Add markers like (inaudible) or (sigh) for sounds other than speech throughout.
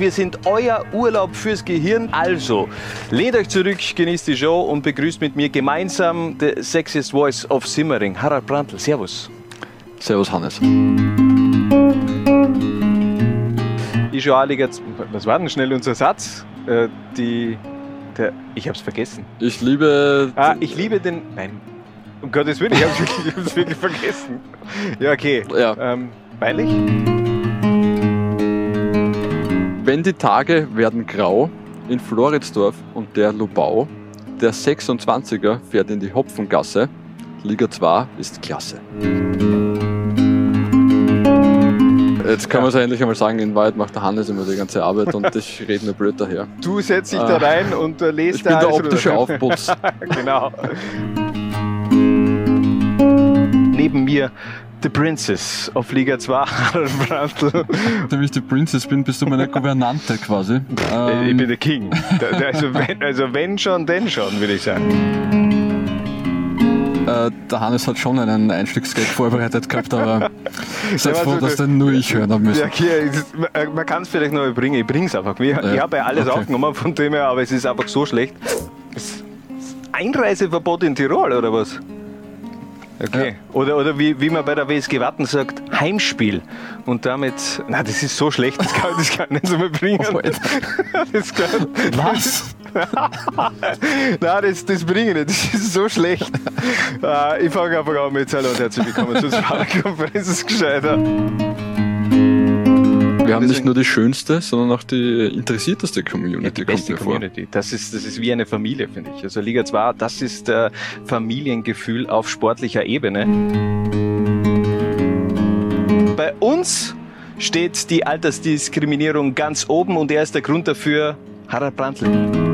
wir sind euer Urlaub fürs Gehirn. Also, lehnt euch zurück, genießt die Show und begrüßt mit mir gemeinsam the sexiest voice of Simmering, Harald Brandl. Servus. Servus Hannes. Ich schon alle jetzt, was war denn schnell unser Satz? Äh, die, der, ich hab's vergessen. Ich liebe. Ah, ich liebe den, nein, um Gottes Willen, ich hab's wirklich, ich hab's wirklich vergessen. Ja, okay. Ja. Ähm, peinlich? Wenn die Tage werden grau in Floridsdorf und der Lubau, der 26er fährt in die Hopfengasse. Liga 2 ist klasse. Jetzt kann Ja. man es endlich einmal sagen, in Wahrheit macht der Hannes immer die ganze Arbeit und ich (laughs) rede nur blöd daher. Du setzt dich da rein und äh, lest Ich bin da der alles optische runter. (laughs) Aufputz. genau. Neben mir The Princess of Liga 2, (laughs) Harald Brandl. Nachdem ich die Princess bin, bist du meine Gouvernante quasi. Äh, ich bin der King. Also wenn, also wenn schon, denn schon, würde ich sagen. Äh, der Hannes hat schon einen Einstiegsgag vorbereitet gehabt, aber (laughs) seid Ja, froh, dass das- den nur ich hören habe müssen. Ja, okay, es man- man kann es vielleicht noch bringen. Ich bring's einfach. Ich, Ja, ich habe ja alles okay. aufgenommen von dem her, aber es ist einfach so schlecht. Es- Einreiseverbot in Tirol oder was? Okay. Oder, oder wie, wie man bei der WSG Watten sagt, Heimspiel. Und damit, na, das ist so schlecht, das kann, das kann ich nicht so mal bringen. Oh. (laughs) Das kann, Was? (laughs) Nein, das, das bringe ich nicht. Das ist so schlecht. Äh, ich fange einfach an mit Hallo und herzlich willkommen zur Konferenz ist gescheiter. Wir haben nicht nur die schönste, sondern auch die interessierteste Community. Ja, die kommt beste mir vor. Community. Das ist, das ist wie eine Familie, finde ich. Also Liga 2, das ist äh, Familiengefühl auf sportlicher Ebene. Bei uns steht die Altersdiskriminierung ganz oben und er ist der Grund dafür, Harald Brandl.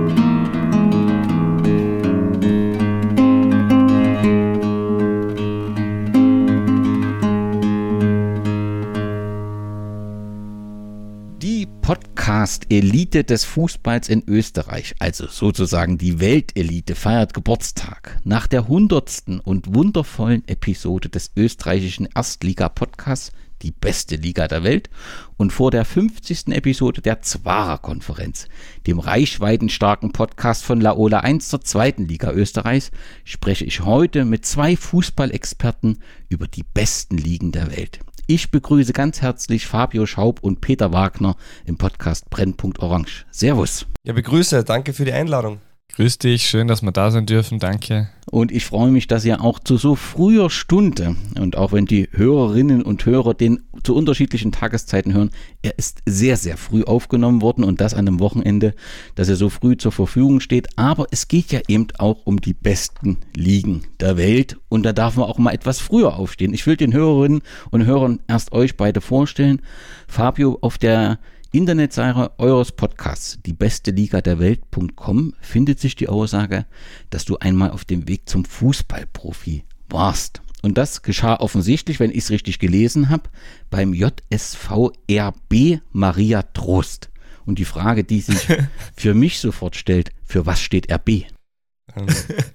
Podcast-Elite des Fußballs in Österreich, also sozusagen die Weltelite, feiert Geburtstag. Nach der hundertsten und wundervollen Episode des österreichischen Erstliga-Podcasts, die beste Liga der Welt, und vor der 50. Episode der Zwarer-Konferenz, dem reichweitenstarken Podcast von Laola 1 zur zweiten Liga Österreichs, spreche ich heute mit zwei Fußballexperten über die besten Ligen der Welt. Ich begrüße ganz herzlich Fabio Schaub und Peter Wagner im Podcast Brennpunkt Orange. Servus. Ja, begrüße, danke für die Einladung. Grüß dich, schön, dass wir da sein dürfen, danke. Und ich freue mich, dass ihr auch zu so früher Stunde und auch wenn die Hörerinnen und Hörer den zu unterschiedlichen Tageszeiten hören, er ist sehr, sehr früh aufgenommen worden und das an einem Wochenende, dass er so früh zur Verfügung steht. Aber es geht ja eben auch um die besten Ligen der Welt und da darf man auch mal etwas früher aufstehen. Ich will den Hörerinnen und Hörern erst euch beide vorstellen. Fabio auf der Internetseite eures Podcasts, die beste Liga der Welt.com, findet sich die Aussage, dass du einmal auf dem Weg zum Fußballprofi warst. Und das geschah offensichtlich, wenn ich es richtig gelesen habe, beim JSV RB Maria Trost. Und die Frage, die sich (laughs) für mich sofort stellt, für was steht RB? Ähm,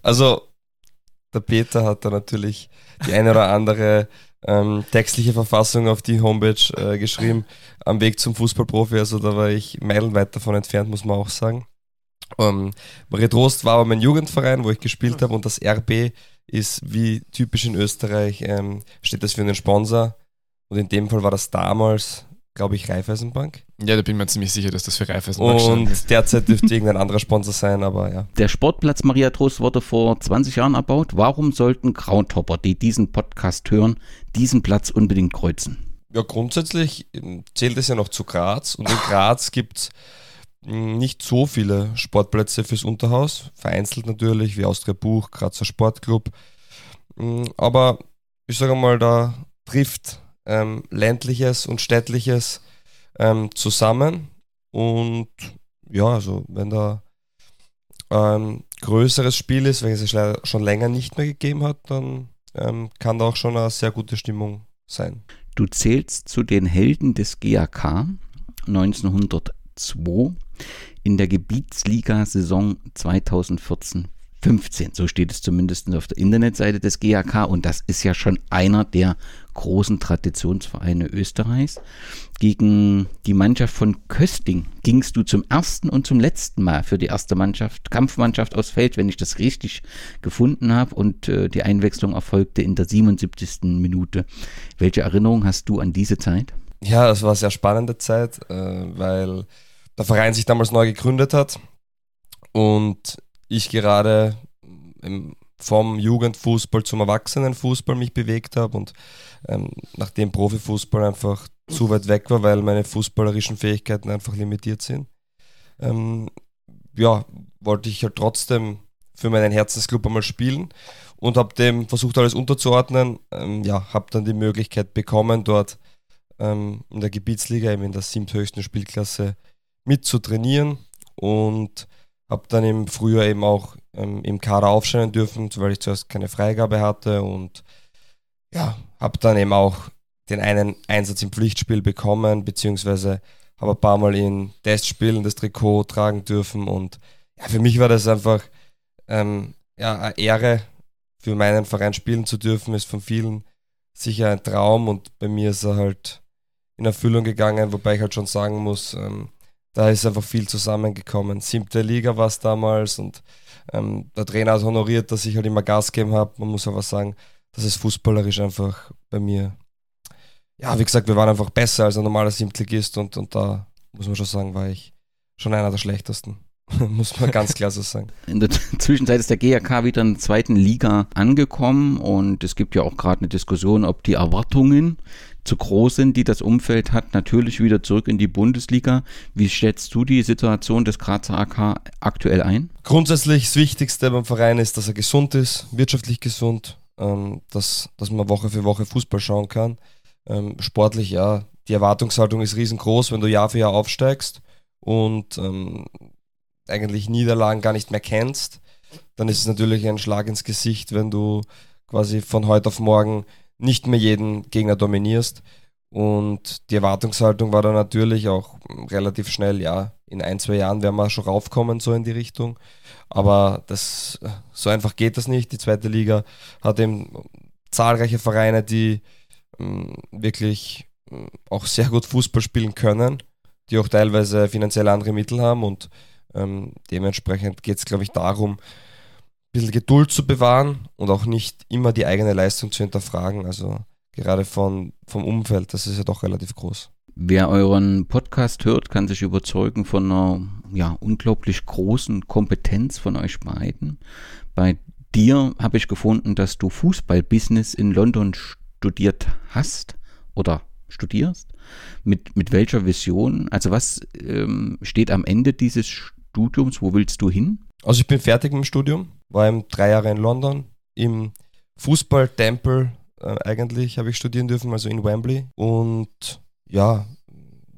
Also, der Peter hat da natürlich die eine oder andere ähm, textliche Verfassung auf die Homepage äh, geschrieben, am Weg zum Fußballprofi. Also, da war ich meilenweit davon entfernt, muss man auch sagen. Ähm, Maria Trost war aber mein Jugendverein, wo ich gespielt habe und das RB ist wie typisch in Österreich, ähm, steht das für einen Sponsor. Und in dem Fall war das damals, glaube ich, Raiffeisenbank. Ja, da bin ich mir ziemlich sicher, dass das für Raiffeisen stand. Und (laughs) derzeit dürfte irgendein anderer Sponsor sein, aber ja. Der Sportplatz Maria Trost wurde vor 20 Jahren erbaut. Warum sollten Groundhopper, die diesen Podcast hören, diesen Platz unbedingt kreuzen? Ja, grundsätzlich ähm, zählt es ja noch zu Graz und in Graz gibt es nicht so viele Sportplätze fürs Unterhaus, vereinzelt natürlich, wie Austria Buch, Grazer Sportclub. Mm, Aber ich sage mal, da trifft ähm, ländliches und städtliches ähm, zusammen und ja, also wenn da ein größeres Spiel ist, welches es leider schon länger nicht mehr gegeben hat, dann ähm, kann da auch schon eine sehr gute Stimmung sein. Du zählst zu den Helden des GAK 1902 in der Gebietsliga-Saison 2014. 15, so steht es zumindest auf der Internetseite des GAK und das ist ja schon einer der großen Traditionsvereine Österreichs. Gegen die Mannschaft von Kösting gingst du zum ersten und zum letzten Mal für die erste Mannschaft, Kampfmannschaft aus Feld, wenn ich das richtig gefunden habe. Und äh, die Einwechslung erfolgte in der 77. Minute. Welche Erinnerung hast du an diese Zeit? Ja, das war eine sehr spannende Zeit, äh, weil der Verein sich damals neu gegründet hat und ich gerade im, vom Jugendfußball zum Erwachsenenfußball mich bewegt habe und ähm, nachdem Profifußball einfach zu weit weg war, weil meine fußballerischen Fähigkeiten einfach limitiert sind, ähm, ja, wollte ich halt trotzdem für meinen Herzensclub einmal spielen und habe dem versucht alles unterzuordnen. Ähm, ja, habe dann die Möglichkeit bekommen, dort ähm, in der Gebietsliga, eben in der siebthöchsten Spielklasse, mit zu trainieren und habe dann im Frühjahr eben auch ähm, im Kader aufscheinen dürfen, weil ich zuerst keine Freigabe hatte und ja, habe dann eben auch den einen Einsatz im Pflichtspiel bekommen, beziehungsweise habe ein paar Mal in Testspielen das Trikot tragen dürfen und ja, für mich war das einfach ähm, ja, eine Ehre, für meinen Verein spielen zu dürfen, ist von vielen sicher ein Traum und bei mir ist er halt in Erfüllung gegangen, wobei ich halt schon sagen muss, ähm, da ist einfach viel zusammengekommen. Siebte Liga war es damals und ähm, der Trainer hat honoriert, dass ich halt immer Gas gegeben habe. Man muss aber sagen, dass es fußballerisch einfach bei mir, ja, wie gesagt, wir waren einfach besser als ein normaler Siebtligist und, und da muss man schon sagen, war ich schon einer der schlechtesten. (laughs) muss man ganz klar so sagen. In der Zwischenzeit ist der GRK wieder in der zweiten Liga angekommen und es gibt ja auch gerade eine Diskussion, ob die Erwartungen zu groß sind, die das Umfeld hat, natürlich wieder zurück in die Bundesliga. Wie schätzt du die Situation des Grazer AK aktuell ein? Grundsätzlich das Wichtigste beim Verein ist, dass er gesund ist, wirtschaftlich gesund, ähm, dass, dass man Woche für Woche Fußball schauen kann. Ähm, sportlich, ja, die Erwartungshaltung ist riesengroß, wenn du Jahr für Jahr aufsteigst und ähm, eigentlich Niederlagen gar nicht mehr kennst. Dann ist es natürlich ein Schlag ins Gesicht, wenn du quasi von heute auf morgen nicht mehr jeden Gegner dominierst. Und die Erwartungshaltung war dann natürlich auch relativ schnell, ja, in ein, zwei Jahren werden wir schon raufkommen, so in die Richtung. Aber das, so einfach geht das nicht. Die zweite Liga hat eben zahlreiche Vereine, die ähm, wirklich äh, auch sehr gut Fußball spielen können, die auch teilweise finanziell andere Mittel haben und ähm, dementsprechend geht es, glaube ich, darum, bisschen Geduld zu bewahren und auch nicht immer die eigene Leistung zu hinterfragen. Also gerade von, vom Umfeld, das ist ja doch relativ groß. Wer euren Podcast hört, kann sich überzeugen von einer ja, unglaublich großen Kompetenz von euch beiden. Bei dir habe ich gefunden, dass du Fußballbusiness in London studiert hast oder studierst. Mit, mit welcher Vision? Also was ähm, steht am Ende dieses Studiums? Wo willst du hin? Also ich bin fertig mit dem Studium, war eben drei Jahre in London, im Fußballtempel äh, eigentlich habe ich studieren dürfen, also in Wembley. Und ja,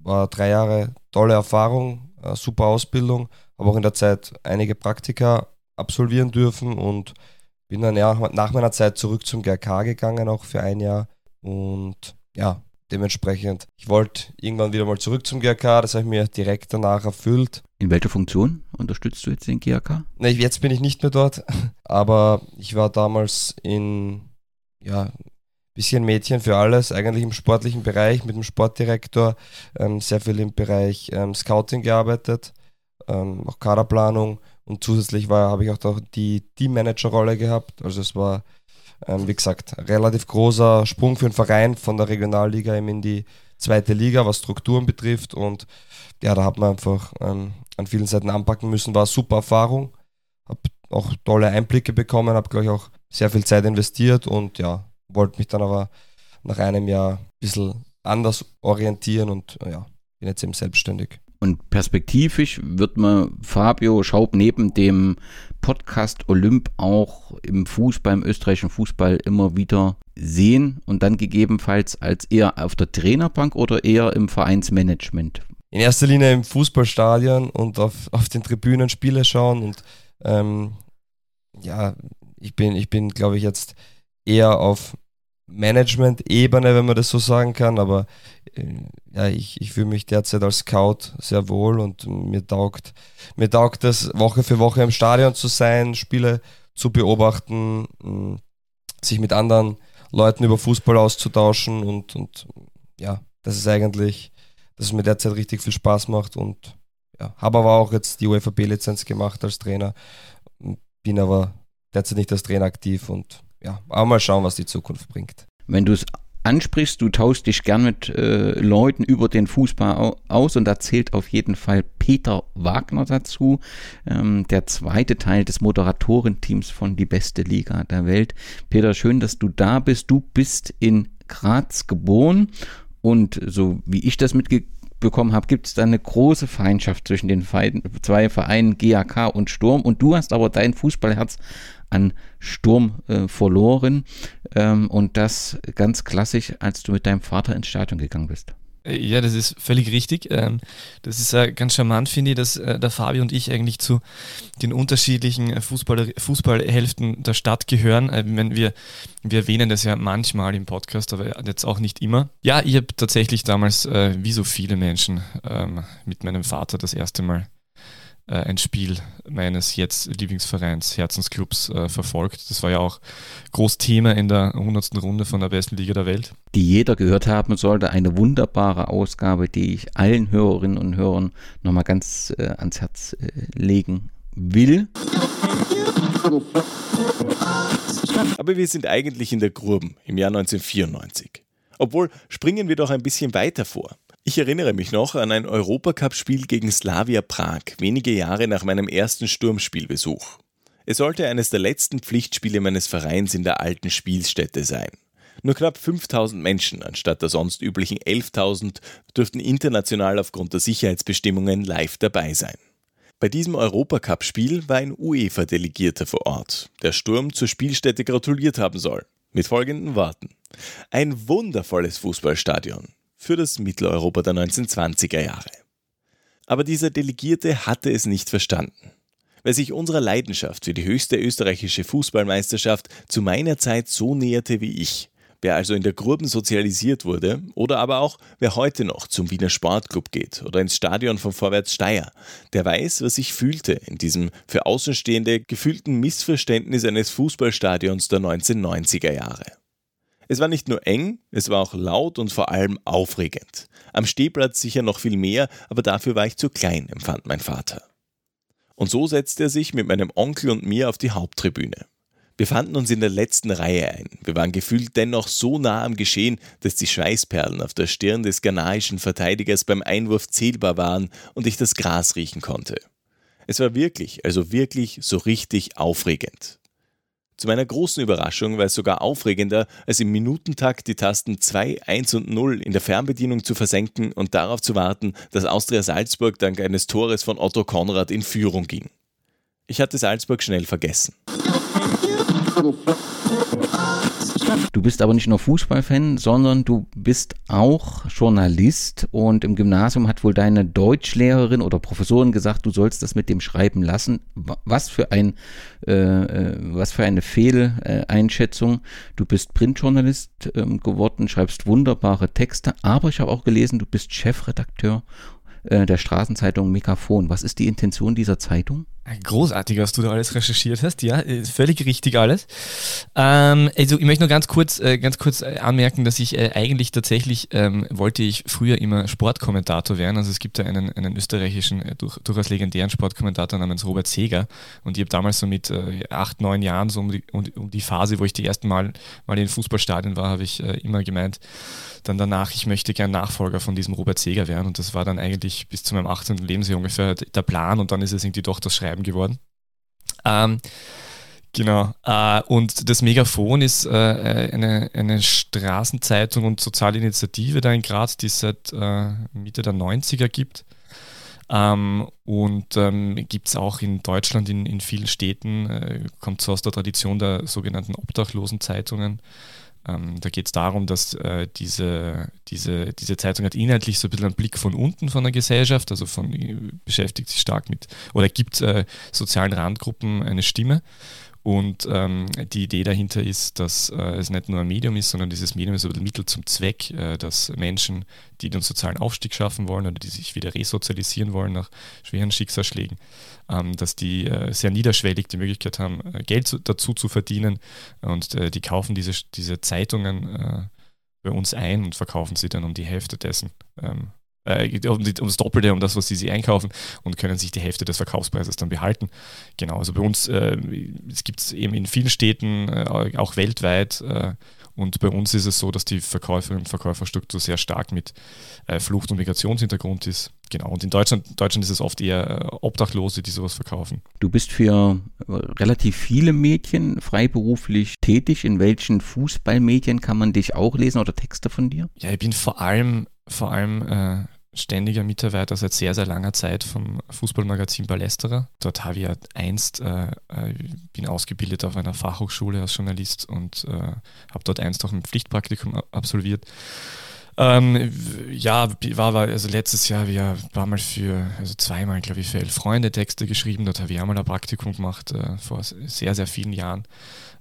war drei Jahre tolle Erfahrung, äh, super Ausbildung, habe auch in der Zeit einige Praktika absolvieren dürfen und bin dann ja nach meiner Zeit zurück zum GRK gegangen, auch für ein Jahr. Und ja, dementsprechend, ich wollte irgendwann wieder mal zurück zum GRK, das habe ich mir direkt danach erfüllt. In welcher Funktion unterstützt du jetzt den GRK? Ne, jetzt bin ich nicht mehr dort, (laughs) aber ich war damals in, ja, bisschen Mädchen für alles, eigentlich im sportlichen Bereich mit dem Sportdirektor, ähm, sehr viel im Bereich ähm, Scouting gearbeitet, ähm, auch Kaderplanung und zusätzlich habe ich auch die Teammanager-Rolle gehabt. Also es war ähm, wie gesagt, relativ großer Sprung für einen Verein von der Regionalliga eben in die zweite Liga, was Strukturen betrifft. Und ja, da hat man einfach ähm, an vielen Seiten anpacken müssen. War super Erfahrung. Habe auch tolle Einblicke bekommen, habe, glaube ich, auch sehr viel Zeit investiert und ja, wollte mich dann aber nach einem Jahr ein bisschen anders orientieren und ja, bin jetzt eben selbstständig. Und perspektivisch wird man Fabio Schaub neben dem Podcast Olymp auch im Fußball, im österreichischen Fußball immer wieder sehen und dann gegebenenfalls als eher auf der Trainerbank oder eher im Vereinsmanagement? In erster Linie im Fußballstadion und auf, auf den Tribünen Spiele schauen und ähm, ja, ich bin, ich bin, glaube ich, jetzt eher auf Management-Ebene, wenn man das so sagen kann, aber ja, ich, ich fühle mich derzeit als Scout sehr wohl und mir taugt, mir taugt es, Woche für Woche im Stadion zu sein, Spiele zu beobachten, sich mit anderen Leuten über Fußball auszutauschen und, und ja, das ist eigentlich, dass es mir derzeit richtig viel Spaß macht und ja, habe aber auch jetzt die UEFA B-Lizenz gemacht als Trainer, bin aber derzeit nicht als Trainer aktiv und ja, aber mal schauen, was die Zukunft bringt. Wenn du es ansprichst, du tauschst dich gern mit äh, Leuten über den Fußball aus und da zählt auf jeden Fall Peter Wagner dazu, ähm, der zweite Teil des Moderatorenteams von Die beste Liga der Welt. Peter, schön, dass du da bist. Du bist in Graz geboren und so wie ich das mitbekommen habe, gibt es da eine große Feindschaft zwischen den zwei Vereinen GAK und Sturm und du hast aber dein Fußballherz an Sturm äh, verloren. Ähm, und das ganz klassisch, als du mit deinem Vater ins Stadion gegangen bist. Äh, ja, das ist völlig richtig. Ähm, das ist ganz charmant, finde ich, dass äh, der Fabi und ich eigentlich zu den unterschiedlichen Fußball, Fußballhälften der Stadt gehören. Wir, wir erwähnen das ja manchmal im Podcast, aber jetzt auch nicht immer. Ja, ich habe tatsächlich damals, wie so viele Menschen, ähm, mit meinem Vater das erste Mal äh, ein Spiel meines jetzt Lieblingsvereins, Herzensclubs, äh, verfolgt. Das war ja auch groß Thema in der 100. Runde von der besten Liga der Welt. Die jeder gehört haben sollte. Eine wunderbare Ausgabe, die ich allen Hörerinnen und Hörern nochmal ganz äh, ans Herz äh, legen will. Aber wir sind eigentlich in der Gruben im Jahr 1994. Obwohl, springen wir doch ein bisschen weiter vor. Ich erinnere mich noch an ein Europacup-Spiel gegen Slavia Prag, wenige Jahre nach meinem ersten Sturmspielbesuch. Es sollte eines der letzten Pflichtspiele meines Vereins in der alten Spielstätte sein. Nur knapp 5000 Menschen anstatt der sonst üblichen 11.000 dürften international aufgrund der Sicherheitsbestimmungen live dabei sein. Bei diesem Europacup-Spiel war ein UEFA-Delegierter vor Ort, der Sturm zur Spielstätte gratuliert haben soll. Mit folgenden Worten. Ein wundervolles Fußballstadion für das Mitteleuropa der 1920er Jahre. Aber dieser Delegierte hatte es nicht verstanden. Wer sich unserer Leidenschaft für die höchste österreichische Fußballmeisterschaft zu meiner Zeit so näherte wie ich, wer also in der Gruben sozialisiert wurde oder aber auch wer heute noch zum Wiener Sportclub geht oder ins Stadion von Vorwärts Steyr, der weiß, was ich fühlte in diesem für Außenstehende gefühlten Missverständnis eines Fußballstadions der 1990er Jahre. Es war nicht nur eng, es war auch laut und vor allem aufregend. Am Stehplatz sicher noch viel mehr, aber dafür war ich zu klein, empfand mein Vater. Und so setzte er sich mit meinem Onkel und mir auf die Haupttribüne. Wir fanden uns in der letzten Reihe ein. Wir waren gefühlt dennoch so nah am Geschehen, dass die Schweißperlen auf der Stirn des ghanaischen Verteidigers beim Einwurf zählbar waren und ich das Gras riechen konnte. Es war wirklich, also wirklich so richtig aufregend. Zu meiner großen Überraschung war es sogar aufregender, als im Minutentakt die Tasten 2, 1 und 0 in der Fernbedienung zu versenken und darauf zu warten, dass Austria Salzburg dank eines Tores von Otto Konrad in Führung ging. Ich hatte Salzburg schnell vergessen. Du bist aber nicht nur Fußballfan, sondern du bist auch Journalist und im Gymnasium hat wohl deine Deutschlehrerin oder Professorin gesagt, du sollst das mit dem Schreiben lassen. Was für ein, äh, äh was für eine Fehleinschätzung. Du bist Printjournalist äh, geworden, schreibst wunderbare Texte, aber ich habe auch gelesen, du bist Chefredakteur äh, der Straßenzeitung Megafon. Was ist die Intention dieser Zeitung? Großartig, was du da alles recherchiert hast, ja, völlig richtig alles. Ähm, also ich möchte nur ganz kurz, äh, ganz kurz äh, anmerken, dass ich äh, eigentlich tatsächlich ähm, wollte ich früher immer Sportkommentator werden. Also es gibt da einen, einen österreichischen, äh, durch, durchaus legendären Sportkommentator namens Robert Seger und ich habe damals so mit äh, acht, neun Jahren, so um die, um, um, die Phase, wo ich die ersten Mal, mal in Fußballstadien war, habe ich äh, immer gemeint, dann danach, ich möchte gern Nachfolger von diesem Robert Seger werden und das war dann eigentlich bis zu meinem 18. Lebensjahr ungefähr der Plan und dann ist es irgendwie doch das Schreiben Schreiben geworden. Ähm, genau. Äh, und das Megafon ist äh, eine, eine Straßenzeitung und soziale Initiative da in Graz, die es seit äh, Mitte der 90er gibt. Ähm, und ähm, gibt es auch in Deutschland in, in vielen Städten, äh, kommt so aus der Tradition der sogenannten Obdachlosenzeitungen. Ähm, da geht es darum, dass äh, diese, diese, diese Zeitung hat inhaltlich so ein bisschen einen Blick von unten von der Gesellschaft, also von, beschäftigt sich stark mit oder gibt äh, sozialen Randgruppen eine Stimme. Und ähm, die Idee dahinter ist, dass äh, es nicht nur ein Medium ist, sondern dieses Medium ist ein Mittel zum Zweck, äh, dass Menschen, die den sozialen Aufstieg schaffen wollen oder die sich wieder resozialisieren wollen nach schweren Schicksalsschlägen, dass die äh, sehr niederschwellig die Möglichkeit haben, äh, Geld zu, dazu zu verdienen. Und äh, die kaufen diese, diese Zeitungen bei uns ein und verkaufen sie dann um die Hälfte dessen. Ähm, äh, um, die, um, das Doppelte, um das, was sie, sie einkaufen und können sich die Hälfte des Verkaufspreises dann behalten. Genau, also bei uns, äh, es gibt es eben in vielen Städten, äh, auch weltweit, und bei uns ist es so, dass die Verkäuferinnen und Verkäuferstruktur sehr stark mit äh, Flucht- und Migrationshintergrund ist. Genau, und in Deutschland, Deutschland ist es oft eher äh, Obdachlose, die sowas verkaufen. Du bist für relativ viele Medien freiberuflich tätig. In welchen Fußballmedien kann man dich auch lesen oder Texte von dir? Ja, ich bin vor allem, vor allem ständiger Mitarbeiter seit sehr, sehr langer Zeit vom Fußballmagazin Ballesterer. Dort habe ich ja einst, äh, äh, bin ausgebildet auf einer Fachhochschule als Journalist und äh, habe dort einst auch ein Pflichtpraktikum absolviert. Ähm, ja, war, war also letztes Jahr wir war mal für, also zweimal, glaube ich, für elf Freunde Texte geschrieben. Dort habe ich einmal ein Praktikum gemacht, äh, vor sehr, sehr vielen Jahren.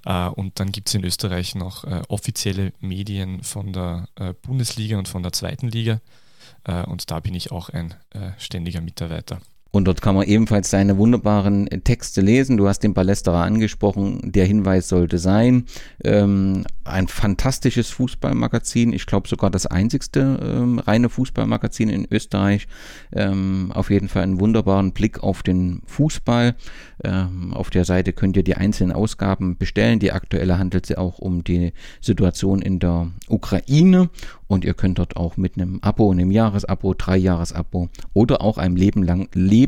Uh, und dann gibt es in Österreich noch uh, offizielle Medien von der uh, Bundesliga und von der zweiten Liga. Äh, und da bin ich auch ein äh, ständiger Mitarbeiter. Und dort kann man ebenfalls deine wunderbaren Texte lesen. Du hast den Ballesterer angesprochen. Der Hinweis sollte sein. Ähm, ein fantastisches Fußballmagazin. Ich glaube sogar das einzigste ähm, reine Fußballmagazin in Österreich. Ähm, auf jeden Fall einen wunderbaren Blick auf den Fußball. Ähm, auf der Seite könnt ihr die einzelnen Ausgaben bestellen. Die aktuelle handelt sich auch um die Situation in der Ukraine. Und ihr könnt dort auch mit einem Abo, einem Jahresabo, drei Jahresabo oder auch einem Leben lang, Leben,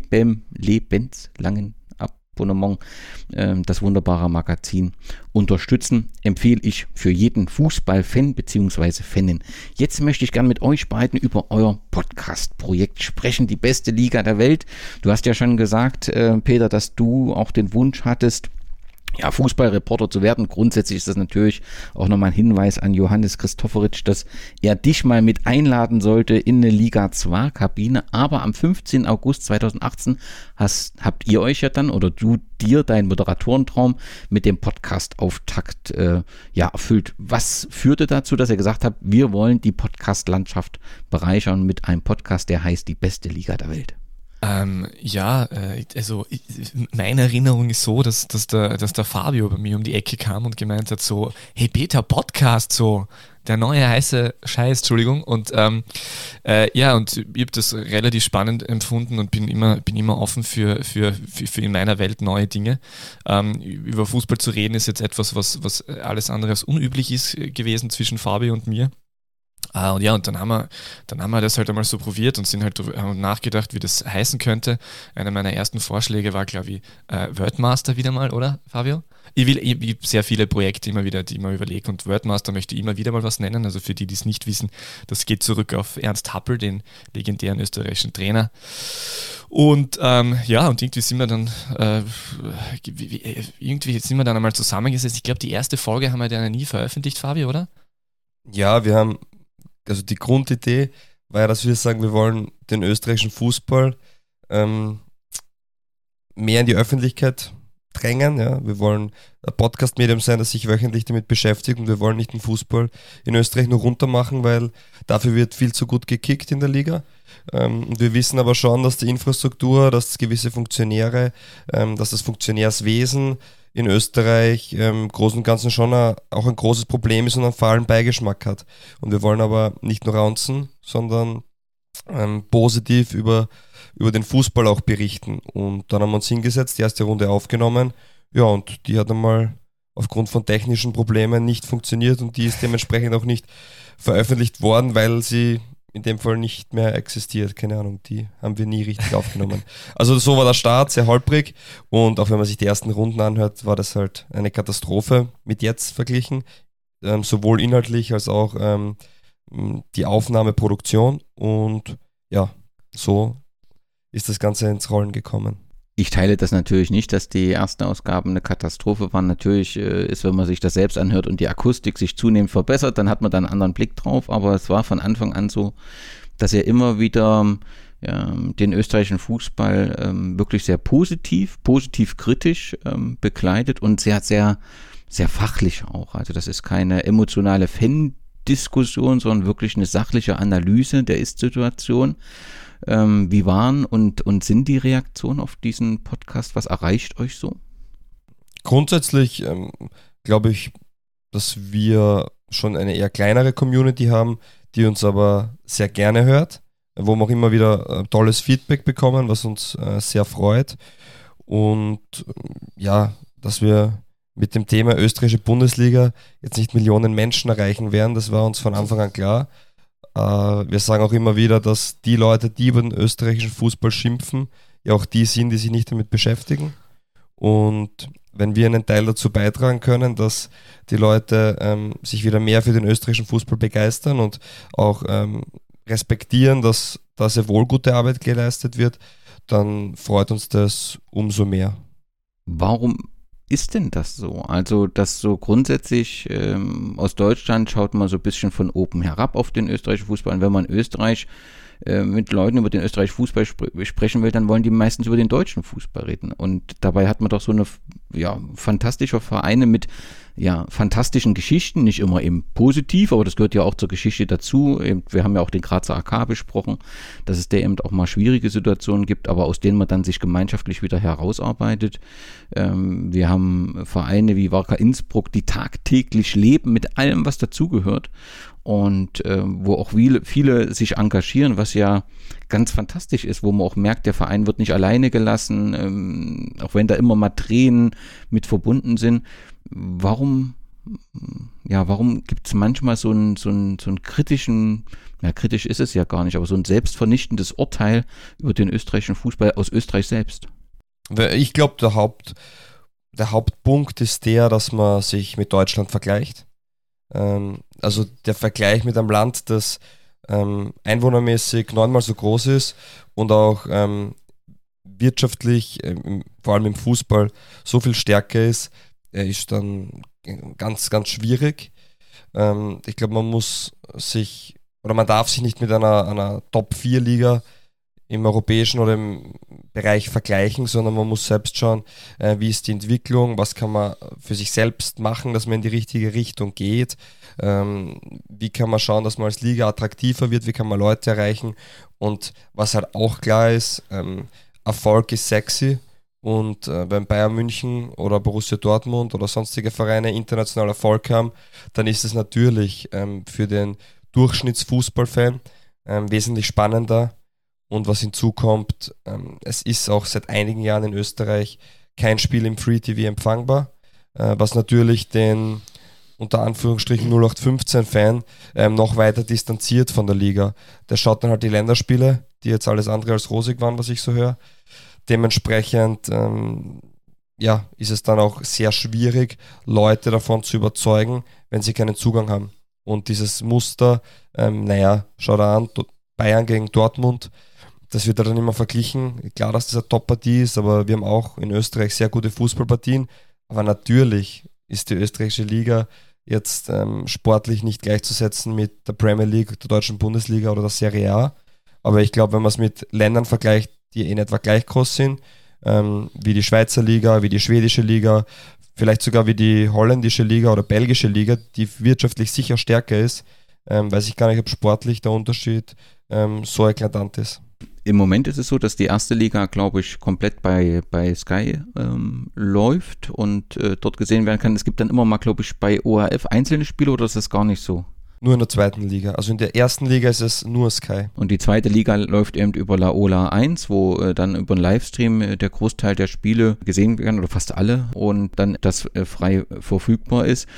lebenslangen Abonnement äh, das wunderbare Magazin unterstützen. Empfehle ich für jeden Fußballfan bzw. Fanin. Jetzt möchte ich gerne mit euch beiden über euer Podcast-Projekt sprechen, die beste Liga der Welt. Du hast ja schon gesagt, äh, Peter, dass du auch den Wunsch hattest, ja, Fußballreporter zu werden. Grundsätzlich ist das natürlich auch nochmal ein Hinweis an Johannes Christofferitsch, dass er dich mal mit einladen sollte in eine Liga 2 Kabine. Aber am 15. August 2018 hast, habt ihr euch ja dann oder du dir deinen Moderatorentraum mit dem Podcast-Auftakt äh, ja, erfüllt. Was führte dazu, dass ihr gesagt habt, wir wollen die Podcast-Landschaft bereichern mit einem Podcast, der heißt die beste Liga der Welt? Ähm, ja, äh, also ich, meine Erinnerung ist so, dass, dass, der, dass der Fabio bei mir um die Ecke kam und gemeint hat so, hey Peter, Podcast so, der neue heiße Scheiß, Entschuldigung. Und ähm, äh, ja, und ich habe das relativ spannend empfunden und bin immer, bin immer offen für, für, für, für in meiner Welt neue Dinge. Ähm, über Fußball zu reden ist jetzt etwas, was, was alles andere als unüblich ist gewesen zwischen Fabio und mir. Ah, und ja, und dann haben wir, dann haben wir das halt einmal so probiert und sind halt haben nachgedacht, wie das heißen könnte. Einer meiner ersten Vorschläge war, glaube ich, äh, Wordmaster wieder mal, oder, Fabio? Ich will ich, ich sehr viele Projekte immer wieder, die ich mir überlege und Wordmaster möchte ich immer wieder mal was nennen. Also für die, die es nicht wissen, das geht zurück auf Ernst Happel, den legendären österreichischen Trainer. Und ähm, ja, und irgendwie sind wir dann äh, irgendwie sind wir dann einmal zusammengesetzt. Ich glaube, die erste Folge haben wir dann nie veröffentlicht, Fabio, oder? Ja, wir haben also die Grundidee war ja, dass wir sagen, wir wollen den österreichischen Fußball ähm, mehr in die Öffentlichkeit drängen. Ja. Wir wollen ein Podcast-Medium sein, das sich wöchentlich damit beschäftigt und wir wollen nicht den Fußball in Österreich nur runter machen, weil dafür wird viel zu gut gekickt in der Liga. Ähm, und wir wissen aber schon, dass die Infrastruktur, dass gewisse Funktionäre, ähm, dass das Funktionärswesen in Österreich ähm, im Großen und Ganzen schon auch ein großes Problem ist und einen fahlen Beigeschmack hat. Und wir wollen aber nicht nur raunzen, sondern ähm, positiv über, über den Fußball auch berichten. Und dann haben wir uns hingesetzt, die erste Runde aufgenommen. Ja, und die hat einmal aufgrund von technischen Problemen nicht funktioniert und die ist dementsprechend auch nicht veröffentlicht worden, weil sie in dem Fall nicht mehr existiert. Keine Ahnung, die haben wir nie richtig aufgenommen. Also so war der Start, sehr holprig und auch wenn man sich die ersten Runden anhört, war das halt eine Katastrophe mit jetzt verglichen. Ähm, sowohl inhaltlich als auch ähm, die Aufnahmeproduktion und ja, so ist das Ganze ins Rollen gekommen. Ich teile das natürlich nicht, dass die ersten Ausgaben eine Katastrophe waren. Natürlich äh, ist, wenn man sich das selbst anhört und die Akustik sich zunehmend verbessert, dann hat man da einen anderen Blick drauf. Aber es war von Anfang an so, dass ihr immer wieder ähm, den österreichischen Fußball ähm, wirklich sehr positiv, positiv kritisch ähm, begleitet und sehr, sehr, sehr fachlich auch. Also das ist keine emotionale Fan-Diskussion, sondern wirklich eine sachliche Analyse der Ist-Situation. Ähm, wie waren und, und sind die Reaktionen auf diesen Podcast? Was erreicht euch so? Grundsätzlich ähm, glaube ich, dass wir schon eine eher kleinere Community haben, die uns aber sehr gerne hört, wo wir auch immer wieder äh, tolles Feedback bekommen, was uns äh, sehr freut. Und ja, dass wir mit dem Thema österreichische Bundesliga jetzt nicht Millionen Menschen erreichen werden, das war uns von Anfang an klar. Äh, wir sagen auch immer wieder, dass die Leute, die über den österreichischen Fußball schimpfen, ja auch die sind, die sich nicht damit beschäftigen. Und wenn wir einen Teil dazu beitragen können, dass die Leute ähm, sich wieder mehr für den österreichischen Fußball begeistern und auch ähm, respektieren, dass da sehr wohl gute Arbeit geleistet wird, dann freut uns das umso mehr. Warum ist denn das so? Also, dass so grundsätzlich ähm, aus Deutschland schaut man so ein bisschen von oben herab auf den österreichischen Fußball. Und wenn man Österreich äh, mit Leuten über den österreichischen Fußball sp sprechen will, dann wollen die meistens über den deutschen Fußball reden. Und dabei hat man doch so eine ja, fantastische Vereine mit ja, fantastischen Geschichten, nicht immer eben positiv, aber das gehört ja auch zur Geschichte dazu. Wir haben ja auch den Grazer AK besprochen, dass es da eben auch mal schwierige Situationen gibt, aber aus denen man dann sich gemeinschaftlich wieder herausarbeitet. Ähm, wir haben Vereine wie Warka Innsbruck, die tagtäglich leben mit allem, was dazugehört und äh, wo auch viele, viele sich engagieren, was ja ganz fantastisch ist, wo man auch merkt, der Verein wird nicht alleine gelassen, ähm, auch wenn da immer mal Tränen mit verbunden sind. Warum, ja, warum gibt es manchmal so einen, so, so einen kritischen, ja, kritisch ist es ja gar nicht, aber so ein selbstvernichtendes Urteil über den österreichischen Fußball aus Österreich selbst? Ich glaube, der, Haupt, der Hauptpunkt ist der, dass man sich mit Deutschland vergleicht ähm, also der Vergleich mit einem Land, das ähm, einwohnermäßig neunmal so groß ist und auch ähm, wirtschaftlich, ähm, vor allem im Fußball, so viel stärker ist, ist dann ganz, ganz schwierig. Ähm, ich glaube, man muss sich oder man darf sich nicht mit einer, einer Top-4-Liga im europäischen oder im Bereich vergleichen, sondern man muss selbst schauen, äh, wie ist die Entwicklung, was kann man für sich selbst machen, dass man in die richtige Richtung geht, ähm, wie kann man schauen, dass man als Liga attraktiver wird, wie kann man Leute erreichen. Und was halt auch klar ist, ähm, Erfolg ist sexy und äh, wenn Bayern München oder Borussia Dortmund oder sonstige Vereine international Erfolg haben, dann ist es natürlich ähm, für den Durchschnittsfußballfan ähm, wesentlich spannender, und was hinzukommt, ähm, es ist auch seit einigen Jahren in Österreich kein Spiel im Free TV empfangbar, äh, was natürlich den unter Anführungsstrichen 0815-Fan ähm, noch weiter distanziert von der Liga. Der schaut dann halt die Länderspiele, die jetzt alles andere als rosig waren, was ich so höre. Dementsprechend ähm, ja, ist es dann auch sehr schwierig, Leute davon zu überzeugen, wenn sie keinen Zugang haben. Und dieses Muster, ähm, naja, schau da an, Bayern gegen Dortmund, das wird dann immer verglichen. Klar, dass das eine Top-Partie ist, aber wir haben auch in Österreich sehr gute Fußballpartien. Aber natürlich ist die österreichische Liga jetzt ähm, sportlich nicht gleichzusetzen mit der Premier League, der deutschen Bundesliga oder der Serie A. Aber ich glaube, wenn man es mit Ländern vergleicht, die in etwa gleich groß sind, ähm, wie die Schweizer Liga, wie die schwedische Liga, vielleicht sogar wie die holländische Liga oder belgische Liga, die wirtschaftlich sicher stärker ist, ähm, weiß ich gar nicht, ob sportlich der Unterschied ähm, so eklatant ist. Im Moment ist es so, dass die erste Liga, glaube ich, komplett bei, bei Sky ähm, läuft und äh, dort gesehen werden kann. Es gibt dann immer mal, glaube ich, bei ORF einzelne Spiele oder ist das gar nicht so? Nur in der zweiten Liga. Also in der ersten Liga ist es nur Sky. Und die zweite Liga läuft eben über Laola 1, wo äh, dann über einen Livestream äh, der Großteil der Spiele gesehen werden oder fast alle und dann das äh, frei verfügbar ist.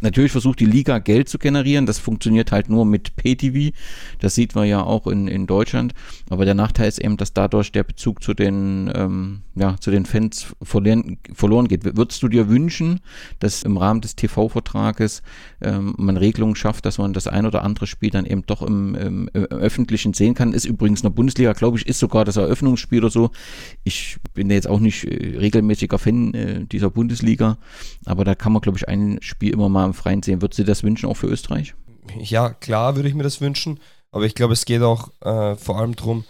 Natürlich versucht die Liga Geld zu generieren. Das funktioniert halt nur mit Pay-TV. Das sieht man ja auch in, in Deutschland. Aber der Nachteil ist eben, dass dadurch der Bezug zu den, ähm, ja, zu den Fans verlieren, verloren geht. Würdest du dir wünschen, dass im Rahmen des TV-Vertrages ähm, man Regelungen schafft, dass man das ein oder andere Spiel dann eben doch im, im, im Öffentlichen sehen kann? Ist übrigens in der Bundesliga, glaube ich, ist sogar das Eröffnungsspiel oder so. Ich bin jetzt auch nicht äh, regelmäßiger Fan äh, dieser Bundesliga, aber da kann man, glaube ich, ein Spiel immer mal Freien sehen. Würdest du das wünschen, auch für Österreich? Ja, klar würde ich mir das wünschen, aber ich glaube, es geht auch äh, vor allem darum,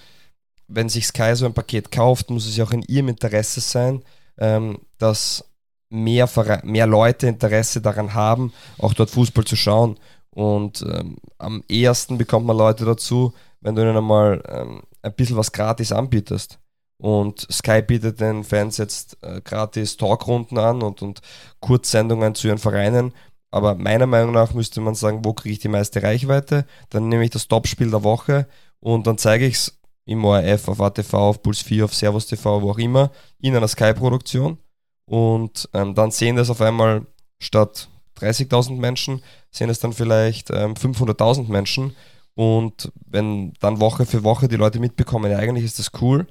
wenn sich Sky so ein Paket kauft, muss es ja auch in ihrem Interesse sein, ähm, dass mehr, mehr Leute Interesse daran haben, auch dort Fußball zu schauen. Und ähm, am ehesten bekommt man Leute dazu, wenn du ihnen einmal ähm, ein bisschen was gratis anbietest. Und Sky bietet den Fans jetzt äh, gratis Talkrunden an und, und Kurzsendungen zu ihren Vereinen. Aber meiner Meinung nach müsste man sagen, wo kriege ich die meiste Reichweite? Dann nehme ich das Topspiel der Woche und dann zeige ich es im ORF, auf ATV, auf Puls 4, auf Servus TV, wo auch immer, in einer Sky-Produktion. Und ähm, dann sehen das auf einmal statt 30.000 Menschen, sehen es dann vielleicht ähm, 500.000 Menschen. Und wenn dann Woche für Woche die Leute mitbekommen, ja, eigentlich ist das cool,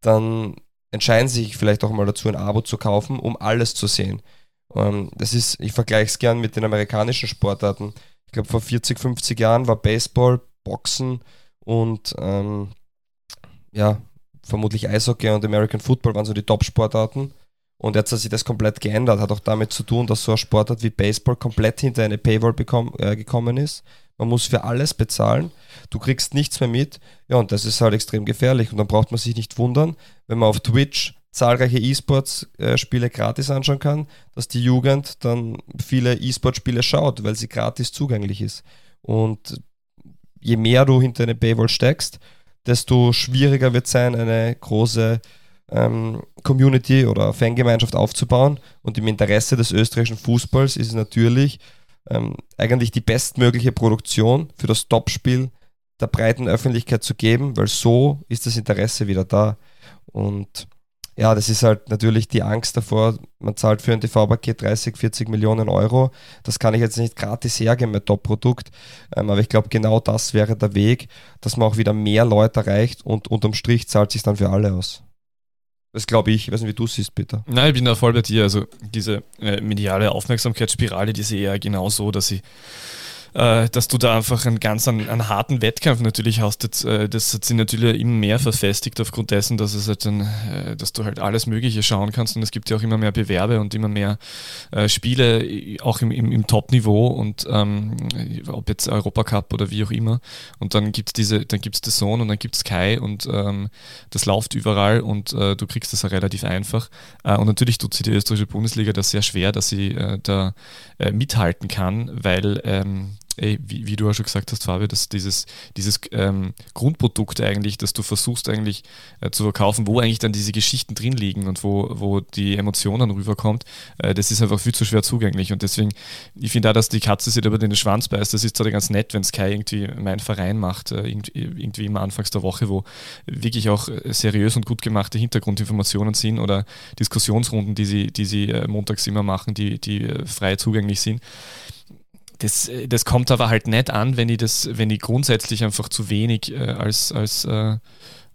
dann entscheiden sie sich vielleicht auch mal dazu, ein Abo zu kaufen, um alles zu sehen. Ähm, das ist, ich vergleiche es gern mit den amerikanischen Sportarten. Ich glaube, vor 40, 50 Jahren war Baseball, Boxen und ähm, ja, vermutlich Eishockey und American Football waren so die Top-Sportarten. Und jetzt hat sich das komplett geändert. Hat auch damit zu tun, dass so ein Sportart wie Baseball komplett hinter eine Paywall bekommen, äh, gekommen ist. Man muss für alles bezahlen. Du kriegst nichts mehr mit. Ja, und das ist halt extrem gefährlich. Und dann braucht man sich nicht wundern, wenn man auf Twitch zahlreiche E-Sports-Spiele gratis anschauen kann, dass die Jugend dann viele E-Sport-Spiele schaut, weil sie gratis zugänglich ist. Und je mehr du hinter eine Paywall steckst, desto schwieriger wird es sein, eine große ähm, Community oder Fangemeinschaft aufzubauen. Und im Interesse des österreichischen Fußballs ist es natürlich ähm, eigentlich die bestmögliche Produktion für das Topspiel der breiten Öffentlichkeit zu geben, weil so ist das Interesse wieder da. Und ja, das ist halt natürlich die Angst davor, man zahlt für ein TV-Paket 30, 40 Millionen Euro. Das kann ich jetzt nicht gratis hergeben mit Top-Produkt. Ähm, aber ich glaube, genau das wäre der Weg, dass man auch wieder mehr Leute erreicht und unterm Strich zahlt sich dann für alle aus. Das glaube ich. Ich weiß nicht, wie du siehst, Peter. Nein, ich bin da voll bei dir. Also diese äh, mediale Aufmerksamkeitsspirale, die sehe ich ja genau so, dass sie äh, dass du da einfach einen ganz einen, einen harten Wettkampf natürlich hast. Das, äh, das hat sich natürlich immer mehr verfestigt aufgrund dessen, dass es halt dann, äh, dass du halt alles Mögliche schauen kannst und es gibt ja auch immer mehr Bewerbe und immer mehr äh, Spiele, auch im, im, im Top-Niveau und ähm, ob jetzt Europacup oder wie auch immer. Und dann gibt es diese, dann gibt es The Zone und dann gibt es Sky und ähm, das läuft überall und äh, du kriegst das ja relativ einfach. Äh, und natürlich tut sich die österreichische Bundesliga das sehr schwer, dass sie da mithalten kann, weil ähm, ey, wie, wie, du auch schon gesagt hast, Fabio, dass dieses, dieses ähm, Grundprodukt eigentlich, das du versuchst eigentlich äh, zu verkaufen, wo eigentlich dann diese Geschichten drin liegen und wo, wo die Emotionen rüberkommt, äh, das ist einfach viel zu schwer zugänglich. Und deswegen, ich finde auch, dass die Katze sich über den Schwanz beißt. Das ist zwar ganz nett, wenn Sky irgendwie meinen Verein macht, äh, irgendwie immer anfangs der Woche, wo wirklich auch äh, seriös und gut gemachte Hintergrundinformationen sind oder Diskussionsrunden, die sie, die sie äh, montags immer machen, die, die äh, frei zugänglich sind das, das kommt aber halt nicht an, wenn ich das, wenn ich grundsätzlich einfach zu wenig äh, als, als, äh,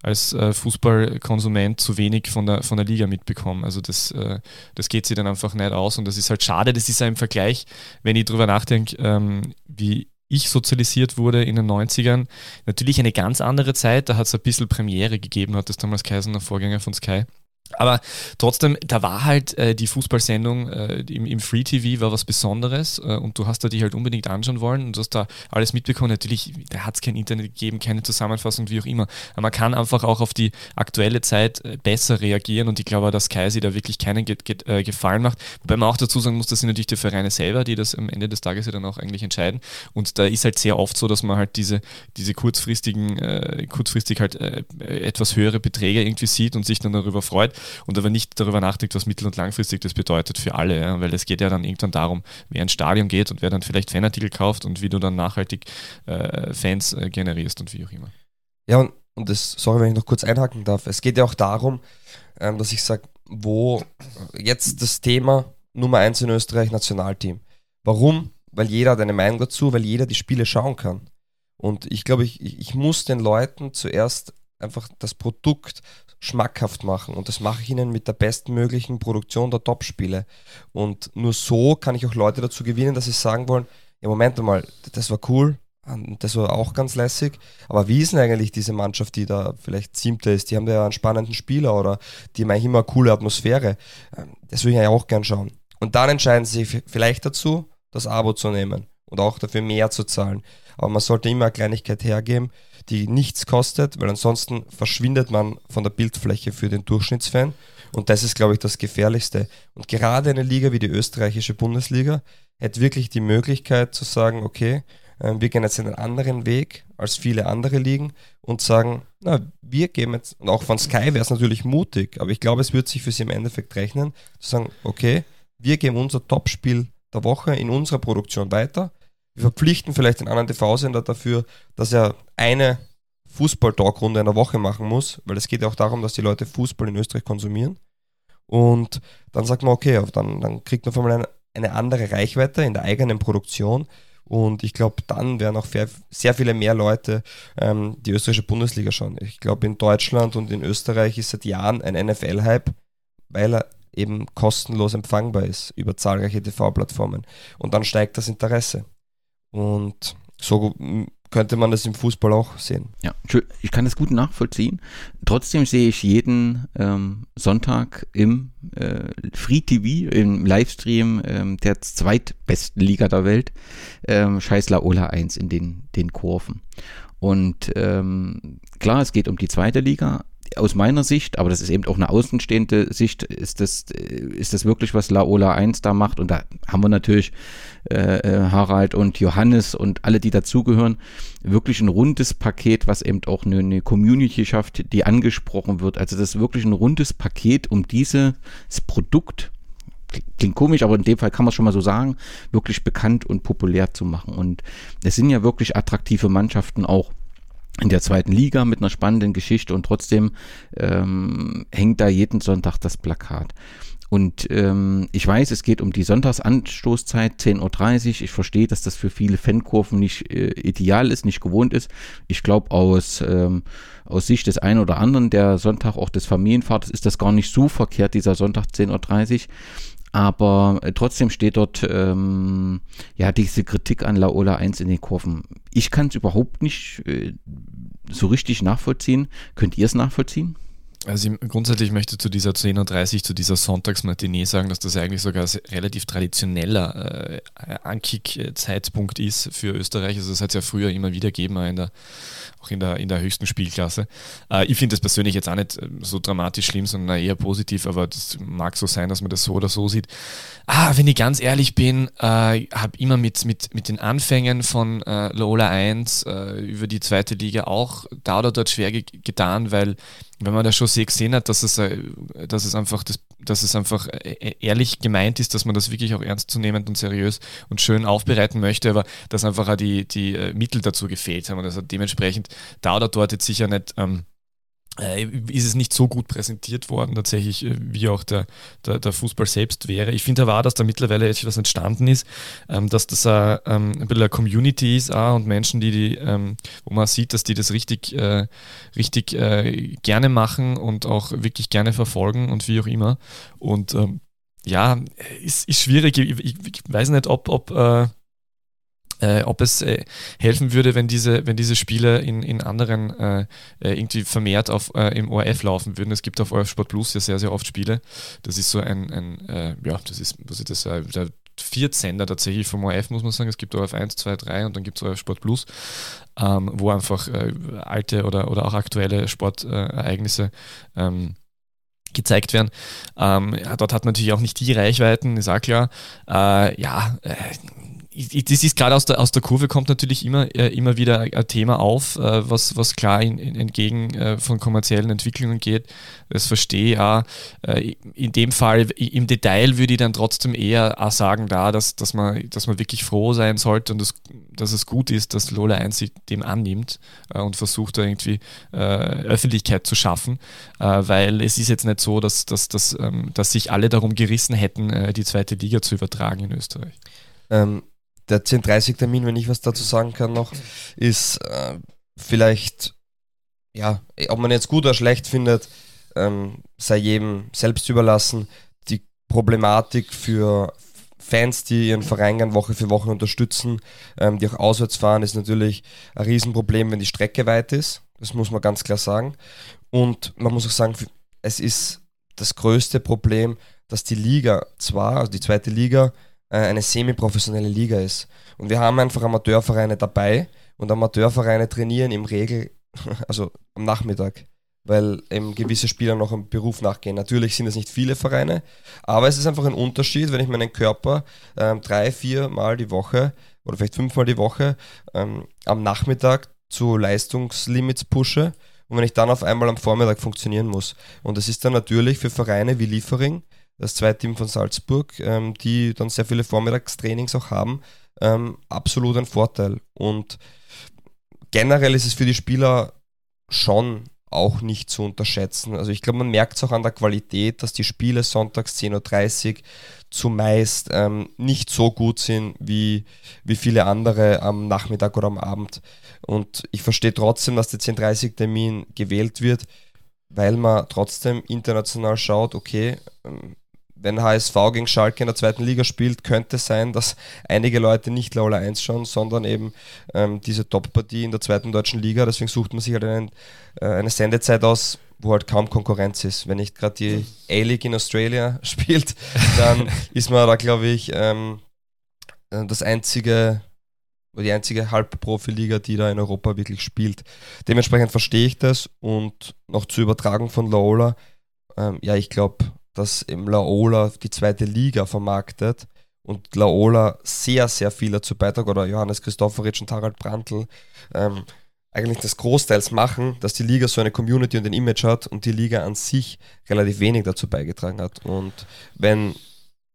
als äh, Fußballkonsument zu wenig von der, von der Liga mitbekomme. Also das, äh, das geht sich dann einfach nicht aus und das ist halt schade. Das ist ja im Vergleich, wenn ich drüber nachdenke, ähm, wie ich sozialisiert wurde in den 90ern, natürlich eine ganz andere Zeit. Da hat es ein bisschen Premiere gegeben, hat das damals Kaiser, Vorgänger von Sky. Aber trotzdem, da war halt äh, die Fußballsendung äh, im, im Free TV war was Besonderes äh, und du hast da die halt unbedingt anschauen wollen und du hast da alles mitbekommen. Natürlich, da hat es kein Internet gegeben, keine Zusammenfassung, wie auch immer. Aber man kann einfach auch auf die aktuelle Zeit äh, besser reagieren und ich glaube, dass Kaisi da wirklich keinen ge ge äh, Gefallen macht. Wobei man auch dazu sagen muss, das sind natürlich die Vereine selber, die das am Ende des Tages ja dann auch eigentlich entscheiden. Und da ist halt sehr oft so, dass man halt diese, diese kurzfristigen, äh, kurzfristig halt etwas höhere Beträge irgendwie sieht und sich dann darüber freut und aber nicht darüber nachdenkt, was mittel- und langfristig das bedeutet für alle, ja? weil es geht ja dann irgendwann darum, wer ins Stadion geht und wer dann vielleicht Fanartikel kauft und wie du dann nachhaltig äh, Fans äh, generierst und wie auch immer. Ja, und, und das, sorry, wenn ich noch kurz einhaken darf, es geht ja auch darum, ähm, dass ich sage, wo jetzt das Thema Nummer 1 in Österreich Nationalteam. Warum? Weil jeder hat eine Meinung dazu, weil jeder die Spiele schauen kann. Und ich glaube, ich, ich muss den Leuten zuerst einfach das Produkt schmackhaft machen. Und das mache ich ihnen mit der bestmöglichen Produktion der Top-Spiele. Und nur so kann ich auch Leute dazu gewinnen, dass sie sagen wollen, ja Moment mal, das war cool, das war auch ganz lässig. Aber wie ist denn eigentlich diese Mannschaft, die da vielleicht siebte ist? Die haben ja einen spannenden Spieler oder die haben eigentlich immer eine coole Atmosphäre. Ähm, das würde ich ja auch gern schauen. Und dann entscheiden sie sich vielleicht dazu, das Abo zu nehmen und auch dafür mehr zu zahlen. aber man sollte immer eine Kleinigkeit hergeben, die nichts kostet, weil ansonsten verschwindet man von der Bildfläche für den Durchschnittsfan. Und das ist, glaube ich, das Gefährlichste. Und gerade eine Liga wie die österreichische Bundesliga hätte wirklich die Möglichkeit zu sagen, okay, äh, wir gehen jetzt einen anderen Weg als viele andere Ligen und sagen, na, wir gehen jetzt, und auch von Sky wäre es natürlich mutig, aber ich glaube, es wird sich für sie im Endeffekt rechnen, zu sagen, okay, wir geben unser Topspiel der Woche in unserer Produktion weiter. Wir verpflichten vielleicht den anderen TV-Sender dafür, dass er eine Fußball-Talkrunde in der Woche machen muss, weil es geht ja auch darum, dass die Leute Fußball in Österreich konsumieren. Und dann sagt man, okay, dann, dann kriegt man einmal eine, eine andere Reichweite in der eigenen Produktion. Und ich glaube, dann werden auch sehr viele mehr Leute ähm, die österreichische Bundesliga schauen. Ich glaube, in Deutschland und in Österreich ist seit Jahren ein NFL-Hype, weil er eben kostenlos empfangbar ist über zahlreiche TV-Plattformen. Und dann steigt das Interesse. Und so könnte man das im Fußball auch sehen. Ja, ich kann das gut nachvollziehen. Trotzdem sehe ich jeden ähm, Sonntag im äh, Free TV, im Livestream ähm, der zweitbesten Liga der Welt, ähm, Scheiß Laola 1 in den, den Kurven. Und ähm, klar, es geht um die zweite Liga, aus meiner Sicht, aber das ist eben auch eine außenstehende Sicht, ist das, ist das wirklich, was Laola 1 da macht. Und da haben wir natürlich äh, äh, Harald und Johannes und alle, die dazugehören, wirklich ein rundes Paket, was eben auch eine, eine Community schafft, die angesprochen wird. Also das ist wirklich ein rundes Paket, um dieses Produkt klingt komisch, aber in dem Fall kann man es schon mal so sagen, wirklich bekannt und populär zu machen. Und es sind ja wirklich attraktive Mannschaften auch in der zweiten Liga mit einer spannenden Geschichte und trotzdem ähm, hängt da jeden Sonntag das Plakat. Und ähm, ich weiß, es geht um die Sonntagsanstoßzeit, 10.30 Uhr. Ich verstehe, dass das für viele Fankurven nicht äh, ideal ist, nicht gewohnt ist. Ich glaube, aus, ähm, aus Sicht des einen oder anderen, der Sonntag auch des Familienvaters, ist das gar nicht so verkehrt, dieser Sonntag 10.30 Uhr aber äh, trotzdem steht dort ähm, ja diese Kritik an Laola 1 in den Kurven. Ich kann es überhaupt nicht äh, so richtig nachvollziehen. Könnt ihr es nachvollziehen? Also grundsätzlich möchte ich zu dieser 10.30 Uhr, zu dieser Sonntagsmatinee sagen, dass das eigentlich sogar ein relativ traditioneller äh, Ankick-Zeitpunkt ist für Österreich. Also das hat es ja früher immer wieder gegeben, in der, auch in der, in der höchsten Spielklasse. Äh, ich finde das persönlich jetzt auch nicht äh, so dramatisch schlimm, sondern eher positiv, aber das mag so sein, dass man das so oder so sieht. Ah, wenn ich ganz ehrlich bin, äh, habe immer mit, mit, mit den Anfängen von äh, Lola 1 äh, über die zweite Liga auch da oder dort schwer ge getan, weil wenn man da schon sehr gesehen hat, dass es, äh, dass es einfach das, dass es einfach äh, ehrlich gemeint ist, dass man das wirklich auch ernstzunehmend und seriös und schön aufbereiten möchte, aber dass einfach auch die, die äh, Mittel dazu gefehlt haben und also dementsprechend da oder dort jetzt sicher nicht ähm, äh, ist es nicht so gut präsentiert worden, tatsächlich, äh, wie auch der, der, der Fußball selbst wäre. Ich finde aber, dass da mittlerweile etwas entstanden ist, ähm, dass das äh, ähm, ein bisschen eine Community ist auch, und Menschen, die, die ähm, wo man sieht, dass die das richtig, äh, richtig äh, gerne machen und auch wirklich gerne verfolgen und wie auch immer. Und ähm, ja, ist, ist schwierig. Ich, ich, ich, weiß nicht, ob, ob äh, äh, ob es äh, helfen würde, wenn diese, wenn diese Spiele in, in anderen äh, äh irgendwie vermehrt auf, äh, im ORF laufen würden. Es gibt auf ORF Sport Plus ja sehr, sehr oft Spiele. Das ist so ein, ein äh, ja, das ist, was ist das, der Vierzender tatsächlich vom ORF, muss man sagen. Es gibt ORF 1, 2, 3 und dann gibt es ORF Sport Plus, ähm, wo einfach alte oder, oder auch aktuelle Sportereignisse ähm, gezeigt werden. Ähm, dort hat man natürlich auch nicht die Reichweiten, ist auch klar. Äh, ja, äh, das ist gerade aus der, aus der Kurve kommt natürlich immer, äh, immer wieder ein Thema auf, äh, was, was klar in, in, entgegen äh, von kommerziellen Entwicklungen geht. Das verstehe ich auch. Äh, in dem Fall, im Detail würde ich dann trotzdem eher auch sagen, da, dass, dass, man, dass man wirklich froh sein sollte und das, dass es gut ist, dass Lola 1 sich dem annimmt äh, und versucht da irgendwie äh, Öffentlichkeit zu schaffen, weil es ist jetzt nicht so, dass, dass, dass, ähm, dass sich alle darum gerissen hätten, die zweite Liga zu übertragen in Österreich. Ähm, der 10.30-Termin, wenn ich was dazu sagen kann noch, ist äh, vielleicht, ja, ob man jetzt gut oder schlecht findet, ähm, sei jedem selbst überlassen. Die Problematik für Fans, die ihren Verein gern Woche für Woche unterstützen, ähm, die auch auswärts fahren, ist natürlich ein Riesenproblem, wenn die Strecke weit ist. Das muss man ganz klar sagen. Und man muss auch sagen, es ist das größte Problem, dass die Liga zwar, also die zweite Liga, eine semi-professionelle Liga ist. Und wir haben einfach Amateurvereine dabei Und Amateurvereine trainieren im Regel, (laughs) also am Nachmittag, weil eben gewisse Spieler noch im Beruf nachgehen. Natürlich sind es nicht viele Vereine, aber es ist einfach ein Unterschied, wenn ich meinen Körper ähm, drei, vier Mal die Woche oder vielleicht fünfmal die Woche ähm, am Nachmittag zu Leistungslimits pushe und wenn ich dann auf einmal am Vormittag funktionieren muss. Und das ist dann natürlich für Vereine wie Liefering, das zweite Team von Salzburg, ähm, die dann sehr viele Vormittagstrainings auch haben, ähm, absolut ein Vorteil. Und generell ist es für die Spieler schon auch nicht zu unterschätzen. Also ich glaube, man merkt es auch an der Qualität, dass die Spiele sonntags 10.30 Uhr zumeist ähm, nicht so gut sind wie, wie viele andere am Nachmittag oder am Abend. Und ich verstehe trotzdem, dass der 10.30-Termin gewählt wird, weil man trotzdem international schaut, okay, ähm, wenn HSV gegen Schalke in der zweiten Liga spielt, könnte es sein, dass einige Leute nicht Laola 1 schauen, sondern eben ähm, diese Top-Partie in der zweiten deutschen Liga. Deswegen sucht man sich halt einen, äh, eine Sendezeit aus, wo halt kaum Konkurrenz ist. Wenn nicht gerade die A-League in Australia (laughs) spielt, dann (laughs) ist man da, glaube ich, ähm, äh, das einzige die einzige Halbprofi-Liga, die da in Europa wirklich spielt. Dementsprechend verstehe ich das und noch zur Übertragung von Laola. Ähm, ja, ich glaube, dass im Laola die zweite Liga vermarktet und Laola sehr, sehr viel dazu beiträgt, oder Johannes Christopheritsch und Harald Brandl ähm, eigentlich das Großteils machen, dass die Liga so eine Community und ein Image hat und die Liga an sich relativ wenig dazu beigetragen hat. Und wenn,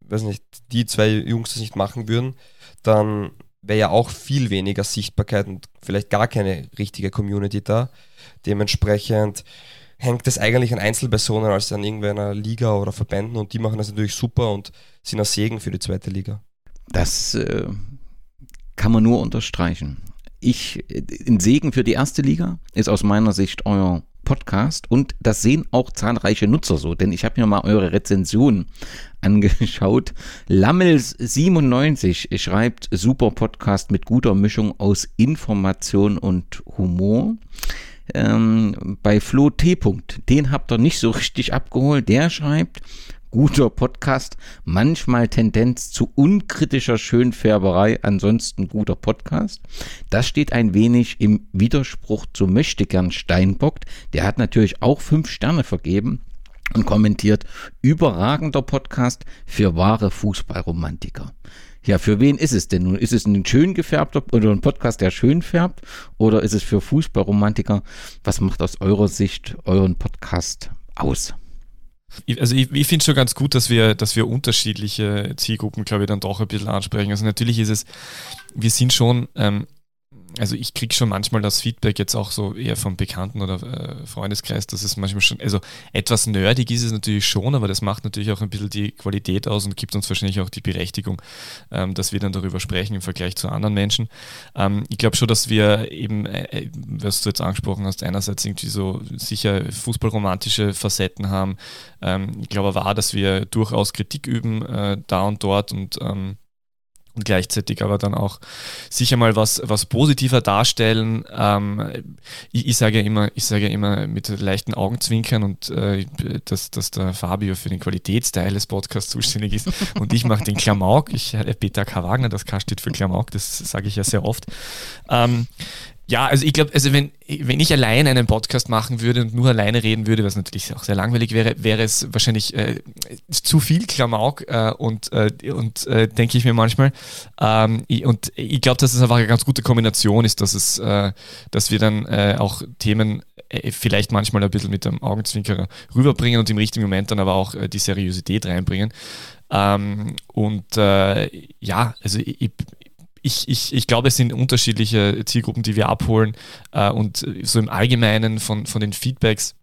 weiß nicht, die zwei Jungs das nicht machen würden, dann wäre ja auch viel weniger Sichtbarkeit und vielleicht gar keine richtige Community da. Dementsprechend hängt es eigentlich an Einzelpersonen als an irgendeiner Liga oder Verbänden und die machen das natürlich super und sind ein Segen für die zweite Liga. Das äh, kann man nur unterstreichen. Ich, ein Segen für die erste Liga ist aus meiner Sicht euer Podcast und das sehen auch zahlreiche Nutzer so, denn ich habe mir mal eure Rezension (laughs) angeschaut. Lammels97 schreibt super Podcast mit guter Mischung aus Information und Humor ähm, bei Flo T. Den habt ihr nicht so richtig abgeholt. Der schreibt, guter Podcast, manchmal Tendenz zu unkritischer Schönfärberei, ansonsten guter Podcast. Das steht ein wenig im Widerspruch zu Möchtegern Steinbock. Der hat natürlich auch fünf Sterne vergeben und kommentiert, überragender Podcast für wahre Fußballromantiker. Ja, für wen ist es denn nun? Ist es ein schön gefärbter oder ein Podcast, der schön färbt? Oder ist es für Fußballromantiker? Was macht aus eurer Sicht euren Podcast aus? Also ich, ich finde schon ganz gut, dass wir, dass wir unterschiedliche Zielgruppen, glaube ich, dann doch ein bisschen ansprechen. Also natürlich ist es, wir sind schon ähm, also ich kriege schon manchmal das Feedback jetzt auch so eher vom Bekannten oder äh, Freundeskreis, dass es manchmal schon, also etwas nerdig ist es natürlich schon, aber das macht natürlich auch ein bisschen die Qualität aus und gibt uns wahrscheinlich auch die Berechtigung, ähm, dass wir dann darüber sprechen im Vergleich zu anderen Menschen. Ähm, ich glaube schon, dass wir eben, äh, äh, was du jetzt angesprochen hast, einerseits irgendwie so sicher fußballromantische Facetten haben. Ähm, ich glaube aber dass wir durchaus Kritik üben äh, da und dort und ähm, und gleichzeitig aber dann auch sicher mal was, was positiver darstellen. Ähm, ich, ich sage ja immer, ich sage ja immer mit leichten Augenzwinkern und äh, dass, dass der Fabio für den Qualitätsteil des Podcasts zuständig ist (laughs) und ich mache den Klamauk. Ich äh, Peter K. Wagner, das K steht für Klamauk, das sage ich ja sehr oft. Ähm, ja, also ich glaube, also wenn, wenn ich allein einen Podcast machen würde und nur alleine reden würde, was natürlich auch sehr langweilig wäre, wäre es wahrscheinlich äh, zu viel Klamauk äh, und, äh, und äh, denke ich mir manchmal. Ähm, und ich glaube, dass es einfach eine ganz gute Kombination ist, dass es, äh, dass wir dann äh, auch Themen vielleicht manchmal ein bisschen mit dem Augenzwinker rüberbringen und im richtigen Moment dann aber auch die Seriosität reinbringen. Ähm, und ja, also ich, ich, ich, ich glaube, es sind unterschiedliche Zielgruppen, die wir abholen. Äh, und so im Allgemeinen von, von den Feedbacks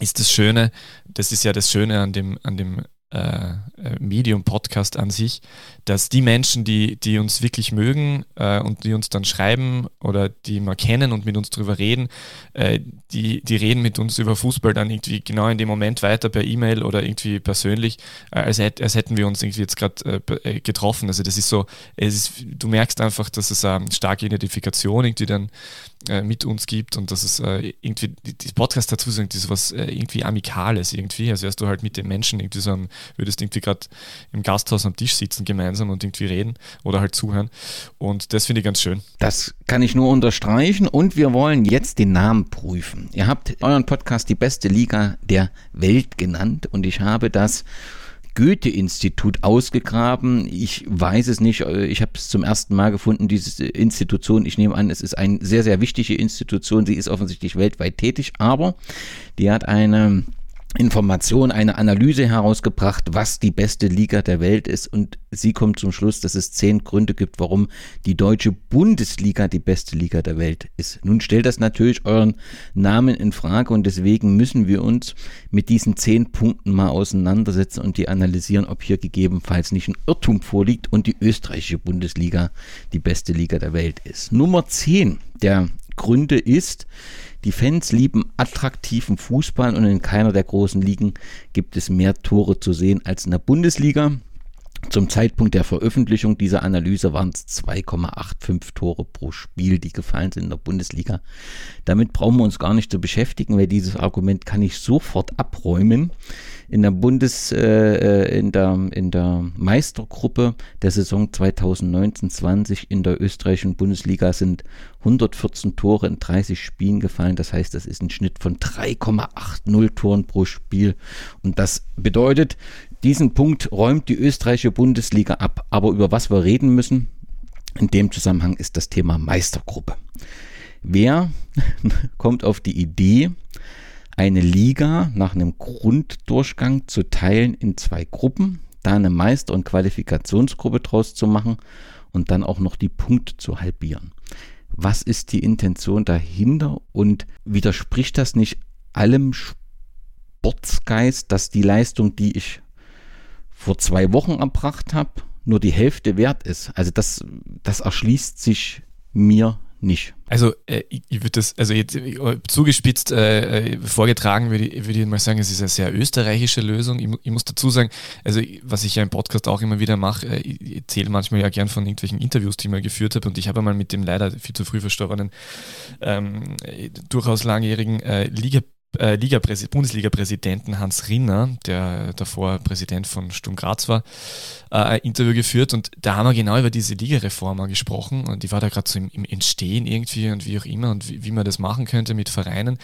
ist das Schöne, das ist ja das Schöne an dem, an dem äh, äh, Medium-Podcast an sich, dass die Menschen, die, die uns wirklich mögen äh, und die uns dann schreiben oder die mal kennen und mit uns drüber reden, äh, die, die reden mit uns über Fußball dann irgendwie genau in dem Moment weiter per E-Mail oder irgendwie persönlich, äh, als, als hätten wir uns irgendwie jetzt gerade getroffen. Also das ist so, es ist, du merkst einfach, dass es eine starke Identifikation irgendwie dann äh, mit uns gibt und dass es äh, irgendwie, die Podcast dazu sagt, ist was äh, irgendwie Amikales irgendwie, als wärst du halt mit den Menschen irgendwie so am, würdest irgendwie gerade im Gasthaus am Tisch sitzen gemeinsam und irgendwie reden oder halt zuhören und das finde ich ganz schön. Das kann ich nur unterstreichen und wir wollen jetzt den Namen prüfen. Ihr habt euren Podcast die beste Liga der Welt genannt und ich habe das Goethe-Institut ausgegraben. Ich weiß es nicht. Ich habe es zum ersten Mal gefunden, diese Institution. Ich nehme an, es ist eine sehr, sehr wichtige Institution. Sie ist offensichtlich weltweit tätig, aber die hat eine Information, eine Analyse herausgebracht, was die beste Liga der Welt ist und sie kommt zum Schluss, dass es zehn Gründe gibt, warum die deutsche Bundesliga die beste Liga der Welt ist. Nun stellt das natürlich euren Namen in Frage und deswegen müssen wir uns mit diesen zehn Punkten mal auseinandersetzen und die analysieren, ob hier gegebenenfalls nicht ein Irrtum vorliegt und die österreichische Bundesliga die beste Liga der Welt ist. Nummer zehn der Gründe ist, die Fans lieben attraktiven Fußball und in keiner der großen Ligen gibt es mehr Tore zu sehen als in der Bundesliga. Zum Zeitpunkt der Veröffentlichung dieser Analyse waren es 2,85 Tore pro Spiel, die gefallen sind in der Bundesliga. Damit brauchen wir uns gar nicht zu beschäftigen, weil dieses Argument kann ich sofort abräumen in der Bundes, äh, in der, in der Meistergruppe der Saison 2019-20 in der österreichischen Bundesliga sind 114 Tore in 30 Spielen gefallen. Das heißt, das ist ein Schnitt von 3,80 Toren pro Spiel. Und das bedeutet, diesen Punkt räumt die österreichische Bundesliga ab. Aber über was wir reden müssen, in dem Zusammenhang ist das Thema Meistergruppe. Wer (laughs) kommt auf die Idee, eine Liga nach einem Grunddurchgang zu teilen in zwei Gruppen, da eine Meister- und Qualifikationsgruppe draus zu machen und dann auch noch die Punkte zu halbieren. Was ist die Intention dahinter und widerspricht das nicht allem Sportsgeist, dass die Leistung, die ich vor zwei Wochen erbracht habe, nur die Hälfte wert ist? Also das, das erschließt sich mir nicht. Also äh, ich, würde das, also jetzt äh, zugespitzt äh, äh, vorgetragen würde ich, würd ich mal sagen, es ist eine sehr österreichische Lösung. Ich, ich, muss dazu sagen, also was ich ja im Podcast auch immer wieder mache, äh, ich erzähle manchmal ja gern von irgendwelchen Interviews, die ich mal geführt habe und ich habe mal mit dem leider viel zu früh verstorbenen, ähm, durchaus langjährigen äh, Liga äh, Bundesliga-Präsidenten Hans Rinner, der davor Präsident von Sturm Graz war, äh, ein Interview geführt und da haben wir genau über diese Ligareform gesprochen und die war da gerade so im, Entstehen irgendwie und wie auch immer und wie, wie man das machen könnte mit Vereinen.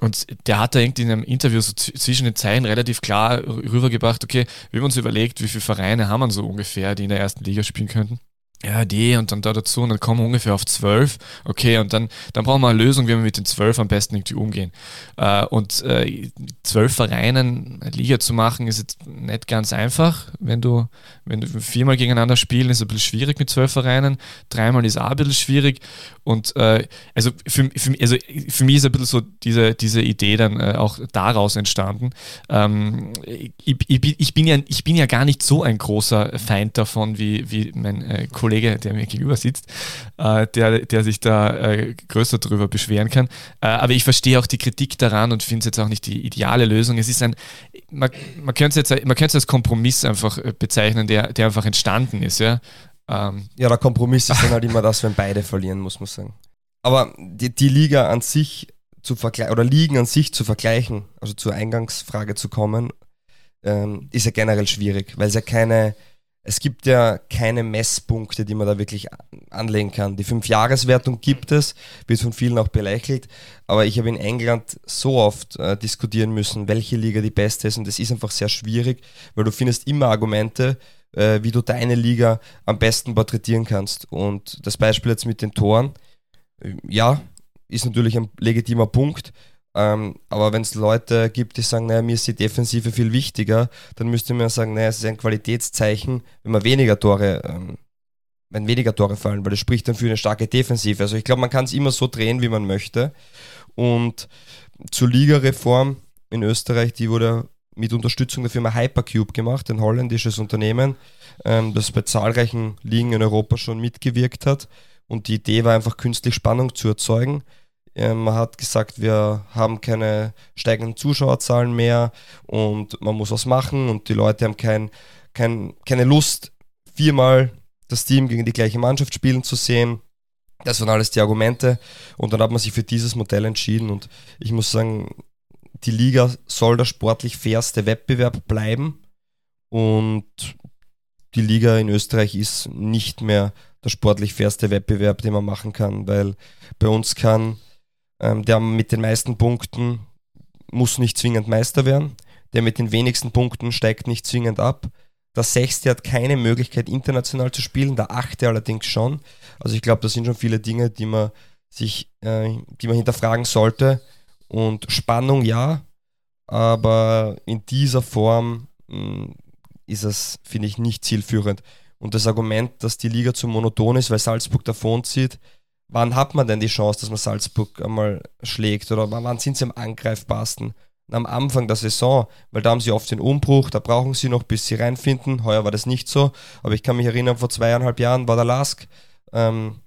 Und der hat da irgendwie in einem Interview so zwischen den Zeilen relativ klar rübergebracht, okay, wir haben uns überlegt, wie viele Vereine haben wir so ungefähr, die in der ersten Liga spielen könnten ja, die und dann da dazu und dann kommen wir ungefähr auf zwölf. Okay, und dann, dann brauchen wir eine Lösung, wie wir mit den zwölf am besten irgendwie umgehen. Äh, und äh, zwölf Vereinen Liga zu machen, ist jetzt nicht ganz einfach. Wenn du, wenn du viermal gegeneinander spielen, ist es ein bisschen schwierig mit zwölf Vereinen. Dreimal ist auch ein bisschen schwierig. Und äh, also, für, für, also für mich ist ein bisschen so diese, diese Idee dann äh, auch daraus entstanden. Ähm, ich, ich, ich, bin ja, ich bin ja gar nicht so ein großer Feind davon, wie, wie mein äh, Kollege Kollege, der mir gegenüber sitzt, äh, der, der sich da äh, größer darüber beschweren kann. Äh, aber ich verstehe auch die Kritik daran und finde es jetzt auch nicht die ideale Lösung. Es ist ein, man, man könnte es jetzt man könnte als Kompromiss einfach äh, bezeichnen, der, der einfach entstanden ist. Ja? Ähm. ja, der Kompromiss ist dann halt immer das, wenn beide verlieren, muss man sagen. Aber die, die Liga an sich zu vergleichen, oder Ligen an sich zu vergleichen, also zur Eingangsfrage zu kommen, ähm, ist ja generell schwierig, weil es ja keine es gibt ja keine Messpunkte, die man da wirklich anlegen kann. Die Fünfjahreswertung gibt es, wird von vielen auch belächelt, aber ich habe in England so oft äh, diskutieren müssen, welche Liga die beste ist und das ist einfach sehr schwierig, weil du findest immer Argumente, äh, wie du deine Liga am besten porträtieren kannst. Und das Beispiel jetzt mit den Toren, äh, ja, ist natürlich ein legitimer Punkt, ähm, aber wenn es Leute gibt, die sagen, naja, mir ist die Defensive viel wichtiger, dann müsste man sagen, naja, es ist ein Qualitätszeichen, wenn man weniger Tore, ähm, wenn weniger Tore fallen, weil das spricht dann für eine starke Defensive. Also ich glaube, man kann es immer so drehen, wie man möchte. Und zur Ligareform in Österreich, die wurde mit Unterstützung der Firma Hypercube gemacht, ein holländisches Unternehmen, ähm, das bei zahlreichen Ligen in Europa schon mitgewirkt hat. Und die Idee war einfach, künstlich Spannung zu erzeugen. Ähm, man hat gesagt, wir haben keine steigenden Zuschauerzahlen mehr und man muss was machen und die Leute haben kein, kein, keine Lust, viermal das Team gegen die gleiche Mannschaft spielen zu sehen. Das waren alles die Argumente und dann hat man sich für dieses Modell entschieden und ich muss sagen, die Liga soll der sportlich fairste Wettbewerb bleiben und die Liga in Österreich ist nicht mehr der sportlich fairste Wettbewerb, den man machen kann, weil bei uns kann ähm, der mit den meisten Punkten muss nicht zwingend Meister werden, der mit den wenigsten Punkten steigt nicht zwingend ab. Der Sechste hat keine Möglichkeit, international zu spielen, der Achte allerdings schon. Also ich glaube, das sind schon viele Dinge, die man sich, äh, die man hinterfragen sollte. Und Spannung ja, aber in dieser Form mh, hm, ist es, finde ich, nicht zielführend. Und das Argument, dass die Liga zu monoton ist, weil Salzburg davon zieht, wann hat man denn die Chance, dass man Salzburg einmal schlägt? Oder wann sind sie am angreifbarsten? am Anfang der Saison, weil da haben sie oft den Umbruch, da brauchen sie noch, bis sie reinfinden. Heuer war das nicht so, aber ich kann mich erinnern, vor zweieinhalb Jahren war der Lask ähm,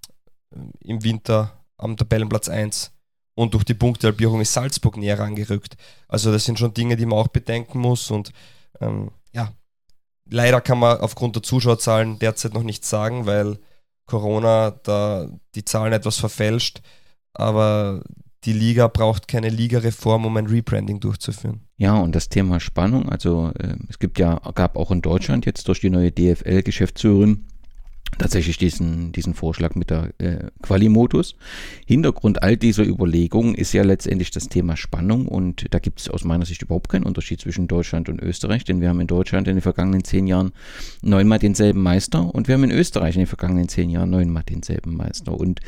im Winter am Tabellenplatz 1 und durch die Punktehalbierung ist Salzburg näher rangerückt. Also das sind schon Dinge, die man auch bedenken muss und ähm, ja, leider kann man aufgrund der Zuschauerzahlen derzeit noch nichts sagen, weil Corona da die Zahlen etwas verfälscht, aber die Liga braucht keine Ligareform, um ein Rebranding durchzuführen. Ja, und das Thema Spannung, also äh, es gibt ja, gab auch in Deutschland jetzt durch die neue DFL-Geschäftsführerin tatsächlich diesen, diesen Vorschlag mit der äh, Quali-Modus. Hintergrund all dieser Überlegungen ist ja letztendlich das Thema Spannung und da gibt es aus meiner Sicht überhaupt keinen Unterschied zwischen Deutschland und Österreich, denn wir haben in Deutschland in den vergangenen zehn Jahren neunmal denselben Meister und wir haben in Österreich in den vergangenen zehn Jahren neunmal denselben Meister und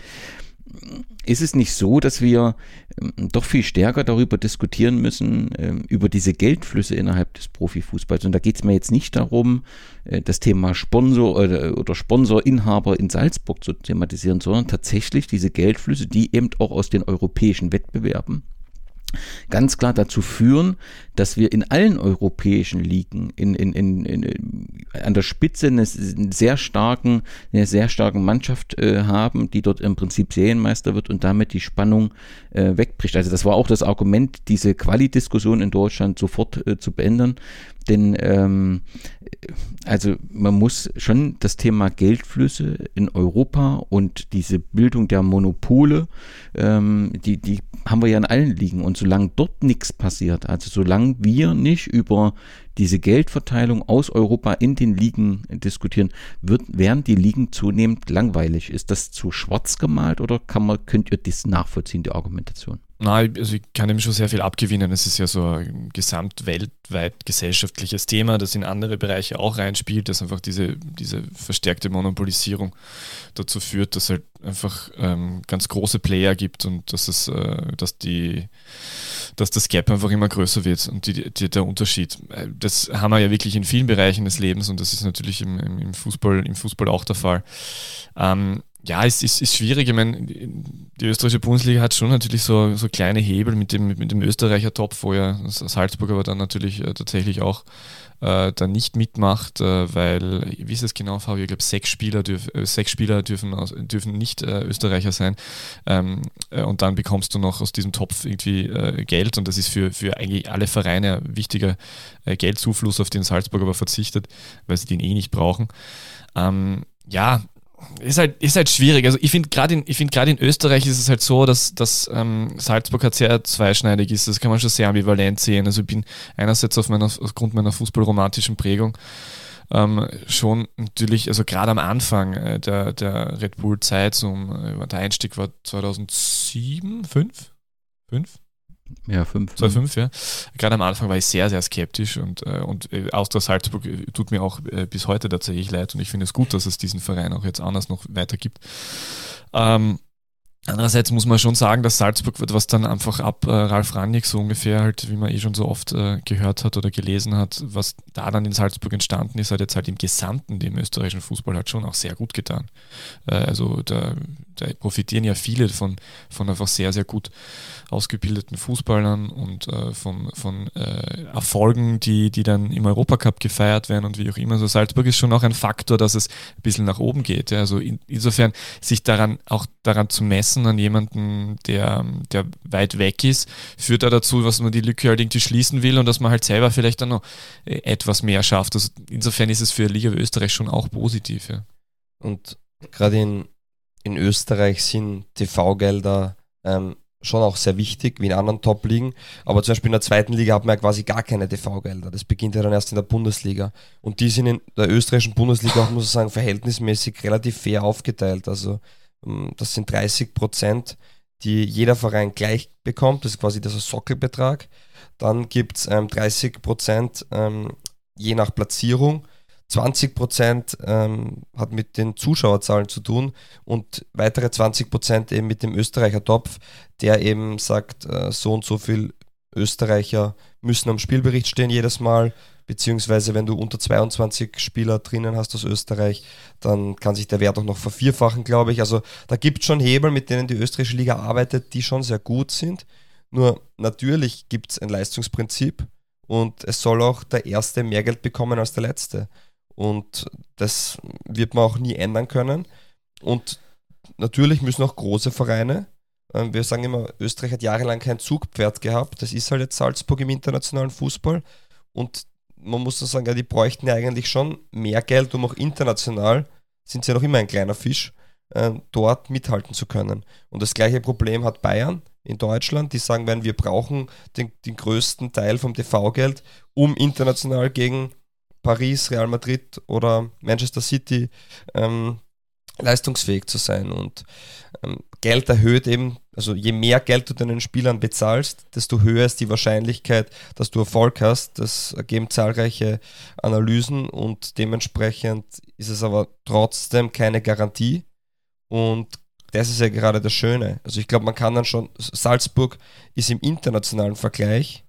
ist es nicht so, dass wir ähm, doch viel stärker darüber diskutieren müssen, ähm, über diese Geldflüsse innerhalb des Profifußballs? Und da geht es mir jetzt nicht darum, äh, das Thema Sponsor oder, oder Sponsorinhaber in Salzburg zu thematisieren, sondern tatsächlich diese Geldflüsse, die eben auch aus den europäischen Wettbewerben ganz klar dazu führen, dass wir in allen europäischen Ligen in, in, in, in an der Spitze eine sehr starken, eine sehr starken Mannschaft äh, haben, die dort im Prinzip Serienmeister wird und damit die Spannung äh, wegbricht. Also das war auch das Argument, diese Quali-Diskussion in Deutschland sofort äh, zu beenden. Denn ähm, also man muss schon das Thema Geldflüsse in Europa und diese Bildung der Monopole, ähm, die, die haben wir ja in allen Ligen. Und solange dort nichts passiert, also solange wir nicht über diese Geldverteilung aus Europa in den Ligen diskutieren, wird, werden die Ligen zunehmend langweilig. Ist das zu schwarz gemalt oder kann man, könnt ihr das nachvollziehen, die Argumentation? Nein, also ich kann dem schon sehr viel abgewinnen. Es ist ja so ein gesamtweltweit gesellschaftliches Thema, das in andere Bereiche auch reinspielt, dass einfach diese, diese verstärkte Monopolisierung dazu führt, dass halt einfach ähm, ganz große Player gibt und dass es, äh, dass die, dass das Gap einfach immer größer wird und die, die, der Unterschied. Äh, das haben wir ja wirklich in vielen Bereichen des Lebens und das ist natürlich im, im, Fußball, im Fußball auch der Fall. Ähm, ja, es ist, ist schwierig. Ich meine, die österreichische Bundesliga hat schon natürlich so, so kleine Hebel mit dem, mit dem Österreicher Topf, wo ja Salzburg aber dann natürlich äh, tatsächlich auch äh, da nicht mitmacht, äh, weil, wie ist es genau, Fabio? Ich glaube, sechs Spieler, dürf, äh, sechs Spieler dürfen, aus, dürfen nicht äh, Österreicher sein. Ähm, äh, und dann bekommst du noch aus diesem Topf irgendwie Geld und das ist für, für eigentlich alle Vereine ein wichtiger Geldzufluss, auf den Salzburg aber verzichtet, weil sie den eh nicht brauchen. Ähm, ja, ist halt, ist halt schwierig. Also ich finde gerade in, find in Österreich ist es halt so, dass, dass ähm, Salzburg halt sehr zweischneidig ist. Das kann man schon sehr ambivalent sehen. Also ich bin einerseits auf meiner, aufgrund meiner fußballromantischen Prägung ähm, schon natürlich, also gerade am Anfang äh, der, der Red Bull-Zeit, so, äh, der Einstieg war 2007, 5? 5? Ja, fünf. 2005, ja. Gerade am Anfang war ich sehr, sehr skeptisch und, äh, und äh, Austria Salzburg äh, tut mir auch äh, bis heute tatsächlich leid und ich finde es gut, dass es diesen Verein auch jetzt anders noch weiter gibt. Ähm, Andererseits muss man schon sagen, dass Salzburg wird, was dann einfach ab äh, Ralf Rangnick so ungefähr halt, wie man eh schon so oft äh, gehört hat oder gelesen hat, was da dann in Salzburg entstanden ist, hat jetzt halt im Gesamten dem österreichischen Fußball halt schon auch sehr gut getan. Also da, da, profitieren ja viele von, von einfach sehr, sehr gut ausgebildeten Fußballern und äh, von, von äh, Erfolgen, die, die dann im Europacup gefeiert werden und wie auch immer. Also Salzburg ist schon auch ein Faktor, dass es ein bisschen nach oben geht. Ja. Also in, insofern sich daran auch daran zu messen an jemanden, der, der weit weg ist, führt da dazu, dass man die Lücke halt irgendwie schließen will und dass man halt selber vielleicht dann noch äh, etwas mehr schafft. Also insofern ist es für Liga Österreich schon auch positiv. Ja. Und gerade in in Österreich sind TV-Gelder ähm, schon auch sehr wichtig, wie in anderen Top-Ligen. Aber zum Beispiel in der zweiten Liga hat man ja quasi gar keine TV-Gelder. Das beginnt ja dann erst in der Bundesliga. Und die sind in der österreichischen Bundesliga auch, muss ich sagen, verhältnismäßig relativ fair aufgeteilt. Also ähm, das sind 30 Prozent, die jeder Verein gleich bekommt. Das ist quasi dieser Sockelbetrag. Dann gibt es ähm, 30 Prozent ähm, je nach Platzierung 20 Prozent ähm, hat mit den Zuschauerzahlen zu tun und weitere 20 Prozent eben mit dem Österreicher Topf, der eben sagt, äh, so und so viel Österreicher müssen am Spielbericht stehen jedes Mal, beziehungsweise wenn du unter 22 Spieler drinnen hast aus Österreich, dann kann sich der Wert auch noch vervierfachen, glaube ich. Also da gibt es schon Hebel, mit denen die österreichische Liga arbeitet, die schon sehr gut sind. Nur natürlich gibt es ein Leistungsprinzip und es soll auch der Erste mehr Geld bekommen als der Letzte. Und das wird man auch nie ändern können. Und natürlich müssen auch große Vereine, ähm, wir sagen immer, Österreich hat jahrelang kein Zugpferd gehabt. Das ist halt jetzt Salzburg im internationalen Fußball. Und man muss dann sagen, ja, die bräuchten ja eigentlich schon mehr Geld, um auch international, sind sie ja noch immer ein kleiner Fisch, äh, dort mithalten zu können. Und das gleiche Problem hat Bayern in Deutschland, die sagen werden, wir brauchen den, den größten Teil vom TV-Geld, um international gegen Paris, Real Madrid oder Manchester City ähm, leistungsfähig zu sein. Und ähm, Geld erhöht eben, also je mehr Geld du deinen Spielern bezahlst, desto höher ist die Wahrscheinlichkeit, dass du Erfolg hast. Das ergeben zahlreiche Analysen und dementsprechend ist es aber trotzdem keine Garantie. Und das ist ja gerade das Schöne. Also ich glaube, man kann dann schon, Salzburg ist im internationalen Vergleich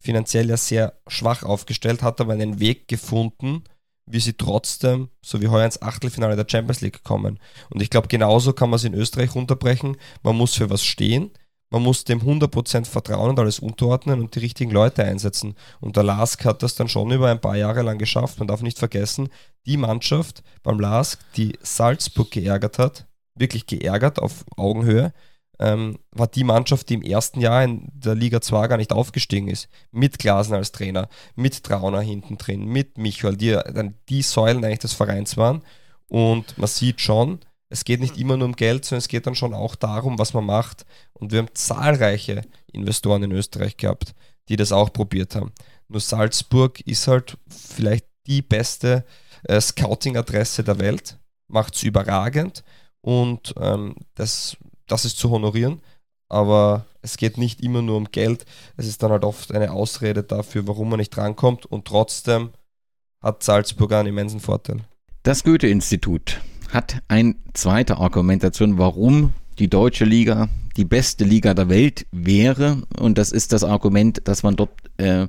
finanziell ja sehr schwach aufgestellt, hat aber einen Weg gefunden, wie sie trotzdem, so wie heuer ins Achtelfinale der Champions League kommen. Und ich glaube, genauso kann man es in Österreich runterbrechen. Man muss für was stehen, man muss dem 100% vertrauen und alles unterordnen und die richtigen Leute einsetzen. Und der Lask hat das dann schon über ein paar Jahre lang geschafft. Man darf nicht vergessen, die Mannschaft beim Lask, die Salzburg geärgert hat, wirklich geärgert auf Augenhöhe, ähm, war die Mannschaft, die im ersten Jahr in der Liga 2 gar nicht aufgestiegen ist. Mit Glasen als Trainer, mit Trauner hinten drin, mit Michael, die dann die Säulen eigentlich des Vereins waren. Und man sieht schon, es geht nicht immer nur um Geld, sondern es geht dann schon auch darum, was man macht. Und wir haben zahlreiche Investoren in Österreich gehabt, die das auch probiert haben. Nur Salzburg ist halt vielleicht die beste äh, Scouting-Adresse der Welt, macht es überragend und ähm, das das ist zu honorieren, aber es geht nicht immer nur um Geld. Es ist dann halt oft eine Ausrede dafür, warum man nicht drankommt und trotzdem hat Salzburg einen immensen Vorteil. Das Goethe-Institut hat ein zweite Argumentation, warum die deutsche Liga die beste Liga der Welt wäre. Und das ist das Argument, dass man dort äh, äh,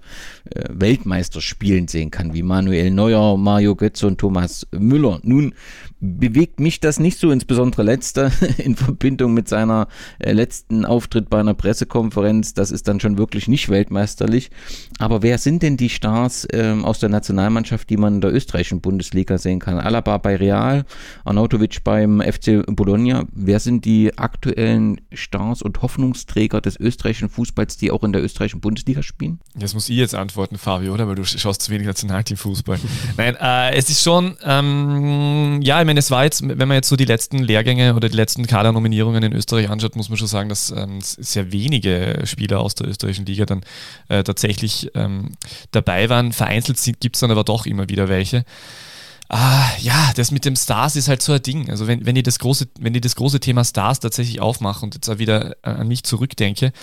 Weltmeister spielen sehen kann, wie Manuel Neuer, Mario Götze und Thomas Müller. Nun bewegt mich das nicht so, insbesondere letzter (laughs) in Verbindung mit seiner äh, letzten Auftritt bei einer Pressekonferenz. Das ist dann schon wirklich nicht weltmeisterlich. Aber wer sind denn die Stars äh, aus der Nationalmannschaft, die man in der österreichischen Bundesliga sehen kann? Alaba bei Real, Arnautovic beim FC Bologna. Wer sind die aktuellen Stars und Hoffnungsträger des österreichischen Fußballs, die auch in der österreichischen Bundesliga spielen? Das muss ich jetzt antworten, Fabio, oder? Weil du schaust zu wenig Nationalteamfußball. (laughs) Nein, äh, es ist schon, ähm, ja, ich meine, es war jetzt, wenn man jetzt so die letzten Lehrgänge oder die letzten Kadernominierungen in Österreich anschaut, muss man schon sagen, dass ähm, sehr wenige Spieler aus der österreichischen Liga dann äh, tatsächlich ähm, dabei waren. Vereinzelt gibt es dann aber doch immer wieder welche. Ah, ja, das mit dem Stars ist halt so ein Ding. Also wenn, wenn ich das große, wenn ich das große Thema Stars tatsächlich aufmache und jetzt auch wieder an mich zurückdenke,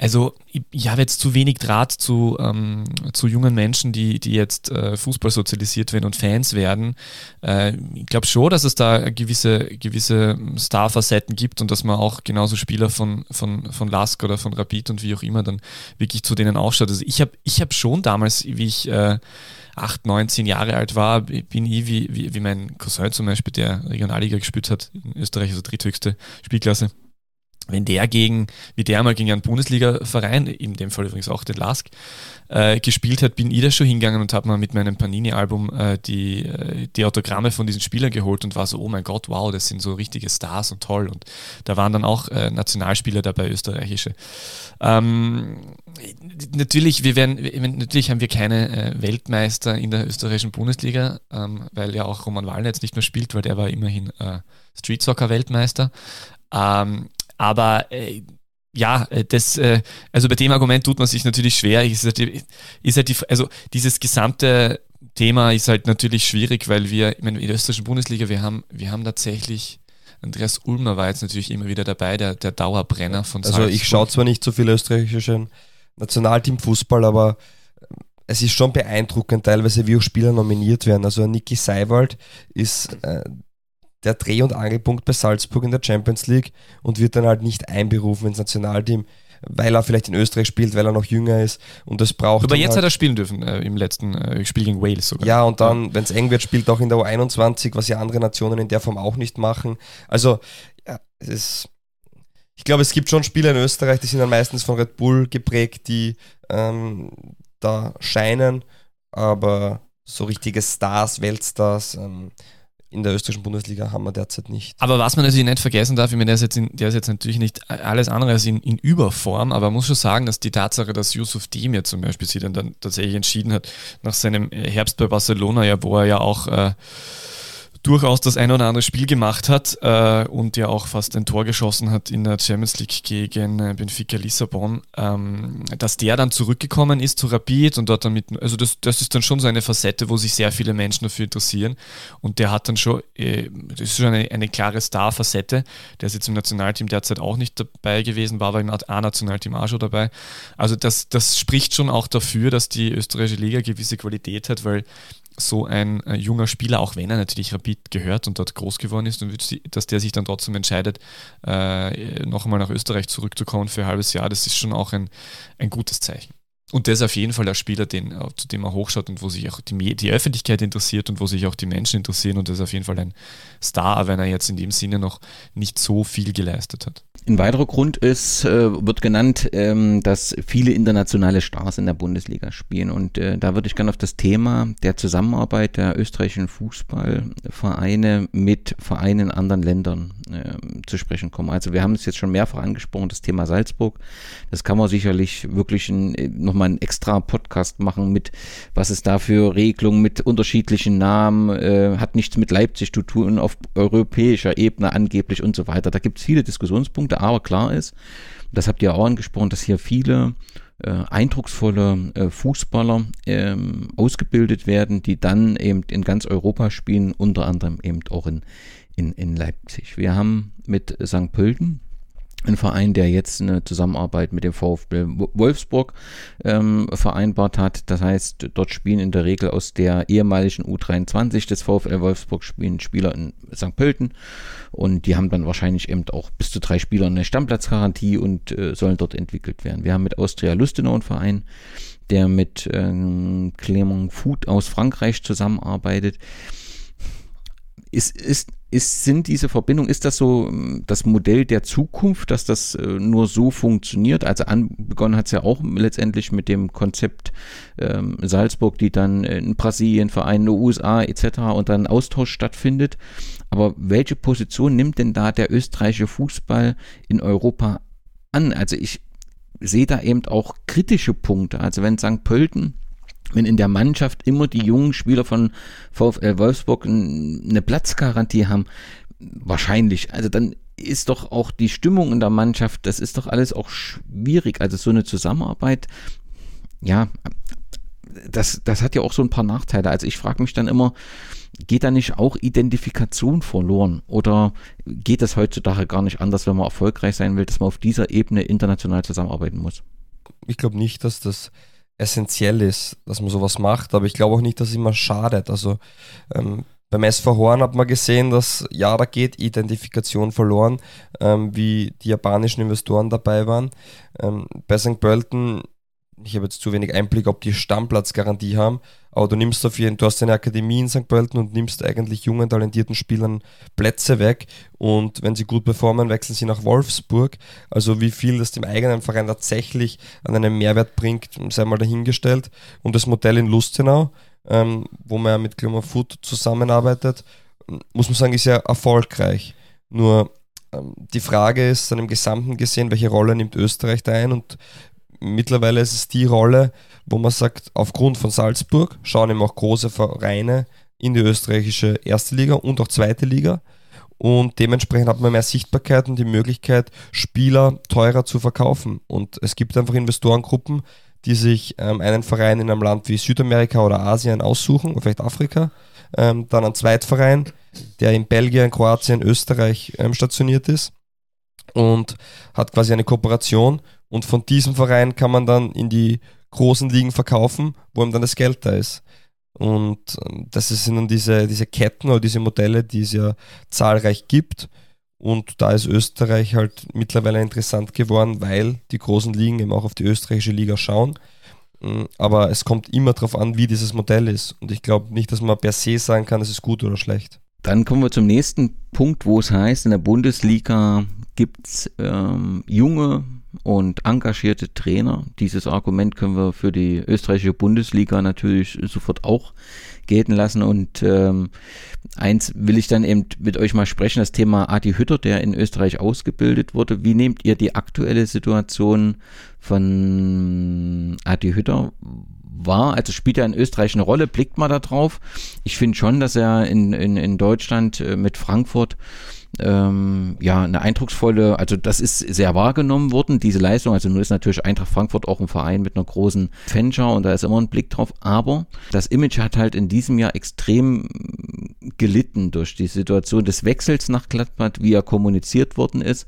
also ich, ich habe jetzt zu wenig Draht zu, ähm, zu jungen Menschen, die, die jetzt äh, Fußball sozialisiert werden und Fans werden. Äh, ich glaube schon, dass es da gewisse, gewisse Star-Facetten gibt und dass man auch genauso Spieler von, von, von Lask oder von Rapid und wie auch immer dann wirklich zu denen aufschaut. Also ich habe ich hab schon damals, wie ich äh, 8, 9, 10 Jahre alt war, bin ich wie, wie, wie mein Cousin zum Beispiel, der Regionalliga gespielt hat in Österreich, also dritthöchste Spielklasse wenn der gegen, wie der mal gegen einen Bundesliga-Verein, in dem Fall übrigens auch den Lask, äh, gespielt hat, bin ich da schon hingegangen und habe mal mit meinem Panini-Album äh, die, äh, die Autogramme von diesen Spielern geholt und war so, oh mein Gott, wow, das sind so richtige Stars und toll. Und da waren dann auch äh, Nationalspieler dabei, österreichische. Ähm, natürlich, wir werden, natürlich haben wir keine äh, Weltmeister in der österreichischen Bundesliga, ähm, weil ja auch Roman Wallner jetzt nicht mehr spielt, weil der war immerhin äh, Street Soccer Weltmeister. Ähm, aber äh, ja, äh, das, äh, also bei dem Argument tut man sich natürlich schwer. Ist halt, ist halt die, also dieses gesamte Thema ist halt natürlich schwierig, weil wir, ich meine, in der österreichischen Bundesliga, wir haben, wir haben tatsächlich, Andreas Ulmer war jetzt natürlich immer wieder dabei, der, der Dauerbrenner von Also ich schaue zwar nicht so viel österreichischen Nationalteam-Fußball, aber es ist schon beeindruckend teilweise, wie auch Spieler nominiert werden. Also Niki Seiwald ist äh, der Dreh- und Angelpunkt bei Salzburg in der Champions League und wird dann halt nicht einberufen ins Nationalteam, weil er vielleicht in Österreich spielt, weil er noch jünger ist und das braucht. Aber jetzt halt hat er spielen dürfen äh, im letzten äh, Spiel gegen Wales sogar. Ja, und dann, wenn es eng wird, spielt auch in der U21, was ja andere Nationen in der Form auch nicht machen. Also, ja, es ist. Ich glaube, es gibt schon Spieler in Österreich, die sind dann meistens von Red Bull geprägt, die ähm, da scheinen, aber so richtige Stars, Weltstars, ähm, in der österreichischen Bundesliga haben wir derzeit nicht. Aber was man natürlich nicht vergessen darf, ich meine, der ist jetzt, in, der ist jetzt natürlich nicht alles andere als in, in Überform, aber man muss schon sagen, dass die Tatsache, dass Yusuf Demir zum Beispiel sich dann, dann tatsächlich entschieden hat, nach seinem Herbst bei Barcelona, ja, wo er ja auch äh, durchaus das ein oder andere Spiel gemacht hat äh, und ja auch fast ein Tor geschossen hat in der Champions League gegen äh, Benfica Lissabon, ähm, dass der dann zurückgekommen ist zu Rapid und dort damit, also das, das ist dann schon so eine Facette, wo sich sehr viele Menschen dafür interessieren. Und der hat dann schon, äh, das ist schon eine, eine klare Star-Facette, der ist jetzt im Nationalteam derzeit auch nicht dabei gewesen, war aber im A-Nationalteam auch schon dabei. Also das, das spricht schon auch dafür, dass die österreichische Liga gewisse Qualität hat, weil so ein äh, junger Spieler, auch wenn er natürlich Rapid gehört und dort groß geworden ist, und dass der sich dann trotzdem entscheidet, äh, noch einmal nach Österreich zurückzukommen für ein halbes Jahr, das ist schon auch ein, ein gutes Zeichen. Und der ist auf jeden Fall der Spieler, den, äh, zu dem er hochschaut und wo sich auch die, die Öffentlichkeit interessiert und wo sich auch die Menschen interessieren. Und das ist auf jeden Fall ein Star, wenn er jetzt in dem Sinne noch nicht so viel geleistet hat. Ein weiterer Grund ist, äh, wird genannt, ähm, dass viele internationale Stars in der Bundesliga spielen. Und äh, da würde ich gerne auf das Thema der Zusammenarbeit der österreichischen Fußballvereine mit Vereinen in anderen Ländern äh, zu sprechen kommen. Also wir haben es jetzt schon mehrfach angesprochen, das Thema Salzburg. Das kann man sicherlich wirklich nochmal einen extra Podcast machen mit, was es da für Regelungen mit unterschiedlichen Namen, äh, hat nichts mit Leipzig zu tun, auf europäischer Ebene angeblich und so weiter. Da gibt es viele Diskussionspunkte. Punkte. Aber klar ist, das habt ihr auch angesprochen, dass hier viele äh, eindrucksvolle äh, Fußballer ähm, ausgebildet werden, die dann eben in ganz Europa spielen, unter anderem eben auch in, in, in Leipzig. Wir haben mit St. Pölten ein Verein, der jetzt eine Zusammenarbeit mit dem VfB Wolfsburg ähm, vereinbart hat. Das heißt, dort spielen in der Regel aus der ehemaligen U23 des VfL Wolfsburg spielen Spieler in St. Pölten und die haben dann wahrscheinlich eben auch bis zu drei Spieler eine Stammplatzgarantie und äh, sollen dort entwickelt werden. Wir haben mit Austria Lustenau einen Verein, der mit ähm, Clermont Food aus Frankreich zusammenarbeitet. Ist, ist ist, sind diese Verbindungen, ist das so ähm, das Modell der Zukunft, dass das äh, nur so funktioniert? Also an, begonnen hat es ja auch letztendlich mit dem Konzept ähm, Salzburg, die dann in Brasilien, Vereinen, USA etc. und dann Austausch stattfindet. Aber welche Position nimmt denn da der österreichische Fußball in Europa an? Also ich sehe da eben auch kritische Punkte. Also wenn St. Pölten wenn in der Mannschaft immer die jungen Spieler von VfL Wolfsburg eine Platzgarantie haben, wahrscheinlich, also dann ist doch auch die Stimmung in der Mannschaft, das ist doch alles auch schwierig. Also so eine Zusammenarbeit, ja, das, das hat ja auch so ein paar Nachteile. Also ich frage mich dann immer, geht da nicht auch Identifikation verloren? Oder geht das heutzutage gar nicht anders, wenn man erfolgreich sein will, dass man auf dieser Ebene international zusammenarbeiten muss? Ich glaube nicht, dass das essentiell ist, dass man sowas macht, aber ich glaube auch nicht, dass es immer schadet. Also ähm, beim SV Horn hat man gesehen, dass ja, da geht Identifikation verloren, ähm, wie die japanischen Investoren dabei waren. Ähm, bei St. Pölten ich habe jetzt zu wenig Einblick, ob die Stammplatzgarantie haben, aber du nimmst auf jeden, du hast eine Akademie in St. Pölten und nimmst eigentlich jungen, talentierten Spielern Plätze weg und wenn sie gut performen, wechseln sie nach Wolfsburg. Also wie viel das dem eigenen Verein tatsächlich an einen Mehrwert bringt, sei mal dahingestellt. Und das Modell in Lustenau, ähm, wo man ja mit Glummer Food zusammenarbeitet, muss man sagen, ist ja erfolgreich. Nur ähm, die Frage ist dann im Gesamten gesehen, welche Rolle nimmt Österreich da ein und mittlerweile ist es die Rolle, wo man sagt, aufgrund von Salzburg schauen eben auch große Vereine in die österreichische erste Liga und auch zweite Liga. Und dementsprechend hat man mehr Sichtbarkeit und die Möglichkeit, Spieler teurer zu verkaufen. Und es gibt einfach Investorengruppen, die sich ähm, einen Verein in einem Land wie Südamerika oder Asien aussuchen, vielleicht Afrika, ähm, dann einen Zweitverein, der in Belgien, Kroatien, Österreich ähm, stationiert ist und hat quasi eine Kooperation und von diesem Verein kann man dann in die großen Ligen verkaufen, wo ihm dann das Geld da ist. Und ähm, das sind dann diese, diese Ketten oder diese Modelle, die es ja zahlreich gibt. Und da ist Österreich halt mittlerweile interessant geworden, weil die großen Ligen eben auch auf die österreichische Liga schauen. Mm, aber es kommt immer darauf an, wie dieses Modell ist. Und ich glaube nicht, dass man per se sagen kann, es ist gut oder schlecht. Dann kommen wir zum nächsten Punkt, wo es heißt, in der Bundesliga gibt es ähm, junge und engagierte Trainer. Dieses Argument können wir für die österreichische Bundesliga natürlich sofort auch gelten lassen. Und ähm, eins will ich dann eben mit euch mal sprechen, das Thema Adi Hütter, der in Österreich ausgebildet wurde. Wie nehmt ihr die aktuelle Situation von Adi Hütter war, also spielt er in Österreich eine Rolle, blickt mal da drauf. Ich finde schon, dass er in, in, in Deutschland äh, mit Frankfurt ähm, ja, eine eindrucksvolle, also das ist sehr wahrgenommen worden, diese Leistung. Also nun ist natürlich Eintracht Frankfurt auch ein Verein mit einer großen Fanschau und da ist immer ein Blick drauf. Aber das Image hat halt in diesem Jahr extrem gelitten durch die Situation des Wechsels nach Gladbach, wie er kommuniziert worden ist.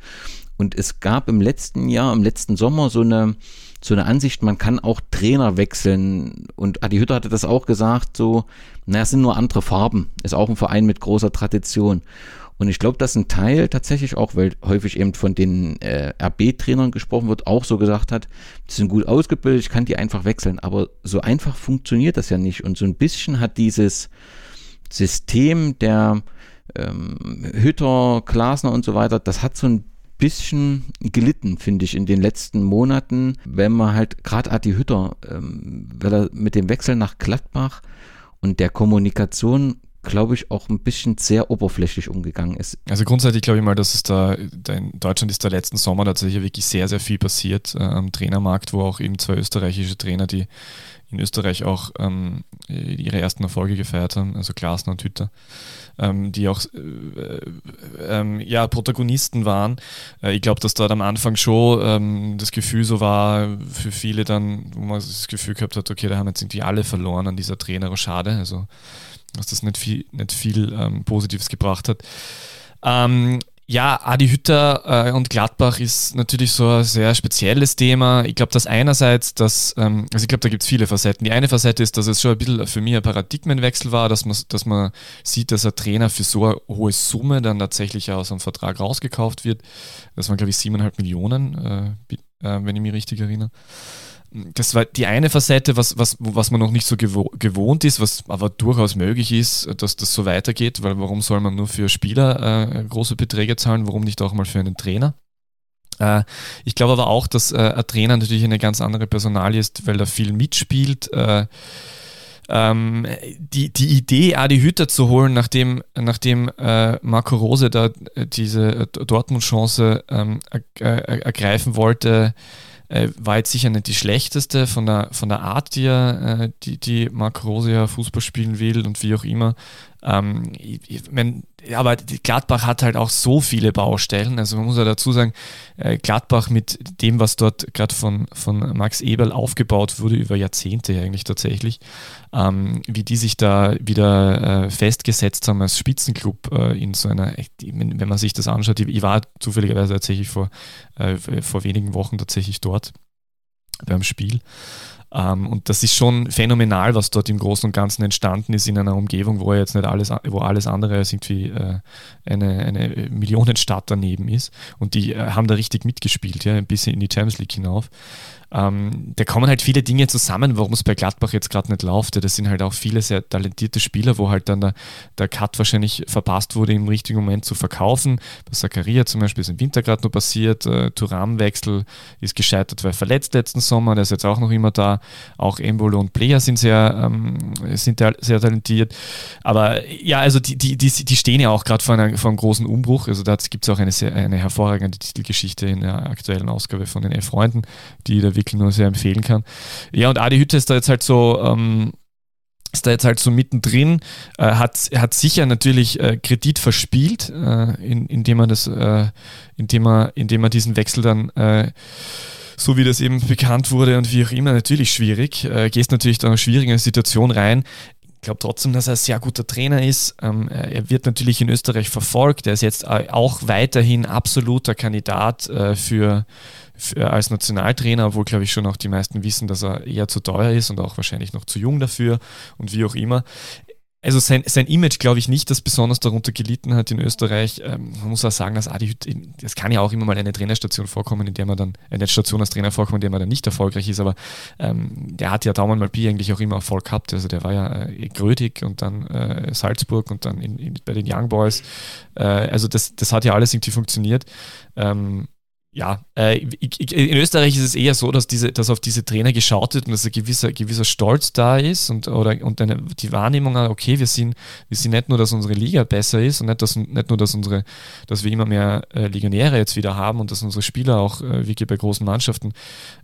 Und es gab im letzten Jahr, im letzten Sommer so eine, so eine Ansicht, man kann auch Trainer wechseln. Und Adi Hütter hatte das auch gesagt, so, naja, es sind nur andere Farben. Ist auch ein Verein mit großer Tradition. Und ich glaube, dass ein Teil tatsächlich auch, weil häufig eben von den äh, RB-Trainern gesprochen wird, auch so gesagt hat, die sind gut ausgebildet, ich kann die einfach wechseln. Aber so einfach funktioniert das ja nicht. Und so ein bisschen hat dieses System der ähm, Hütter, Glasner und so weiter, das hat so ein bisschen gelitten, finde ich, in den letzten Monaten, wenn man halt gerade Adi Hütter, ähm, weil er mit dem Wechsel nach Gladbach und der Kommunikation glaube ich, auch ein bisschen sehr oberflächlich umgegangen ist. Also grundsätzlich glaube ich mal, dass es da, in Deutschland ist der letzten Sommer tatsächlich wirklich sehr, sehr viel passiert äh, am Trainermarkt, wo auch eben zwei österreichische Trainer, die in Österreich auch ähm, ihre ersten Erfolge gefeiert haben, also Glasner und Hütter, ähm, die auch äh, äh, ja, Protagonisten waren. Äh, ich glaube, dass dort am Anfang schon ähm, das Gefühl so war für viele dann, wo man das Gefühl gehabt hat, okay, da haben jetzt irgendwie alle verloren an dieser Trainer, schade. Also dass das nicht viel, nicht viel ähm, Positives gebracht hat. Ähm, ja, Adi Hütter äh, und Gladbach ist natürlich so ein sehr spezielles Thema. Ich glaube, dass einerseits, dass, ähm, also ich glaube, da gibt es viele Facetten. Die eine Facette ist, dass es schon ein bisschen für mich ein Paradigmenwechsel war, dass man, dass man sieht, dass ein Trainer für so eine hohe Summe dann tatsächlich aus einem Vertrag rausgekauft wird. Das waren, glaube ich, siebeneinhalb Millionen, äh, äh, wenn ich mich richtig erinnere das war die eine Facette, was, was, was man noch nicht so gewohnt ist, was aber durchaus möglich ist, dass das so weitergeht, weil warum soll man nur für Spieler äh, große Beträge zahlen, warum nicht auch mal für einen Trainer? Äh, ich glaube aber auch, dass äh, ein Trainer natürlich eine ganz andere Personalie ist, weil er viel mitspielt. Äh, ähm, die, die Idee, Adi Hütter zu holen, nachdem, nachdem äh, Marco Rose da äh, diese Dortmund-Chance ähm, ergreifen wollte, äh, war jetzt sicher nicht die schlechteste von der, von der Art, die, er, äh, die, die Marc Rose ja Fußball spielen will und wie auch immer. Ähm, ich, ich mein, aber Gladbach hat halt auch so viele Baustellen. Also man muss ja dazu sagen, äh, Gladbach mit dem, was dort gerade von, von Max Eberl aufgebaut wurde, über Jahrzehnte eigentlich tatsächlich, ähm, wie die sich da wieder äh, festgesetzt haben als Spitzenclub äh, in so einer, wenn man sich das anschaut, ich, war zufälligerweise tatsächlich vor, äh, vor wenigen Wochen tatsächlich dort beim Spiel. Ähm, und das ist schon phänomenal, was dort im Großen und Ganzen entstanden ist in einer Umgebung, wo jetzt nicht alles, wo alles andere als irgendwie äh, eine, eine Millionenstadt daneben ist. Und die äh, haben da richtig mitgespielt, ja, ein bisschen in die Champions League hinauf. Ähm, da kommen halt viele Dinge zusammen, warum es bei Gladbach jetzt gerade nicht läuft. Das sind halt auch viele sehr talentierte Spieler, wo halt dann der, der Cut wahrscheinlich verpasst wurde, im richtigen Moment zu verkaufen. Bei Zakaria zum Beispiel ist im Winter gerade nur passiert. Äh, Turam-Wechsel ist gescheitert, weil verletzt letzten Sommer. Der ist jetzt auch noch immer da. Auch Embolo und Player sind sehr, ähm, sind sehr talentiert. Aber ja, also die, die, die, die stehen ja auch gerade vor, vor einem großen Umbruch. Also da gibt es auch eine, sehr, eine hervorragende Titelgeschichte in der aktuellen Ausgabe von den Elf-Freunden, die da wirklich nur sehr empfehlen kann. Ja, und Adi Hütte ist da jetzt halt so, ähm, ist da jetzt halt so mittendrin, äh, hat, hat sicher natürlich äh, Kredit verspielt, äh, in, indem er das, äh, indem er, indem er diesen Wechsel dann äh, so wie das eben bekannt wurde und wie auch immer, natürlich schwierig. Äh, gehst natürlich da eine schwierige Situation rein. Ich glaube trotzdem, dass er ein sehr guter Trainer ist. Ähm, er wird natürlich in Österreich verfolgt. Er ist jetzt auch weiterhin absoluter Kandidat äh, für, als Nationaltrainer, obwohl, glaube ich, schon auch die meisten wissen, dass er eher zu teuer ist und auch wahrscheinlich noch zu jung dafür und wie auch immer also sein, sein Image glaube ich nicht, das besonders darunter gelitten hat in Österreich. Ähm, man muss auch sagen, dass Adi Hütt, es kann ja auch immer mal eine Trainerstation vorkommen, in der man dann, eine Station als Trainer vorkommen, in der man dann nicht erfolgreich ist, aber ähm, der hat ja Daumen mal Bier eigentlich auch immer Erfolg gehabt. Also der war ja äh, Grödig und dann äh, Salzburg und dann in, in, bei den Young Boys. Äh, also das, das hat ja alles irgendwie funktioniert. Ähm, ja, äh, in Österreich ist es eher so, dass, diese, dass auf diese Trainer geschaut wird und dass ein gewisser, gewisser Stolz da ist und, oder, und eine, die Wahrnehmung, okay, wir sind, wir sind nicht nur, dass unsere Liga besser ist und nicht, dass, nicht nur, dass, unsere, dass wir immer mehr äh, Legionäre jetzt wieder haben und dass unsere Spieler auch äh, wie bei großen Mannschaften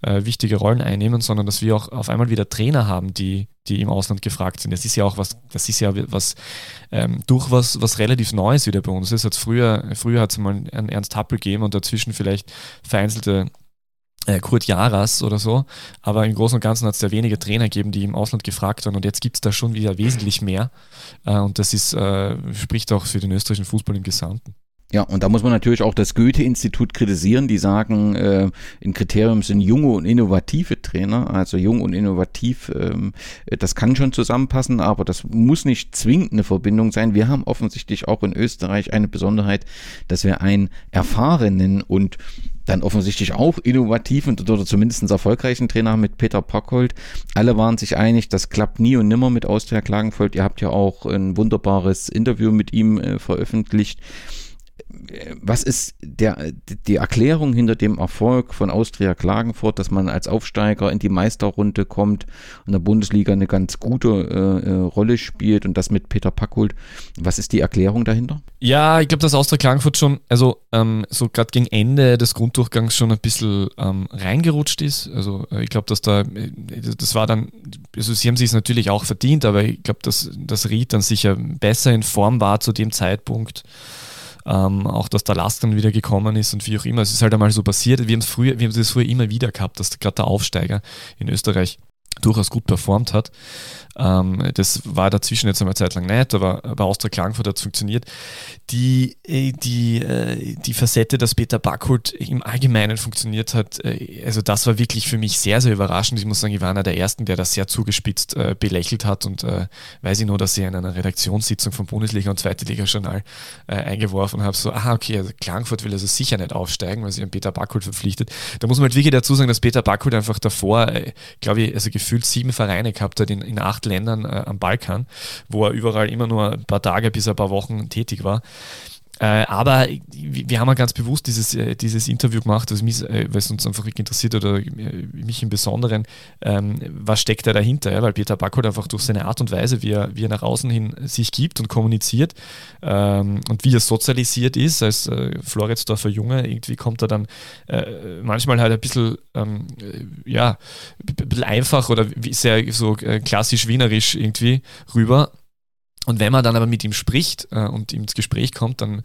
wichtige Rollen einnehmen, sondern dass wir auch auf einmal wieder Trainer haben, die, die im Ausland gefragt sind. Das ist ja auch was, das ist ja was ähm, durch was, was relativ Neues wieder bei uns ist. Als früher, früher hat es mal einen Ernst Happel gegeben und dazwischen vielleicht vereinzelte äh, Kurt Jaras oder so, aber im Großen und Ganzen hat es sehr wenige Trainer gegeben, die im Ausland gefragt waren und jetzt gibt es da schon wieder wesentlich mehr äh, und das ist, äh, spricht auch für den österreichischen Fußball im Gesamten. Ja, und da muss man natürlich auch das Goethe-Institut kritisieren, die sagen, äh, in Kriterium sind junge und innovative Trainer, also jung und innovativ, ähm, das kann schon zusammenpassen, aber das muss nicht zwingend eine Verbindung sein. Wir haben offensichtlich auch in Österreich eine Besonderheit, dass wir einen erfahrenen und dann offensichtlich auch innovativen oder zumindest erfolgreichen Trainer haben mit Peter Packhold. Alle waren sich einig, das klappt nie und nimmer mit Austria Klagenfurt. Ihr habt ja auch ein wunderbares Interview mit ihm äh, veröffentlicht was ist der, die Erklärung hinter dem Erfolg von Austria Klagenfurt, dass man als Aufsteiger in die Meisterrunde kommt und der Bundesliga eine ganz gute äh, äh, Rolle spielt und das mit Peter Packhult? Was ist die Erklärung dahinter? Ja, ich glaube, dass Austria Klagenfurt schon, also ähm, so gerade gegen Ende des Grunddurchgangs schon ein bisschen ähm, reingerutscht ist. Also äh, ich glaube, dass da, äh, das war dann, also sie haben sich es natürlich auch verdient, aber ich glaube, dass das Ried dann sicher besser in Form war zu dem Zeitpunkt. Ähm, auch, dass der Last dann wieder gekommen ist und wie auch immer. Es ist halt einmal so passiert. Wir haben es früher, wir haben es früher immer wieder gehabt, dass gerade der Aufsteiger in Österreich durchaus gut performt hat. Ähm, das war dazwischen jetzt einmal Zeit lang nicht, aber bei Austria Klagenfurt hat es funktioniert. Die, äh, die, äh, die Facette, dass Peter Backholt im Allgemeinen funktioniert hat, äh, also das war wirklich für mich sehr, sehr überraschend. Ich muss sagen, ich war einer der Ersten, der das sehr zugespitzt äh, belächelt hat und weiß ich nur, dass ich in einer Redaktionssitzung vom Bundesliga und Zweite Liga Journal äh, eingeworfen habe, so, aha, okay, also Klagenfurt will also sicher nicht aufsteigen, weil sie einen Peter Backholt verpflichtet. Da muss man halt wirklich dazu sagen, dass Peter Backholt einfach davor, glaube ich, also gefühlt sieben Vereine gehabt hat in, in acht Ländern äh, am Balkan, wo er überall immer nur ein paar Tage bis ein paar Wochen tätig war. Äh, aber wir haben ja ganz bewusst dieses, äh, dieses Interview gemacht, also mich, äh, es uns einfach interessiert oder mich im Besonderen, ähm, was steckt da dahinter? Ja? Weil Peter Backholt einfach durch seine Art und Weise, wie er, wie er nach außen hin sich gibt und kommuniziert ähm, und wie er sozialisiert ist als Floridsdorfer Junge, irgendwie kommt er dann manchmal halt ein bisschen, ähm, ja, ein bisschen einfach oder sehr so klassisch wienerisch irgendwie rüber und wenn man dann aber mit ihm spricht äh, und ihm ins Gespräch kommt, dann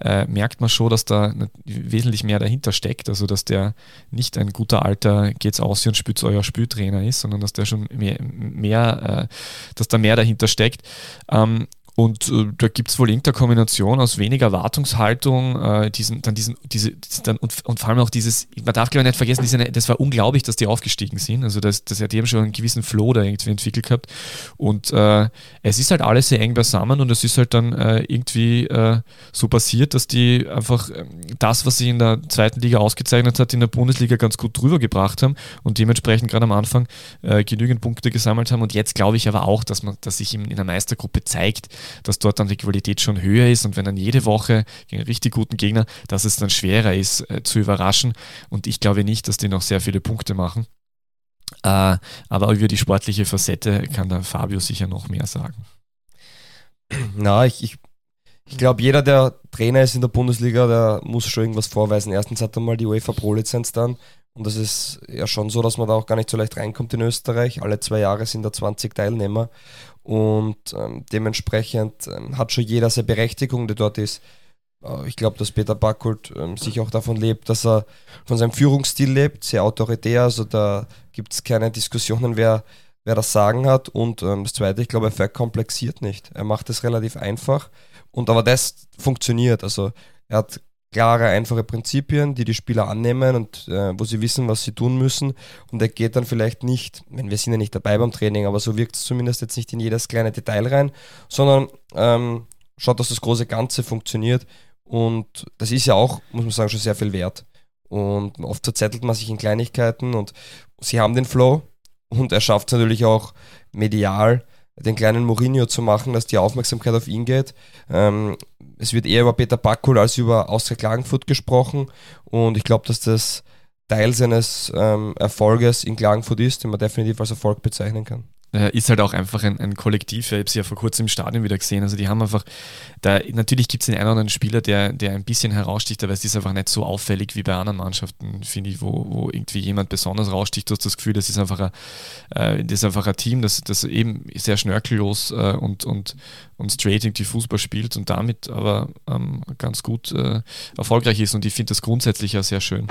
äh, merkt man schon, dass da wesentlich mehr dahinter steckt. Also, dass der nicht ein guter alter geht's aus und spürt euer Spieltrainer ist, sondern dass der schon mehr, mehr äh, dass da mehr dahinter steckt. Ähm, Und äh, da gibt es wohl irgendeine Kombination aus weniger Erwartungshaltung, äh, diesen, dann diesen, diese, dann, und, und vor allem auch dieses, man darf glaube ich nicht vergessen, diese, das war unglaublich, dass die aufgestiegen sind. Also das, das hat eben schon einen gewissen Flow da irgendwie entwickelt gehabt. Und äh, es ist halt alles sehr eng beisammen und es ist halt dann äh, irgendwie äh, so passiert, dass die einfach ähm, das, was sie in der zweiten Liga ausgezeichnet hat, in der Bundesliga ganz gut drüber gebracht haben und dementsprechend gerade am Anfang äh, genügend Punkte gesammelt haben. Und jetzt glaube ich aber auch, dass man, dass sich in der Meistergruppe zeigt, dass dort dann die Qualität schon höher ist und wenn dann jede Woche gegen einen richtig guten Gegner, dass es dann schwerer ist äh, zu überraschen. Und ich glaube nicht, dass die noch sehr viele Punkte machen. Äh, aber über die sportliche Facette kann der Fabio sicher noch mehr sagen. Na, ich, ich, ich glaube, jeder, der Trainer ist in der Bundesliga, der muss schon irgendwas vorweisen. Erstens hat er mal die UEFA Pro-Lizenz dann. Und das ist ja schon so, dass man da auch gar nicht so leicht reinkommt in Österreich. Alle zwei Jahre sind da 20 Teilnehmer. Und ähm, dementsprechend ähm, hat schon jeder seine Berechtigung, der dort ist. Äh, ich glaube, dass Peter Backholt ähm, sich auch davon lebt, dass er von seinem Führungsstil lebt, sehr autoritär. Also da gibt es keine Diskussionen, wer, wer das Sagen hat. Und ähm, das Zweite, ich glaube, er verkomplexiert nicht. Er macht es relativ einfach. Und aber das funktioniert. Also er hat klare, einfache Prinzipien, die die Spieler annehmen und äh, wo sie wissen, was sie tun müssen. Und er geht dann vielleicht nicht, wenn wir sind ja nicht dabei beim Training, aber so wirkt es zumindest jetzt nicht in jedes kleine Detail rein, sondern ähm, schaut, dass das große Ganze funktioniert. Und das ist ja auch, muss man sagen, schon sehr viel wert. Und oft verzettelt man sich in Kleinigkeiten und sie haben den Flow und er schafft es natürlich auch medial den kleinen Mourinho zu machen, dass die Aufmerksamkeit auf ihn geht. Ähm, es wird eher über Peter Backhol als über Austria Klagenfurt gesprochen und ich glaube, dass das Teil seines ähm, Erfolges in Klagenfurt ist, den man definitiv als Erfolg bezeichnen kann äh, ist halt auch einfach ein, ein Kollektiv. Ich habe sie ja vor kurzem im Stadion wieder gesehen. Also die haben einfach, da natürlich gibt es den einen oder anderen Spieler, der, der ein bisschen heraussticht, aber es ist einfach nicht so auffällig wie bei anderen Mannschaften, finde ich, wo, wo irgendwie jemand besonders raussticht. Du hast das Gefühl, das ist einfach ein, äh, das ist einfach ein Team, das, das eben sehr schnörkellos äh, und, und, und straight irgendwie Fußball spielt und damit aber ähm, ganz gut äh, erfolgreich ist. Und ich finde das grundsätzlich ja sehr schön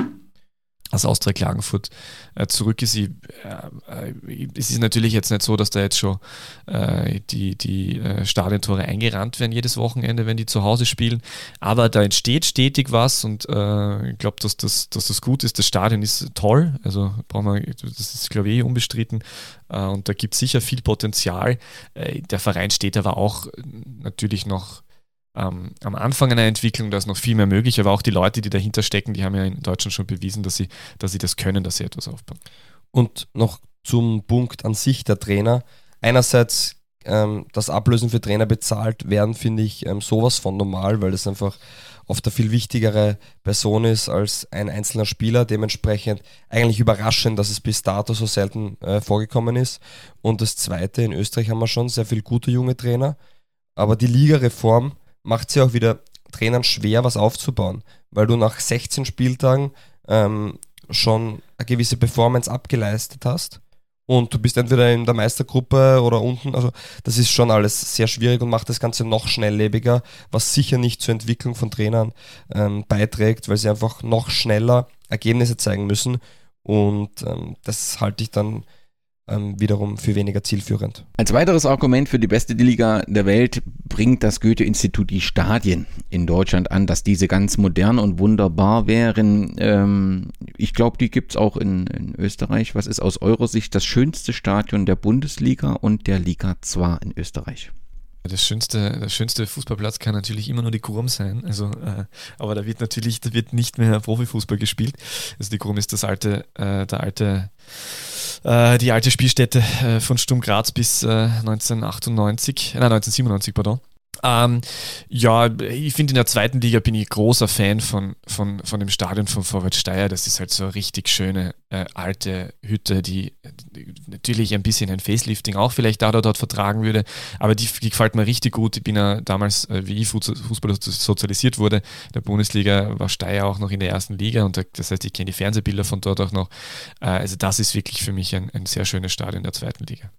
aus Austria Klagenfurt äh, zurück ist. Ich, äh, äh, es ist natürlich jetzt nicht so, dass da jetzt schon äh, die, die äh, Stadiontore eingerannt werden jedes Wochenende, wenn die zu Hause spielen. Aber da entsteht stetig was und äh, ich glaube, dass das, dass das gut ist. Das Stadion ist toll, also brauchen wir, das ist glaube ich eh unbestritten. und da gibt es sicher viel Potenzial. der Verein steht aber auch natürlich noch ähm, am Anfang einer Entwicklung, da ist noch viel mehr möglich, aber auch die Leute, die dahinter stecken, die haben ja in Deutschland schon bewiesen, dass sie, dass sie das können, dass sie etwas aufbauen. Und noch zum Punkt an sich der Trainer. Einerseits ähm, das Ablösen für Trainer bezahlt werden, finde ich ähm, sowas von normal, weil das einfach oft eine viel wichtigere Person ist als ein einzelner Spieler. Dementsprechend eigentlich überraschend, dass es bis dato so selten äh, vorgekommen ist. Und das Zweite, in Österreich haben wir schon sehr viele gute junge Trainer, aber die Ligareform macht es ja auch wieder Trainern schwer, was aufzubauen, weil du nach 16 Spieltagen ähm, schon eine gewisse Performance abgeleistet hast und du bist entweder in der Meistergruppe oder unten. Also das ist schon alles sehr schwierig und macht das Ganze noch schnelllebiger, was sicher nicht zur Entwicklung von Trainern ähm, beiträgt, weil sie einfach noch schneller Ergebnisse zeigen müssen. Und ähm, das halte ich dann ähm, wiederum für weniger zielführend. Als weiteres Argument für die beste Liga der Welt bringt das Goethe-Institut die Stadien in Deutschland an, dass diese ganz modern und wunderbar wären. Ähm, ich glaube, die gibt es auch in, in, Österreich. Was ist aus eurer Sicht das schönste Stadion der Bundesliga und der Liga 2 in Österreich? Das schönste, der schönste Fußballplatz kann natürlich immer nur die Kurm sein. Also, äh, aber da wird natürlich, da wird nicht mehr Profifußball gespielt. Also die Kurm ist das alte, äh, der alte äh, die alte Spielstätte äh, von Sturm Graz bis 1998, äh, nein, 1997, pardon. Ähm, ja, ich finde in der zweiten Liga bin ich großer Fan von, von, von dem Stadion von Vorwärts Steyr. Das ist halt so eine richtig schöne äh, alte Hütte, die, die, natürlich ein bisschen ein Facelifting auch vielleicht da oder dort vertragen würde, aber die, die gefällt mir richtig gut. Ich bin ja damals, äh, wie ich Fußball sozialisiert wurde, in der Bundesliga war Steyr auch noch in der ersten Liga und das heißt, ich kenne die Fernsehbilder von dort auch noch. Äh, also das ist wirklich für mich ein, ein sehr schönes Stadion der zweiten Liga.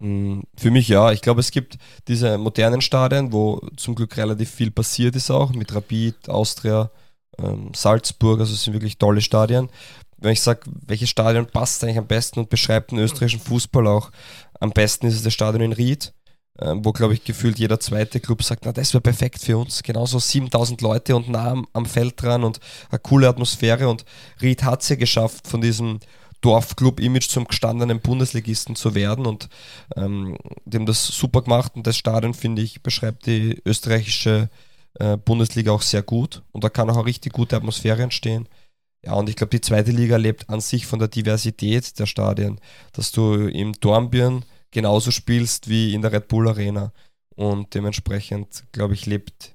Mm, für mich ja. Ich glaube, es gibt diese modernen Stadien, wo zum Glück relativ viel passiert ist auch, mit Rapid, Austria, ähm, Salzburg, also es sind wirklich tolle Stadien. Wenn ich sage, welches Stadion passt eigentlich am besten und beschreibt den österreichischen Fußball auch am besten, ist es das Stadion in Ried. äh, wo, glaube ich, gefühlt jeder zweite Club sagt, na, das wäre perfekt für uns. Genauso 7000 Leute und nah am, am Feld dran und eine coole Atmosphäre. Und Ried hat es ja geschafft, von diesem Dorfclub-Image zum gestandenen Bundesligisten zu werden. Und ähm, dem das super gemacht und das Stadion, finde ich, beschreibt die österreichische äh, Bundesliga auch sehr gut. Und da kann auch eine richtig gute Atmosphäre entstehen. Ja, und ich glaube, die zweite Liga lebt an sich von der Diversität der Stadien, dass du im Dornbirn genauso spielst wie in der Red Bull Arena. Und dementsprechend, glaube ich, lebt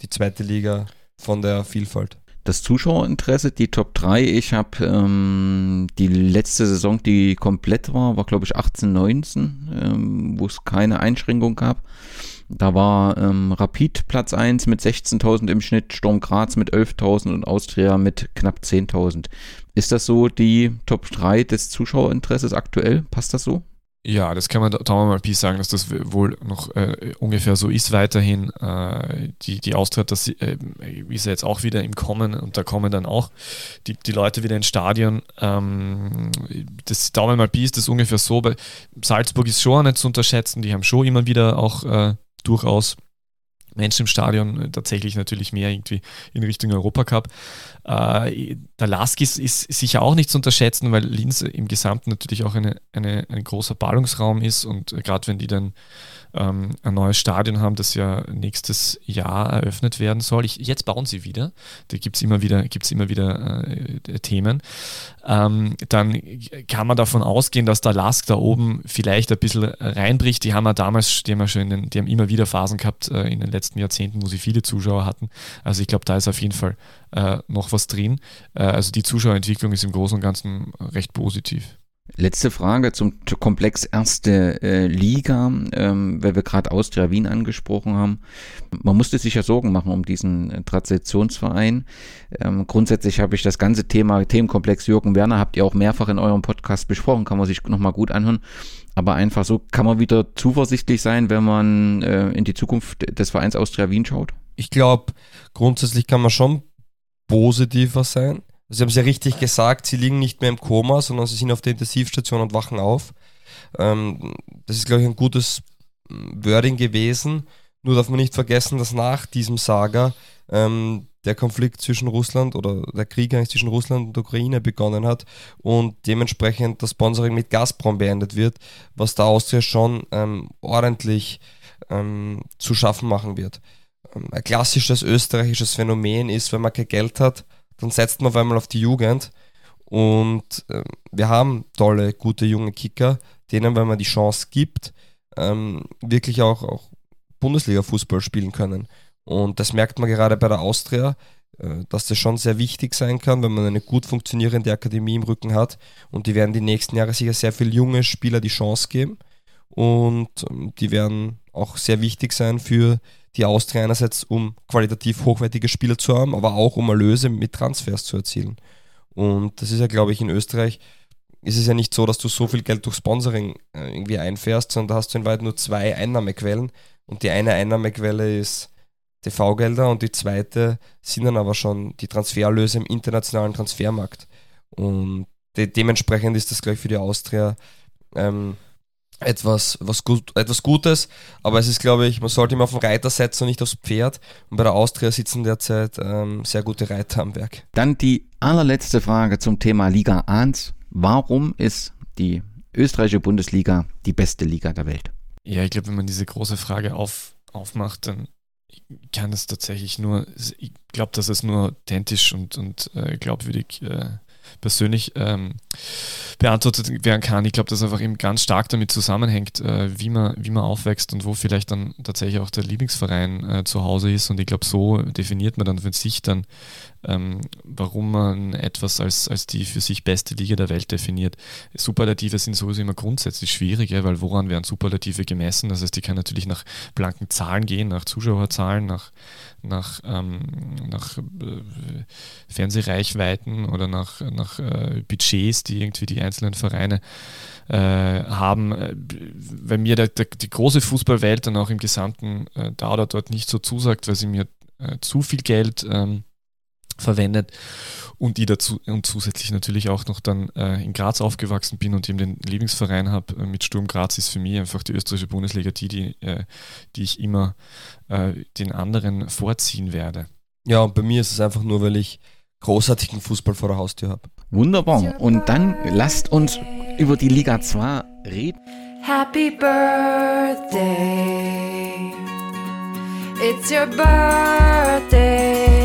die zweite Liga von der Vielfalt das Zuschauerinteresse, die Top 3. Ich habe ähm, die letzte Saison, die komplett war, war glaube ich 18, 19, ähm, wo es keine Einschränkung gab. Da war ähm, Rapid Platz 1 mit 16.000 im Schnitt, Sturm Graz mit 11.000 und Austria mit knapp 10.000. Ist das so die Top 3 des Zuschauerinteresses aktuell? Passt das so? Ja, das kann man Daumen mal Pi sagen, dass das wohl noch äh, ungefähr so ist weiterhin. Äh, die, die Austria das, äh, ist ja jetzt auch wieder im Kommen und da kommen dann auch die, die Leute wieder ins Stadion. Ähm, das Daumen mal Pi ist das ungefähr so. Bei Salzburg ist schon nicht zu unterschätzen, die haben schon immer wieder auch äh, durchaus Menschen im Stadion, äh, tatsächlich natürlich mehr irgendwie in Richtung Europacup. Äh, der Lask ist, ist, sicher auch nicht zu unterschätzen, weil Linz im Gesamten natürlich auch eine, eine, ein großer Ballungsraum ist und äh, gerade wenn die dann ähm, ein neues Stadion haben, das ja nächstes Jahr eröffnet werden soll. Ich, jetzt bauen sie wieder. Da gibt es immer wieder, gibt's immer wieder äh, Themen. Ähm, dann kann man davon ausgehen, dass der Lask da oben vielleicht ein bisschen reinbricht. Die haben ja damals, die haben ja schon den, die haben immer wieder Phasen gehabt äh, in den letzten Jahrzehnten, wo sie viele Zuschauer hatten. Also ich glaube, da ist auf jeden Fall äh, noch was drin. Äh, also die Zuschauerentwicklung ist im Großen und Ganzen recht positiv. Letzte Frage zum Komplex erste äh, Liga, ähm, weil wir gerade Austria Wien angesprochen haben. Man musste sich ja Sorgen machen um diesen äh, Traditionsverein. Ähm, grundsätzlich habe ich das ganze Thema Themenkomplex Jürgen Werner, habt ihr auch mehrfach in eurem Podcast besprochen, kann man sich nochmal gut anhören. Aber einfach so kann man wieder zuversichtlich sein, wenn man äh, in die Zukunft des Vereins Austria Wien schaut? Ich glaube, grundsätzlich kann man schon positiver sein Sie haben es ja richtig gesagt, sie liegen nicht mehr im Koma, sondern sie sind auf der Intensivstation und wachen auf. Ähm, das ist, glaube ich, ein gutes mm, Wording gewesen. Nur darf man nicht vergessen, dass nach diesem Saga ähm, der Konflikt zwischen Russland oder der Krieg eigentlich zwischen Russland und der Ukraine begonnen hat und dementsprechend das Sponsoring mit Gazprom beendet wird, was der Austria schon ähm, ordentlich ähm, zu schaffen machen wird. Ähm, ein klassisches österreichisches Phänomen ist, wenn man kein Geld hat, dann setzt man auf einmal auf die Jugend. Und äh, wir haben tolle, gute junge Kicker, denen, wenn man die Chance gibt, ähm, wirklich auch, auch Bundesliga-Fußball spielen können. Und das merkt man gerade bei der Austria, äh, dass das schon sehr wichtig sein kann, wenn man eine gut funktionierende Akademie im Rücken hat. Und die werden die nächsten Jahre sicher sehr viele junge Spieler die Chance geben. Und ähm, die werden auch sehr wichtig sein für die Austria einerseits, um qualitativ hochwertige Spieler zu haben, aber auch um Erlöse mit Transfers zu erzielen. Und das ist ja, glaube ich, in Österreich ist es ja nicht so, dass du so viel Geld durch Sponsoring äh, irgendwie einfährst, sondern da hast du in Wahrheit nur zwei Einnahmequellen. Und die eine Einnahmequelle ist TV-Gelder und die zweite sind dann aber schon die Transferlöse im internationalen Transfermarkt. Und de dementsprechend ist das gleich für die Austria ähm, etwas, was gut, etwas Gutes, aber es ist, glaube ich, man sollte immer auf den Reiter setzen und nicht aufs Pferd. Und bei der Austria sitzen derzeit ähm, sehr gute Reiter am Werk. Dann die allerletzte Frage zum Thema Liga 1. Warum ist die österreichische Bundesliga die beste Liga der Welt? Ja, ich glaube, wenn man diese große Frage auf, aufmacht, dann kann es tatsächlich nur, ich glaube, dass es nur authentisch und, und äh, glaubwürdig äh, persönlich ähm, beantwortet werden kann. Ich glaube, dass einfach eben ganz stark damit zusammenhängt, äh, wie, man, wie man aufwächst und wo vielleicht dann tatsächlich auch der Lieblingsverein äh, zu Hause ist. Und ich glaube, so definiert man dann für sich dann, ähm, warum man etwas als, als die für sich beste Liga der Welt definiert. Superlative sind sowieso immer grundsätzlich schwierig, ja, weil woran werden Superlative gemessen? Das heißt, die kann natürlich nach blanken Zahlen gehen, nach Zuschauerzahlen, nach, nach, ähm, nach äh, Fernsehreichweiten oder nach, nach äh, Budgets, die irgendwie die einzelnen Vereine äh, haben. Äh, wenn mir der, der, die große Fußballwelt dann auch im Gesamten äh, da oder dort nicht so zusagt, weil sie mir zu viel Geld ähm, verwendet und die dazu und zusätzlich natürlich auch noch dann äh, in Graz aufgewachsen bin und eben den Lieblingsverein habe äh, mit Sturm Graz ist für mich einfach die österreichische Bundesliga die, die, äh, die ich immer äh, den anderen vorziehen werde. Ja, und bei mir ist es einfach nur, weil ich großartigen Fußball vor der Haustür habe. Wunderbar. Und dann lasst uns über die Liga 2 reden. Happy birthday. It's your birthday.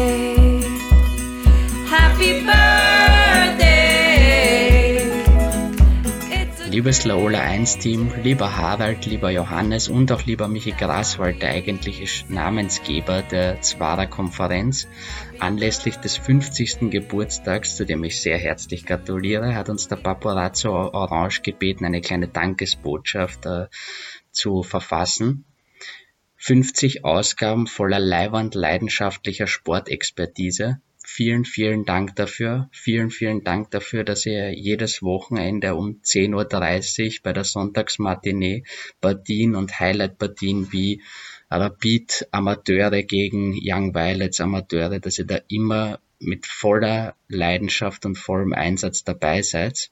Liebes Laola 1 Team, lieber Harald, lieber Johannes und auch lieber Michi Graswald, der eigentliche Namensgeber der Zwarer Konferenz, anlässlich des 50. Geburtstags, zu dem ich sehr herzlich gratuliere, hat uns der Paparazzo Orange gebeten, eine kleine Dankesbotschaft äh, zu verfassen. 50 Ausgaben voller leiwand leidenschaftlicher Sportexpertise. Vielen, vielen Dank dafür. Vielen, vielen Dank dafür, dass ihr jedes Wochenende um 10.30 Uhr bei der Sonntagsmatinee Partien und Highlight-Partien wie Rapid Amateure gegen Young Violets Amateure, dass ihr da immer mit voller Leidenschaft und vollem Einsatz dabei seid.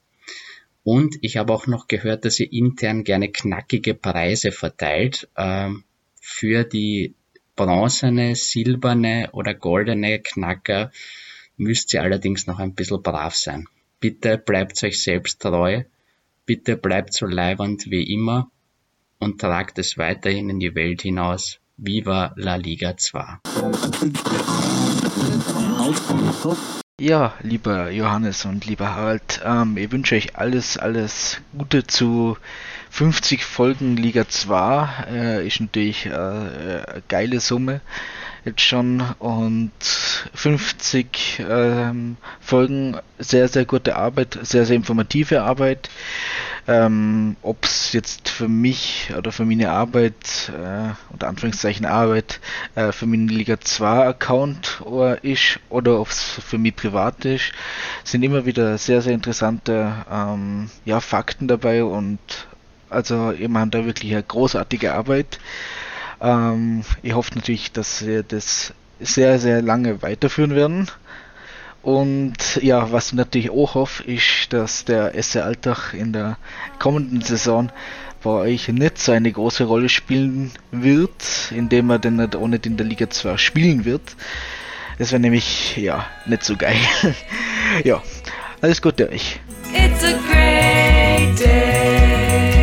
Und ich habe auch noch gehört, dass ihr intern gerne knackige Preise verteilt ähm, für die bronzene, silberne oder goldene Knacker müsst ihr allerdings noch ein bisschen brav sein. Bitte bleibt euch selbst treu, bitte bleibt so leibernd wie immer und tragt es weiterhin in die Welt hinaus. Viva la Liga 2. Ja, lieber Johannes und lieber Harald, ähm, ich wünsche euch alles, alles Gute zu 50 Folgen Liga 2. Äh, ist natürlich äh, eine geile Summe jetzt schon und 50 ähm, Folgen, sehr, sehr gute Arbeit, sehr, sehr informative Arbeit. Ähm, Ob es jetzt für mich oder für meine Arbeit, äh, unter Anführungszeichen Arbeit, äh, für meinen Liga 2 Account oder ist oder ob es für mich privat ist, sind immer wieder sehr, sehr interessante ähm, ja, Fakten dabei und also ihr macht da wirklich eine großartige Arbeit. Ähm, ich hoffe natürlich, dass wir das sehr, sehr lange weiterführen werden. Und ja, was ich natürlich auch hoffe, ist, dass der SC Alltag in der kommenden Saison bei euch nicht so eine große Rolle spielen wird, indem er dann nicht auch nicht in der Liga 2 spielen wird. Das wäre nämlich, ja, nicht so geil. (laughs) ja, alles Gute euch. It's a great day.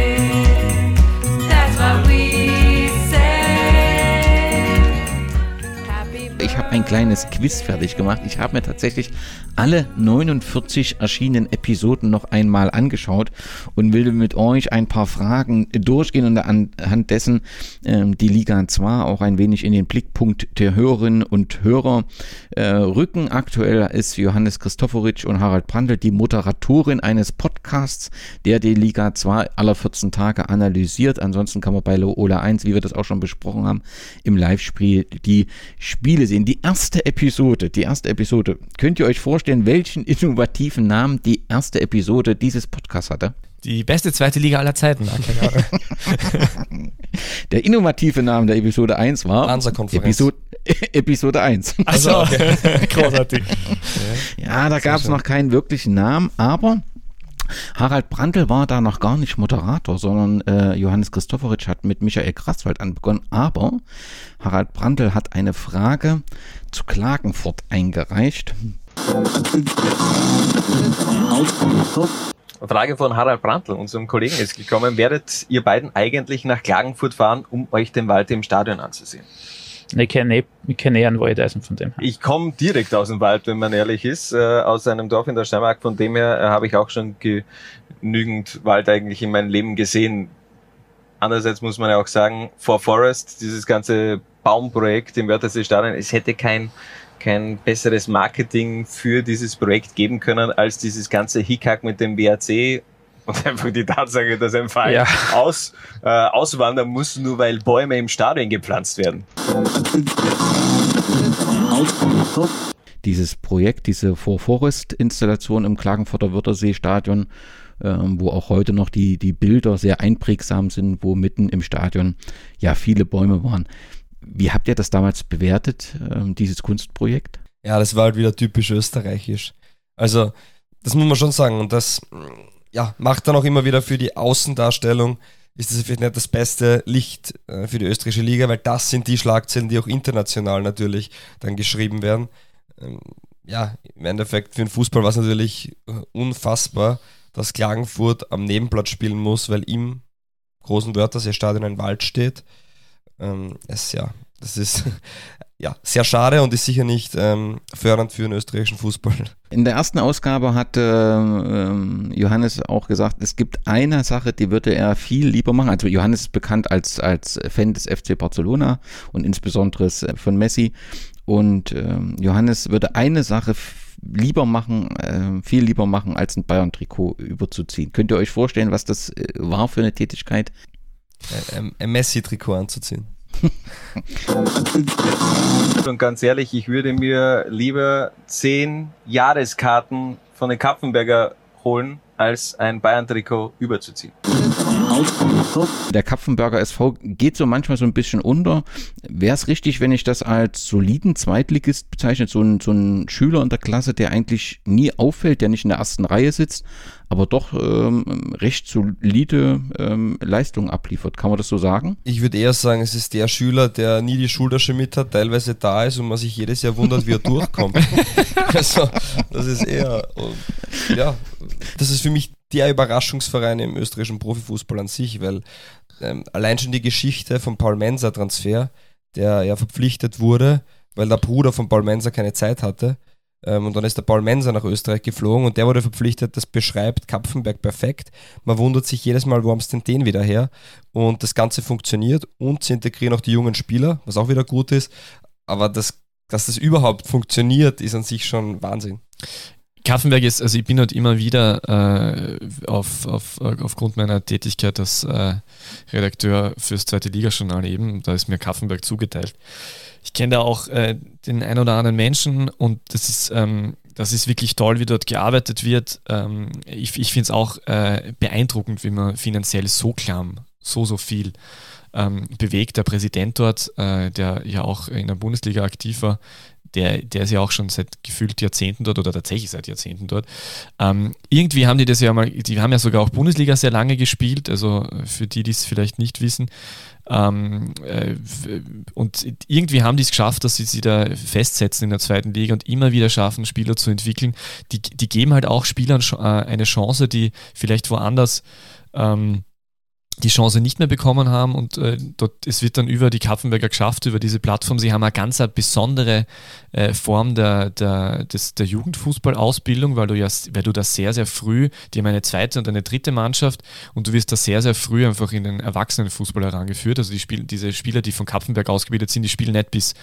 Ein kleines Quiz fertig gemacht. Ich habe mir tatsächlich alle 49 erschienenen Episoden noch einmal angeschaut und will mit euch ein paar Fragen durchgehen und anhand dessen ähm, die Liga zwar auch ein wenig in den Blickpunkt der Hörerinnen und Hörer äh, rücken. Aktuell ist Johannes Christoforic und Harald Brandl die Moderatorin eines Podcasts, der die Liga 2 aller 14 Tage analysiert. Ansonsten kann man bei Ola 1, wie wir das auch schon besprochen haben, im Live-Spiel die Spiele sehen. Die erste Episode, die erste Episode, könnt ihr euch vorstellen, welchen innovativen Namen die erste Episode dieses Podcasts hatte? Die beste zweite Liga aller Zeiten. Keine Ahnung. (laughs) Der innovative Name der Episode 1 war. Episode, (laughs) Episode 1. Also, (laughs) großartig. Ja, da gab es noch keinen wirklichen Namen, aber Harald Brandl war da noch gar nicht Moderator, sondern äh, Johannes Christoforic hat mit Michael Kraswald anbegonnen. Aber Harald Brandl hat eine Frage zu Klagenfurt eingereicht. Frage von Harald Brandl, unserem Kollegen, ist gekommen. Werdet ihr beiden eigentlich nach Klagenfurt fahren, um euch den Wald im Stadion anzusehen? Ich kenne eh, ich kenn eh einen Waldeisen von dem. Ich komme direkt aus dem Wald, wenn man ehrlich ist, äh, aus einem Dorf in der Steiermark. Von dem her äh, habe ich auch schon genügend Wald eigentlich in meinem Leben gesehen. Andererseits muss man ja auch sagen, For Forest, dieses ganze Baumprojekt im Wörthersee Stadion, es hätte kein kein besseres Marketing für dieses Projekt geben können, als dieses ganze Hickhack mit dem WAC und einfach die Tatsache, dass ein Verein Ja. aus, äh, auswandern muss, nur weil Bäume im Stadion gepflanzt werden. Dieses Projekt, diese For Forest Installation im Klagenfurter Wörthersee Stadion, ähm, wo auch heute noch die, die Bilder sehr einprägsam sind, wo mitten im Stadion ja viele Bäume waren. Wie habt ihr das damals bewertet, ähm, dieses Kunstprojekt? Ja, das war halt wieder typisch österreichisch. Also, das muss man schon sagen. Und das ja, macht dann auch immer wieder für die Außendarstellung, ist das vielleicht nicht das beste Licht äh, für die österreichische Liga, weil das sind die Schlagzeilen, die auch international natürlich dann geschrieben werden. Ähm, ja, im Endeffekt für den Fußball war es natürlich äh, unfassbar, dass Klagenfurt am Nebenplatz spielen muss, weil im großen Wörthersee-Stadion ein Wald steht. Ähm, es, ja, das ist (laughs) ja, sehr schade und ist sicher nicht ähm, fördernd für den österreichischen Fußball. In der ersten Ausgabe hat ähm, Johannes auch gesagt, es gibt eine Sache, die würde er viel lieber machen. Also Johannes ist bekannt als, als Fan des FC Barcelona und insbesondere von Messi. Und ähm, Johannes würde eine Sache lieber machen, äh, viel lieber machen, als ein Bayern-Trikot überzuziehen. Könnt ihr euch vorstellen, was das äh, war für eine Tätigkeit? Ein, ein Messi-Trikot anzuziehen. (laughs) Und ganz ehrlich, ich würde mir lieber zehn Jahreskarten von den Kapfenberger holen, als ein Bayern-Trikot überzuziehen. Der Kapfenberger SV geht so manchmal so ein bisschen unter. Wäre es richtig, wenn ich das als soliden Zweitligist bezeichne, so ein, so ein Schüler in der Klasse, der eigentlich nie auffällt, der nicht in der ersten Reihe sitzt, aber doch ähm, recht solide ähm, Leistung abliefert. Kann man das so sagen? Ich würde eher sagen, es ist der Schüler, der nie die Schultasche mit hat, teilweise da ist und man sich jedes Jahr wundert, wie er durchkommt. (laughs) also, das ist eher, und, ja, das ist für mich der Überraschungsverein im österreichischen Profifußball an sich, weil ähm, allein schon die Geschichte vom Paul Mensa Transfer, der ja verpflichtet wurde, weil der Bruder von Paul Mensa keine Zeit hatte. Ähm, und dann ist der Paul Mensa nach Österreich geflogen und der wurde verpflichtet, das beschreibt Kapfenberg perfekt. Man wundert sich jedes Mal, wo haben denn den wieder her? Und das Ganze funktioniert und sie integrieren auch die jungen Spieler, was auch wieder gut ist. Aber das, dass das überhaupt funktioniert, ist an sich schon Wahnsinn. Kaffenberg ist, also ich bin halt immer wieder äh, auf, auf, aufgrund meiner Tätigkeit als äh, Redakteur fürs zweite Ligajournal eben, da ist mir Kaffenberg zugeteilt. Ich kenne da auch äh, den ein oder anderen Menschen und das ist, ähm, das ist wirklich toll, wie dort gearbeitet wird. Ähm, ich ich finde es auch äh, beeindruckend, wie man finanziell so klamm, so, so viel ähm, bewegt. Der Präsident dort, äh, der ja auch in der Bundesliga aktiv war, der, der ist ja auch schon seit gefühlt Jahrzehnten dort oder tatsächlich seit Jahrzehnten dort. Ähm, irgendwie haben die das ja mal, die haben ja sogar auch Bundesliga sehr lange gespielt, also für die, die es vielleicht nicht wissen. Ähm, äh, und irgendwie haben die es geschafft, dass sie sie da festsetzen in der zweiten Liga und immer wieder schaffen, Spieler zu entwickeln. Die, die geben halt auch Spielern äh, eine Chance, die vielleicht woanders ähm, die Chance nicht mehr bekommen haben und äh, dort, es wird dann über die Kapfenberger geschafft, über diese Plattform. Sie haben eine ganz eine besondere äh, Form der, der, des, der Jugendfußballausbildung, weil du ja, weil du da sehr, sehr früh, die haben eine zweite und eine dritte Mannschaft und du wirst da sehr, sehr früh einfach in den Erwachsenenfußball herangeführt. Also die Spiel, diese Spieler, die von Kapfenberg ausgebildet sind, die spielen nicht bis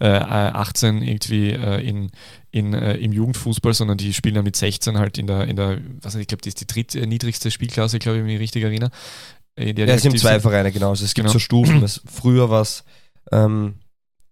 äh, 18 irgendwie äh, in, in, äh, im Jugendfußball, sondern die spielen dann mit 16 halt in der, in der was ich glaube, das ist die dritt, äh, niedrigste Spielklasse, glaube ich, wenn ich mich richtig erinnere. In der die Ja, es sind zwei. Vereine, genau. Also es gibt Genau. so Stufen. Es, früher war es ähm,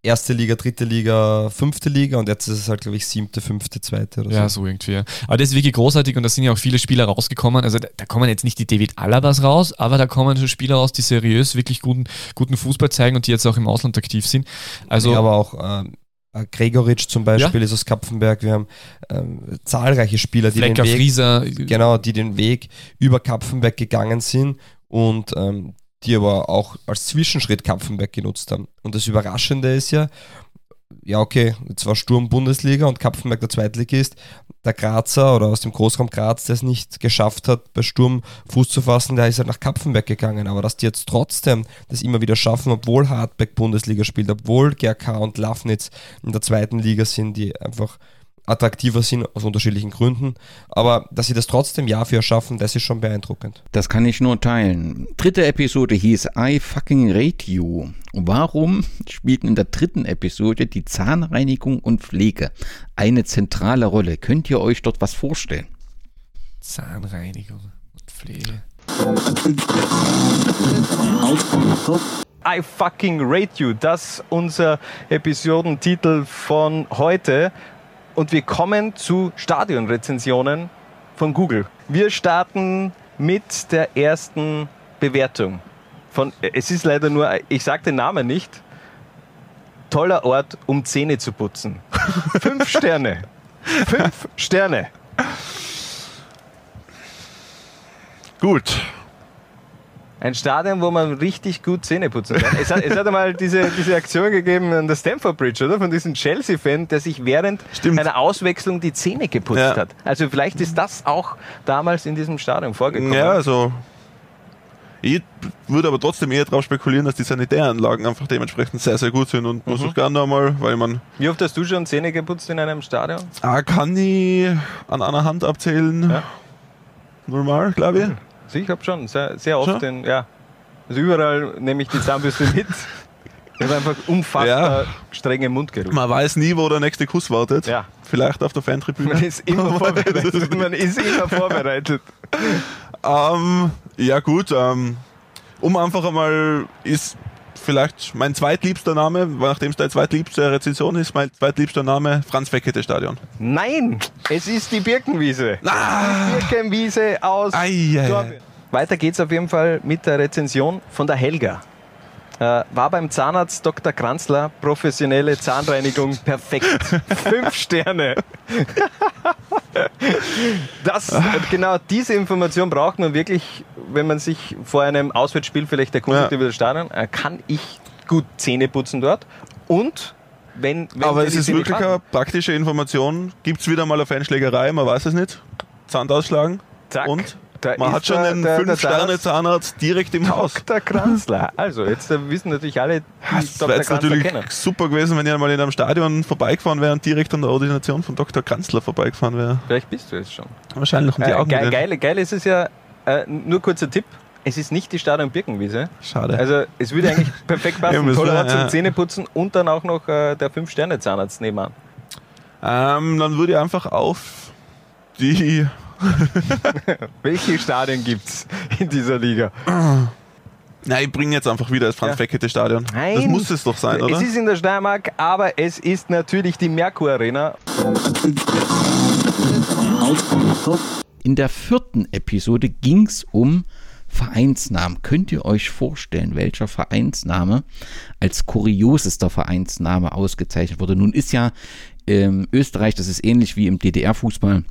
erste Liga, dritte Liga, fünfte Liga und jetzt ist es halt, glaube ich, siebte, fünfte, zweite oder Ja, so. so irgendwie. Ja. Aber das ist wirklich großartig und da sind ja auch viele Spieler rausgekommen. Also da, da kommen jetzt nicht die David Alabas raus, aber da kommen schon Spieler raus, die seriös wirklich guten, guten Fußball zeigen und die jetzt auch im Ausland aktiv sind. Also Nee, aber auch ähm, äh, Gregoritsch zum Beispiel ist aus Kapfenberg. Wir haben ähm, zahlreiche Spieler, die Flecker, den Weg, Frieser, genau, die den Weg über Kapfenberg gegangen sind und ähm, die aber auch als Zwischenschritt Kapfenberg genutzt haben. Und das Überraschende ist ja, ja okay, jetzt war Sturm Bundesliga und Kapfenberg der Zweitligist. Der Grazer oder aus dem Großraum Graz, der es nicht geschafft hat, bei Sturm Fuß zu fassen, der ist halt nach Kapfenberg gegangen. Aber dass die jetzt trotzdem das immer wieder schaffen, obwohl Hartberg Bundesliga spielt, obwohl GRK und Lafnitz in der zweiten Liga sind, die einfach attraktiver sind aus unterschiedlichen Gründen. Aber dass sie das trotzdem Jahr für Jahr schaffen, das ist schon beeindruckend. Das kann ich nur teilen. Dritte Episode hieß I fucking rate you. Warum spielten in der dritten Episode die Zahnreinigung und Pflege eine zentrale Rolle? Könnt ihr euch dort was vorstellen? Zahnreinigung und Pflege. I fucking rate you. Das ist unser Episodentitel von heute. Und wir kommen zu Stadionrezensionen von Google. Wir starten mit der ersten Bewertung. Von, es ist leider nur, ich sage den Namen nicht. Toller Ort, um Zähne zu putzen. (laughs) Fünf Sterne. Fünf Sterne. Gut. Ein Stadion, wo man richtig gut Zähne putzen kann. Es hat, es hat einmal diese, diese Aktion gegeben an der Stamford Bridge, oder? Von diesem Chelsea-Fan, der sich während Stimmt. einer Auswechslung die Zähne geputzt Ja. hat. Also vielleicht ist das auch damals in diesem Stadion vorgekommen. Ja, also. Ich würde aber trotzdem eher darauf spekulieren, dass die Sanitäranlagen einfach dementsprechend sehr, sehr gut sind und muss ich gerne einmal, weil man Wie oft hast du schon Zähne geputzt in einem Stadion? ah, kann ich an einer Hand abzählen. Ja. Normal, glaube ich. Also ich habe schon, sehr, sehr oft. Schon? In, ja. Also überall nehme ich die Zahnbürste mit. Ich habe einfach unfassbar strenge Mundgeruch. Man weiß nie, wo der nächste Kuss wartet. Ja. Vielleicht auf der Man Fantribüne. ist immer vorbereitet. Man ist immer vorbereitet. Ähm, ja gut, ähm, um einfach einmal ist vielleicht mein zweitliebster Name, nachdem es deine zweitliebste Rezension ist, mein zweitliebster Name Franz Fekete Stadion. Nein, es ist die Birkenwiese. Die Birkenwiese aus. Dornbirn. Weiter geht's auf jeden Fall mit der Rezension von der Helga. Äh, war beim Zahnarzt Dr. Kranzler, professionelle Zahnreinigung, perfekt. (laughs) Fünf Sterne. Das, äh, genau diese Information braucht man wirklich, wenn man sich vor einem Auswärtsspiel vielleicht erkundigt Ja. über das Stadion. Äh, kann ich gut Zähne putzen dort? Und wenn, wenn Aber es ist Zähne wirklich klappen, eine praktische Information. Gibt es wieder mal eine Fanschlägerei, man weiß es nicht. Zahn ausschlagen. zack, Und da man hat schon einen der- der 5-Sterne-Zahnarzt direkt im Haus. Dr. Kranzler. Also, jetzt äh, wissen natürlich alle, die Das Dr. wäre jetzt Kranzler natürlich kennen. super gewesen, wenn ich einmal in einem Stadion vorbeigefahren wäre und direkt an der Ordination von Dr. Kanzler vorbeigefahren wäre. Vielleicht bist du es schon. Wahrscheinlich um die Äh, Augen. geil, wieder. geil, geil ist es ja, äh, nur kurzer Tipp, es ist nicht die Stadion Birkenwiese. Schade. Also es würde eigentlich (laughs) perfekt Ja, passen. das Toller zum ja. Zähneputzen und dann auch noch äh, der 5-Sterne-Zahnarzt nebenan. Ähm, dann würde ich einfach auf die. (laughs) Welche Stadien gibt es in dieser Liga? (clears throat) Nein, ich bringe jetzt einfach wieder das Franz Ja. Fekete Stadion. Nein. Das muss es doch sein, oder? Es ist in der Steiermark, aber es ist natürlich die Merkur Arena. In der vierten Episode ging es um Vereinsnamen. Könnt ihr euch vorstellen, welcher Vereinsname als kuriosester Vereinsname ausgezeichnet wurde? Nun ist ja ähm, Österreich, das ist ähnlich wie im DDR-Fußball.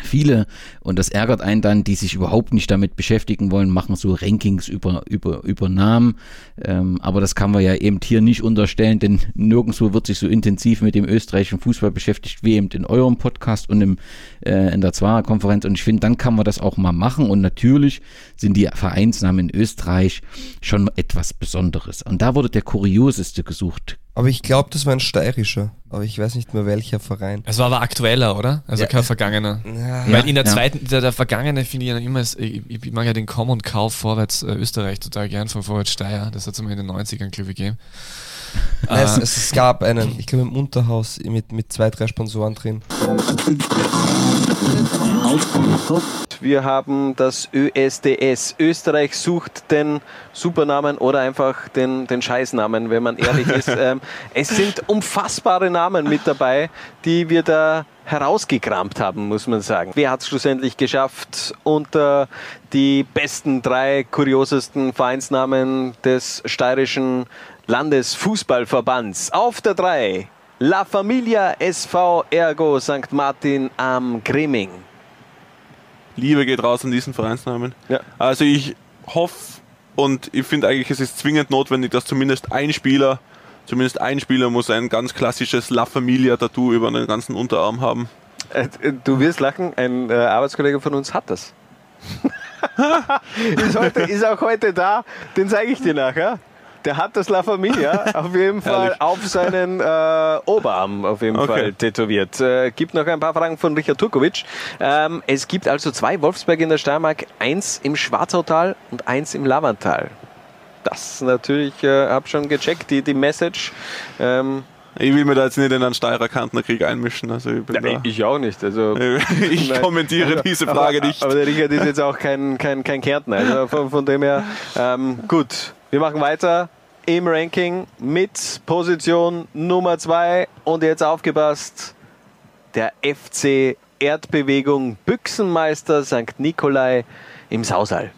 Viele, und das ärgert einen dann, die sich überhaupt nicht damit beschäftigen wollen, machen so Rankings über, über, über Namen. Ähm, aber das kann man ja eben hier nicht unterstellen, denn nirgendwo wird sich so intensiv mit dem österreichischen Fußball beschäftigt wie eben in eurem Podcast und im, äh, in der Zwarer-Konferenz. Und ich finde, dann kann man das auch mal machen. Und natürlich sind die Vereinsnamen in Österreich schon etwas Besonderes. Und da wurde der kurioseste gesucht. Aber ich glaube, das war ein steirischer. Aber ich weiß nicht mehr welcher Verein. Es war aber aktueller, oder? Also Ja. kein vergangener. Ja. Weil in der ja. zweiten, der, der vergangene finde ich ja immer, ich, ich mag ja den Komm und Kauf vorwärts äh, Österreich total gern von Vorwärts Steyr. Das hat es immer in den 90ern, glaube ich, gegeben. Nein, es, Äh, es, es gab einen, ich glaube im Unterhaus mit, mit zwei, drei Sponsoren drin. Wir haben das ÖSDS. Österreich sucht den Supernamen oder einfach den, den Scheißnamen, wenn man ehrlich ist. (laughs) Ähm, es sind unfassbare Namen mit dabei, die wir da herausgekramt haben, muss man sagen. Wer hat es schlussendlich geschafft, unter die besten drei kuriosesten Vereinsnamen des steirischen Landesfußballverbands? Auf der 3 La Familia SV Ergo St. Martin am Grimming. Liebe geht raus an diesen Vereinsnamen. Ja. Also ich hoffe und ich finde eigentlich, es ist zwingend notwendig, dass zumindest ein Spieler, zumindest ein Spieler muss ein ganz klassisches La Familia Tattoo über den ganzen Unterarm haben. Äh, Du wirst lachen, ein äh, Arbeitskollege von uns hat das. (laughs) ist, heute, ist auch heute da, den zeige ich dir nachher. Der hat das La Familia (laughs) auf jeden Fall auf seinen äh, Oberarm auf jeden Okay. Fall tätowiert. Äh, gibt noch ein paar Fragen von Richard Turkovic. Ähm, es gibt also zwei Wolfsberg in der Steiermark, eins im Schwarzautal und eins im Lavantal. Das natürlich, äh, habe schon gecheckt, die, die Message. Ähm, Ich will mir da jetzt nicht in einen Steirer Kantnerkrieg einmischen. Also ich, ja, ich auch nicht. Also, (laughs) ich Nein. kommentiere Aber- (laughs) diese Frage aber, nicht. Aber der Richard ist jetzt auch kein, kein, kein Kärntner. Also von, von dem her, ähm, gut. Wir machen weiter im Ranking mit Position Nummer 2 und jetzt aufgepasst, der FC Erdbewegung Büchsenmeister St. Nikolai im Sausal.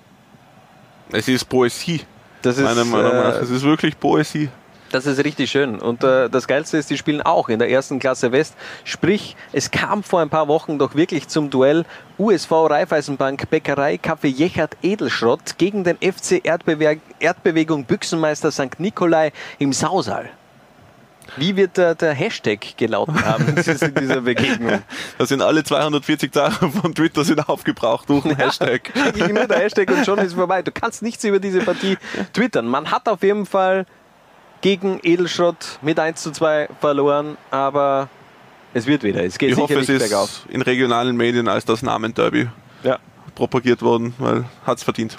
es ist Poesie. Das ist, Meiner Meinung nach. äh, Es ist wirklich Poesie. Das ist richtig schön. Und äh, das Geilste ist, die spielen auch in der ersten Klasse West. Sprich, es kam vor ein paar Wochen doch wirklich zum Duell USV Raiffeisenbank Bäckerei Kaffee Jechert Edelschrott gegen den FC Erdbewe Erdbewegung Büchsenmeister St. Nikolai im Sausaal. Wie wird der, der Hashtag gelaufen haben in dieser Begegnung? (laughs) Da sind alle 240 Tage von Twitter sind aufgebraucht durch den Hashtag. Eigentlich nur der Hashtag und schon ist vorbei. Du kannst nichts über diese Partie (laughs) twittern. Man hat auf jeden Fall gegen Edelschrott mit 1 zu 2 verloren, aber es wird wieder. Es geht Ich hoffe, es bergauf. ist in regionalen Medien als das Namen-Derby Ja. propagiert worden, weil hat es verdient.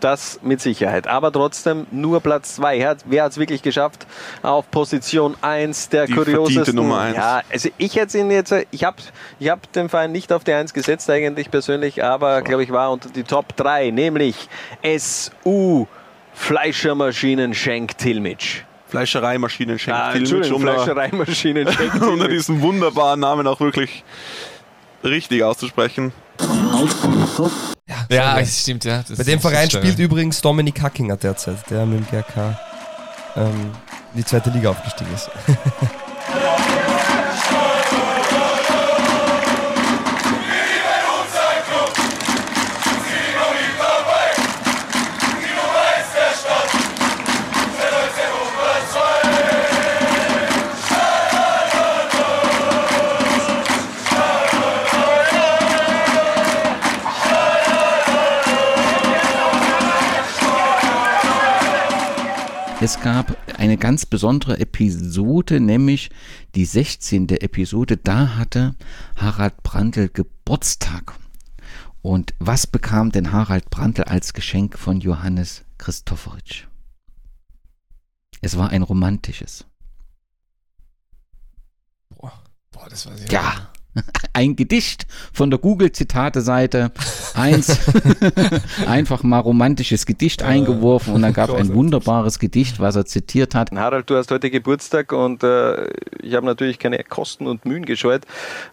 Das mit Sicherheit. Aber trotzdem nur Platz 2. Wer hat es wirklich geschafft? Auf Position 1 der Die kuriosesten. Nummer eins. Ja, also ich hätte ihn jetzt, ich habe ich hab den Verein nicht auf die 1 gesetzt eigentlich persönlich, aber glaube ich war unter die Top 3, nämlich SU Fleischermaschinen Schenk Tilmitsch. Fleischereimaschinen schenkt Ah, Entschuldigung, um da- Fleischereimaschinen Schenk (laughs) unter diesen wunderbaren Namen auch wirklich richtig auszusprechen. Ja, es stimmt, ja. Das Bei dem Verein das spielt übrigens Dominik Hackinger derzeit, der mit dem GRK ähm, in die zweite Liga aufgestiegen ist. (laughs) Es gab eine ganz besondere Episode, nämlich die 16. Episode. Da hatte Harald Brandl Geburtstag. Und was bekam denn Harald Brandl als Geschenk von Johannes Christopheritsch? Es war ein romantisches. Boah, das weiß ich Ja. (laughs) Ein Gedicht von der Google-Zitate-Seite. Eins. (laughs) Einfach mal romantisches Gedicht eingeworfen und dann gab es ein wunderbares Gedicht, was er zitiert hat. Harald, du hast heute Geburtstag und äh, ich habe natürlich keine Kosten und Mühen gescheut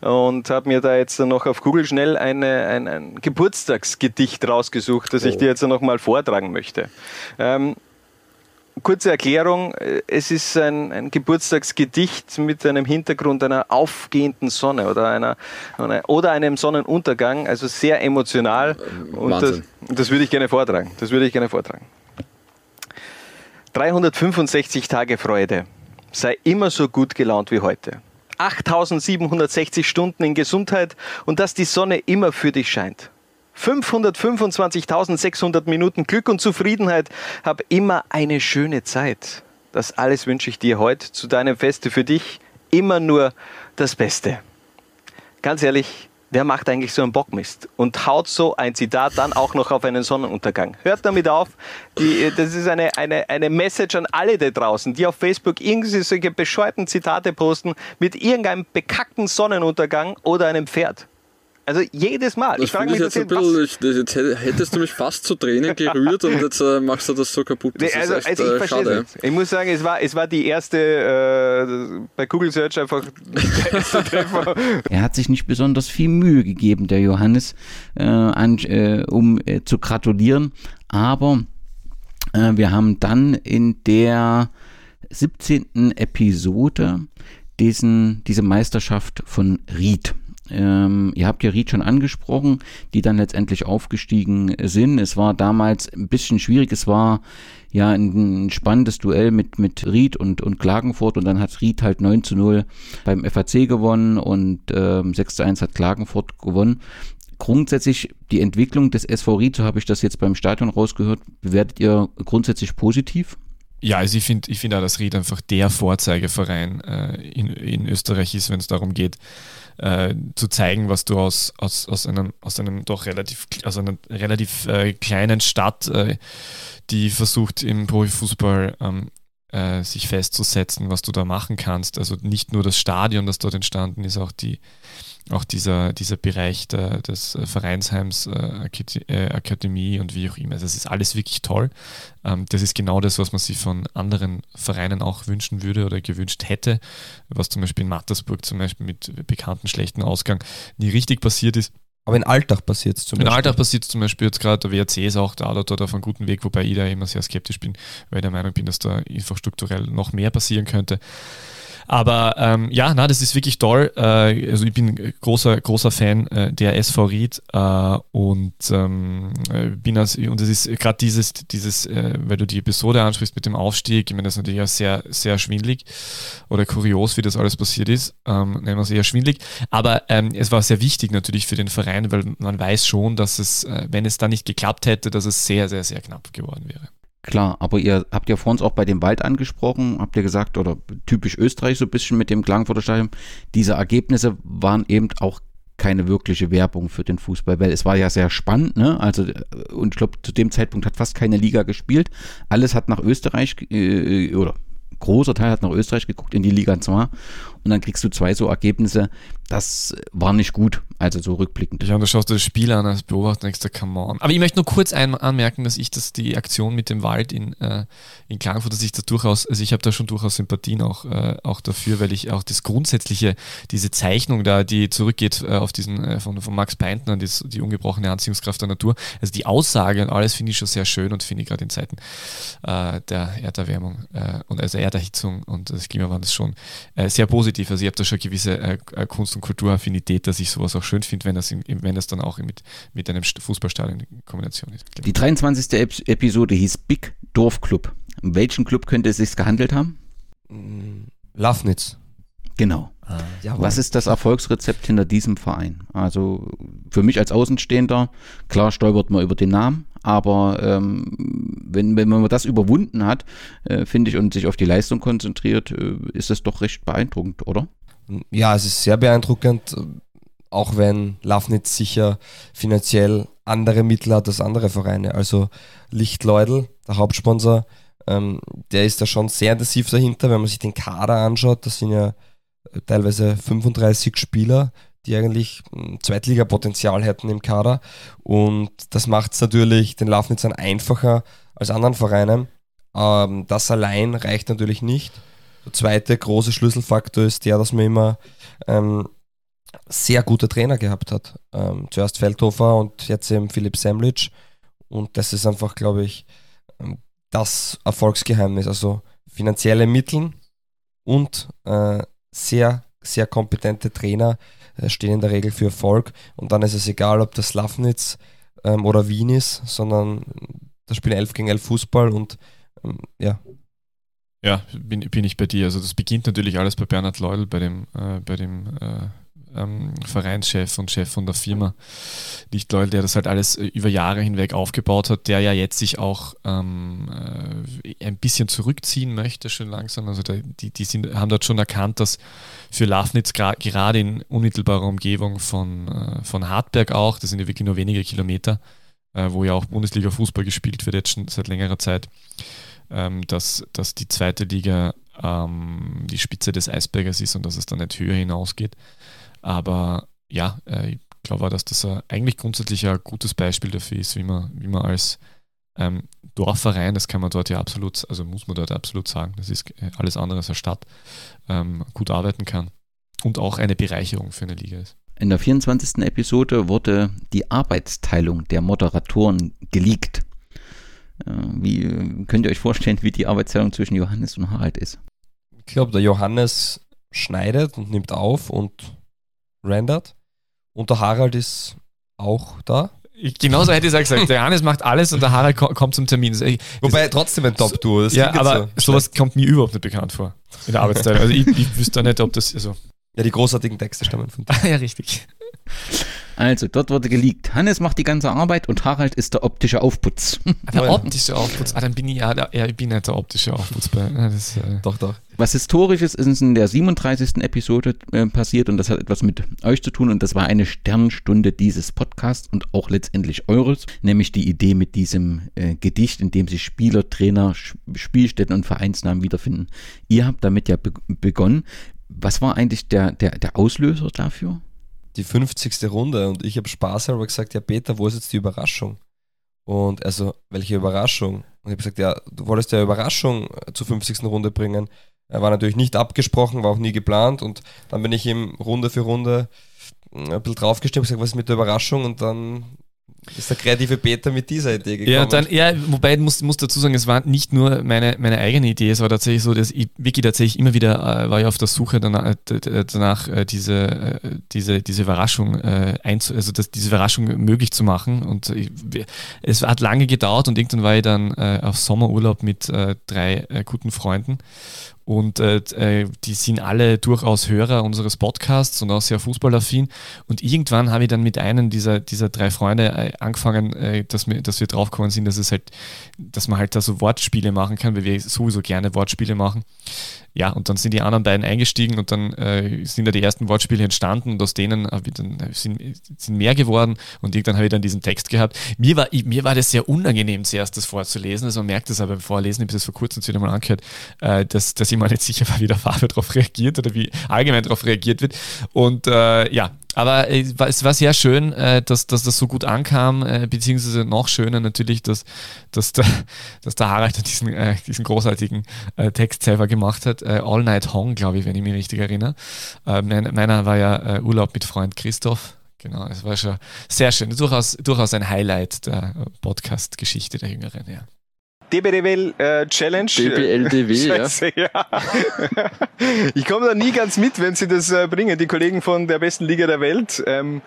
und habe mir da jetzt noch auf Google schnell eine, ein, ein Geburtstagsgedicht rausgesucht, das ich dir jetzt noch mal vortragen möchte. Ähm, kurze Erklärung, äh, es ist ein, ein Geburtstagsgedicht mit einem Hintergrund einer aufgehenden Sonne oder, einer, oder einem Sonnenuntergang, also sehr emotional und das, das würde ich gerne vortragen. Das würde ich gerne vortragen. 365 Tage Freude. Sei immer so gut gelaunt wie heute. 8760 Stunden in Gesundheit und dass die Sonne immer für dich scheint. 525.600 Minuten Glück und Zufriedenheit. Hab immer eine schöne Zeit. Das alles wünsche ich dir heute zu deinem Feste für dich. Immer nur das Beste. Ganz ehrlich, wer macht eigentlich so einen Bockmist und haut so ein Zitat dann auch noch auf einen Sonnenuntergang? Hört damit auf. Die, das ist eine, eine, eine Message an alle da draußen, die auf Facebook irgendwie solche bescheuerten Zitate posten mit irgendeinem bekackten Sonnenuntergang oder einem Pferd. Also jedes Mal. Das ich frage finde mich, ich jetzt ein bisschen, ich, jetzt hätt- hättest du mich fast zu Tränen gerührt und jetzt äh, machst du das so kaputt. Das Nee, also, ist echt also ich äh, schade. es. Ich muss sagen, es war, es war die erste äh, bei Google Search einfach der erste Treffer. Er hat sich nicht besonders viel Mühe gegeben, der Johannes, äh, an, äh, um äh, zu gratulieren. Aber äh, wir haben dann in der 17. Episode diesen, diese Meisterschaft von Ried. Ähm, ihr habt ja Ried schon angesprochen, die dann letztendlich aufgestiegen sind. Es war damals ein bisschen schwierig. Es war ja ein spannendes Duell mit, mit Ried und, und Klagenfurt und dann hat Ried halt 9 zu 0 beim FAC gewonnen und ähm, 6 zu 1 hat Klagenfurt gewonnen. Grundsätzlich die Entwicklung des SV Ried, so habe ich das jetzt beim Stadion rausgehört, bewertet ihr grundsätzlich positiv? Ja, also ich finde ich find auch, dass Ried einfach der Vorzeigeverein äh, in, in Österreich ist, wenn es darum geht, äh, zu zeigen, was du aus, aus, aus, einem, aus einem doch relativ, aus einer relativ äh, kleinen Stadt, äh, die versucht im Profifußball ähm, äh, sich festzusetzen, was du da machen kannst. Also nicht nur das Stadion, das dort entstanden ist, auch die auch dieser, dieser Bereich der, des äh, Vereinsheims, äh, äh, Akademie und wie auch immer. Das ist alles wirklich toll. Ähm, das ist genau das, was man sich von anderen Vereinen auch wünschen würde oder gewünscht hätte, was zum Beispiel in Mattersburg zum Beispiel mit bekannten schlechten Ausgang nie richtig passiert ist. Aber in Alltag passiert es zum In Beispiel. Alltag passiert zum Beispiel jetzt gerade, der WRC ist auch da dort auf einem guten Weg, wobei ich da immer sehr skeptisch bin, weil ich der Meinung bin, dass da infrastrukturell noch mehr passieren könnte. Aber ähm, ja, na, das ist wirklich toll. Äh, also ich bin großer, großer Fan äh, der SV Ried äh, und ähm, äh, bin als, und es ist gerade dieses, dieses, äh, weil du die Episode ansprichst mit dem Aufstieg, ich meine, das ist natürlich auch sehr, sehr schwindlig oder kurios, wie das alles passiert ist. Ähm, nennen wir es eher schwindlig. Aber ähm, es war sehr wichtig natürlich für den Verein, weil man weiß schon, dass es, äh, wenn es da nicht geklappt hätte, dass es sehr, sehr, sehr knapp geworden wäre. Klar, aber ihr habt ja vor uns auch bei dem Wald angesprochen, habt ihr gesagt, oder typisch Österreich so ein bisschen mit dem Klagenfurter Stadion, diese Ergebnisse waren eben auch keine wirkliche Werbung für den Fußball, weil es war ja sehr spannend, ne? Also äh, und ich glaube, zu dem Zeitpunkt hat fast keine Liga gespielt. Alles hat nach Österreich äh, oder großer Teil hat nach Österreich geguckt in die Liga 2 und dann kriegst du zwei so Ergebnisse, das war nicht gut, also so rückblickend. Ja, und da schaust du das Spiel an als Beobachter denkst, dir, come on. Aber ich möchte nur kurz anmerken, dass ich das, die Aktion mit dem Wald in, äh, in Klagenfurt, dass ich da durchaus, also ich habe da schon durchaus Sympathien auch, äh, auch dafür, weil ich auch das grundsätzliche, diese Zeichnung da, die zurückgeht äh, auf diesen, äh, von, von Max Peintner, das, die ungebrochene Anziehungskraft der Natur, also die Aussage und alles finde ich schon sehr schön und finde ich gerade in Zeiten äh, der Erderwärmung äh, und also Erderhitzung und des Klimawandels schon sehr positiv. Also ich habe da schon gewisse äh, äh, Kunst- und Kulturaffinität, dass ich sowas auch schön finde, wenn das, in, wenn das dann auch mit, mit einem St- Fußballstadion in Kombination ist. Die 23. Ep Episode hieß Big Dorfclub. Um welchen Club könnte es sich gehandelt haben? Mm, Lafnitz. Genau. Jawohl. Was ist das Erfolgsrezept hinter diesem Verein? Also für mich als Außenstehender, klar stolpert man über den Namen, aber ähm, wenn, wenn man das überwunden hat, äh, finde ich, und sich auf die Leistung konzentriert, äh, ist das doch recht beeindruckend, oder? Ja, es ist sehr beeindruckend, äh, auch wenn Lafnitz sicher finanziell andere Mittel hat als andere Vereine. Also Lichtleudel, der Hauptsponsor, ähm, der ist da schon sehr intensiv dahinter, wenn man sich den Kader anschaut. Das sind ja äh, teilweise 35 Spieler, die eigentlich mm, Zweitligapotenzial hätten im Kader. Und das macht es natürlich den Lafnitzern einfacher als anderen Vereinen. Ähm, das allein reicht natürlich nicht. Der zweite große Schlüsselfaktor ist der, dass man immer ähm, sehr gute Trainer gehabt hat. Ähm, zuerst Feldhofer und jetzt eben Philipp Semlitsch. Und das ist einfach, glaube ich, ähm, das Erfolgsgeheimnis. Also finanzielle Mittel und äh, sehr, sehr kompetente Trainer äh, stehen in der Regel für Erfolg. Und dann ist es egal, ob das Lafnitz ähm, oder Wien ist, sondern da spielen 11 gegen 11 Fußball und ähm, ja, Ja, bin, bin ich bei dir. Also das beginnt natürlich alles bei Bernhard Leudl, bei dem, äh, bei dem äh, ähm, Vereinschef und Chef von der Firma Nicht Leudl, der das halt alles äh, über Jahre hinweg aufgebaut hat, der ja jetzt sich auch ähm, äh, ein bisschen zurückziehen möchte, schon langsam. Also da, die, die sind, haben dort schon erkannt, dass für Lafnitz gerade in unmittelbarer Umgebung von, äh, von Hartberg auch, das sind ja wirklich nur wenige Kilometer, äh, wo ja auch Bundesliga-Fußball gespielt wird, jetzt schon seit längerer Zeit, ähm, dass, dass die zweite Liga ähm, die Spitze des Eisbergers ist und dass es dann nicht höher hinausgeht. Aber ja, äh, ich glaube auch, dass das äh, eigentlich grundsätzlich ein gutes Beispiel dafür ist, wie man, wie man als ähm, Dorfverein, das kann man dort ja absolut, also muss man dort absolut sagen, das ist äh, alles andere als eine Stadt, ähm, gut arbeiten kann und auch eine Bereicherung für eine Liga ist. In der 24. Episode wurde die Arbeitsteilung der Moderatoren geleakt. Äh, Wie könnt ihr euch vorstellen, wie die Arbeitsteilung zwischen Johannes und Harald ist? ich glaube, der Johannes schneidet und nimmt auf und rendert. Und der Harald ist auch da. Ich, genauso hätte ich es auch gesagt. Der Johannes macht alles und der Harald ko kommt zum Termin. Ich, Wobei trotzdem ein Top-Duo. das ja, aber so sowas kommt mir überhaupt nicht bekannt vor in der Arbeitsteilung. Also ich, ich wüsste da nicht, ob das. Also, Ja, die großartigen Texte stammen von dir. (laughs) ja, richtig. Also, dort wurde geleakt. Hannes macht die ganze Arbeit und Harald ist der optische Aufputz. (laughs) Der optische Aufputz. Ah, dann bin ich ja, der, ja ich bin nicht der optische Aufputz. (laughs) Das, äh, Doch, doch. Was Historisches ist in der 37. Episode äh, passiert und das hat etwas mit euch zu tun und das war eine Sternstunde dieses Podcasts und auch letztendlich eures, nämlich die Idee mit diesem äh, Gedicht, in dem sich Spieler, Trainer, Sch Spielstätten und Vereinsnamen wiederfinden. Ihr habt damit ja be begonnen. Was war eigentlich der, der, der Auslöser dafür? Die 50. Runde und ich habe Spaß aber gesagt, ja Peter, wo ist jetzt die Überraschung? Und also, welche Überraschung? Und ich habe gesagt, ja, du wolltest ja Überraschung äh, zur 50. Runde bringen. Er war natürlich nicht abgesprochen, war auch nie geplant und dann bin ich ihm Runde für Runde ein bisschen draufgestimmt, gesagt, was ist mit der Überraschung und dann ist der kreative Peter mit dieser Idee gekommen. Ja, dann, ja, wobei ich muss, muss dazu sagen, es war nicht nur meine, meine eigene Idee, es war tatsächlich so, dass ich wirklich tatsächlich immer wieder äh, war ich auf der Suche danach, danach äh, diese, äh, diese, diese Überraschung äh, einzu, also das, diese Überraschung möglich zu machen. Und ich, es hat lange gedauert und irgendwann war ich dann äh, auf Sommerurlaub mit äh, drei äh, guten Freunden. Und äh, äh, die sind alle durchaus Hörer unseres Podcasts und auch sehr fußballaffin. Und irgendwann habe ich dann mit einem dieser, dieser drei Freunde äh, angefangen, äh, dass, wir, dass wir draufgekommen sind, dass es halt, dass man halt da so Wortspiele machen kann, weil wir sowieso gerne Wortspiele machen. Ja, und dann sind die anderen beiden eingestiegen und dann äh, sind da die ersten Wortspiele entstanden und aus denen ich dann, äh, sind, sind mehr geworden und irgendwann habe ich dann diesen Text gehabt. Mir war, ich, mir war das sehr unangenehm, zuerst das vorzulesen. Also man merkt das aber beim Vorlesen, ich habe das vor kurzem wieder mal angehört, äh, dass, dass ich mal nicht sicher war, wie der Fabio darauf reagiert oder wie allgemein darauf reagiert wird. Und äh, ja, aber es war, es war sehr schön, äh, dass, dass das so gut ankam, äh, beziehungsweise noch schöner natürlich, dass, dass, der, (laughs) dass der Harald diesen, äh, diesen großartigen äh, Text selber gemacht hat. Äh, All Night Hong, glaube ich, wenn ich mich richtig erinnere. Äh, mein, meiner war ja äh, Urlaub mit Freund Christoph. Genau, es war schon sehr schön. Durchaus, durchaus ein Highlight der Podcast-Geschichte der Jüngeren, ja. DBDW äh, Challenge. DBLDW, (laughs) ja. Scheiße, ja. (laughs) ich komme da nie ganz mit, wenn sie das äh, bringen, die Kollegen von der besten Liga der Welt. Ähm,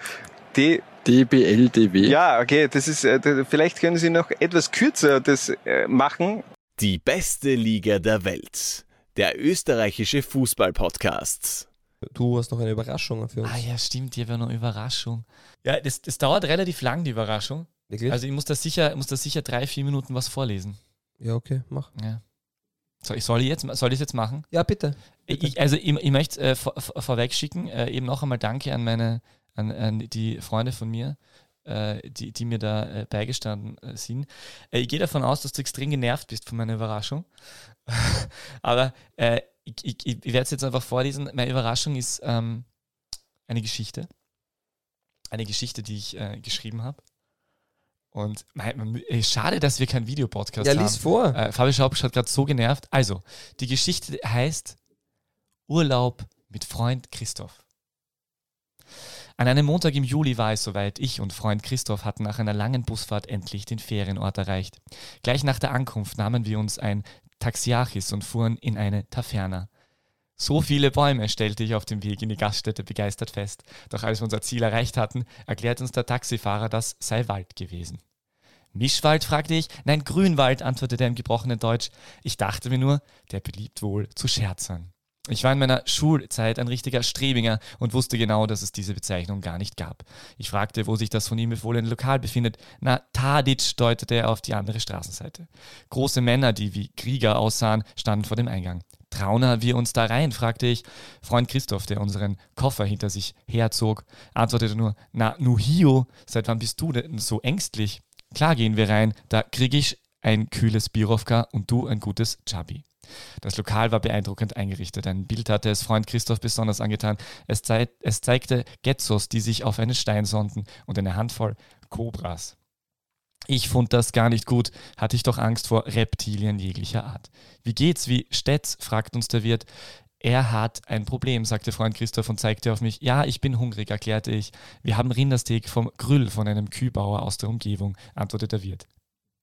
die, DBLDW. ja, okay, das ist, äh, d- vielleicht können Sie noch etwas kürzer das äh, machen. Die beste Liga der Welt. Der österreichische Fußball-Podcast. Du hast noch eine Überraschung für uns. Ah ja, stimmt, haben ja noch eine Überraschung. Ja, das, das dauert relativ lang, die Überraschung. Wirklich? Also ich muss da sicher, muss da sicher drei, vier Minuten was vorlesen. Ja, okay, mach. Ja. Soll ich, soll ich jetzt, soll ich jetzt machen? Ja, bitte. Ich, also ich, ich möchte äh, vor, vor- vorweg schicken, äh, eben noch einmal Danke an meine, an, an die Freunde von mir, äh, die, die mir da äh, beigestanden äh, sind. Äh, ich gehe davon aus, dass du extrem genervt bist von meiner Überraschung. (laughs) Aber ich, ich, ich werde es jetzt einfach vorlesen. Meine Überraschung ist ähm, eine Geschichte. Eine Geschichte, die ich geschrieben habe. Und mein, schade, dass wir keinen Videopodcast Ja, haben. lies vor. Äh, Fabi Schaub hat gerade so genervt. Also, die Geschichte heißt Urlaub mit Freund Christoph. An einem Montag im Juli war es soweit. Ich und Freund Christoph hatten nach einer langen Busfahrt endlich den Ferienort erreicht. Gleich nach der Ankunft nahmen wir uns ein Taxiarchis und fuhren in eine Taverna. So viele Bäume stellte ich auf dem Weg in die Gaststätte begeistert fest. Doch als wir unser Ziel erreicht hatten, erklärte uns der Taxifahrer, das sei Wald gewesen. Mischwald, fragte ich. Nein, Grünwald, antwortete er im gebrochenen Deutsch. Ich dachte mir nur, der beliebt wohl zu scherzern. Ich war in meiner Schulzeit ein richtiger Strebinger und wusste genau, dass es diese Bezeichnung gar nicht gab. Ich fragte, wo sich das von ihm befohlene Lokal befindet. Na, Tadic deutete er auf die andere Straßenseite. Große Männer, die wie Krieger aussahen, standen vor dem Eingang. Trauner wir uns da rein, fragte ich. Freund Christoph, der unseren Koffer hinter sich herzog, antwortete nur, na, Nuhio, seit wann bist du denn so ängstlich? Klar gehen wir rein, da krieg ich ein kühles Birovka und du ein gutes Chabi. Das Lokal war beeindruckend eingerichtet. Ein Bild hatte es Freund Christoph besonders angetan. Es, zei es zeigte Getzos, die sich auf einen Stein sonnten und eine Handvoll Kobras. Ich fand das gar nicht gut, hatte ich doch Angst vor Reptilien jeglicher Art. Wie geht's, wie steht's? fragt uns der Wirt. Er hat ein Problem, sagte Freund Christoph und zeigte auf mich. Ja, ich bin hungrig, erklärte ich. Wir haben Rindersteak vom Grüll von einem Kühlbauer aus der Umgebung, antwortete der Wirt.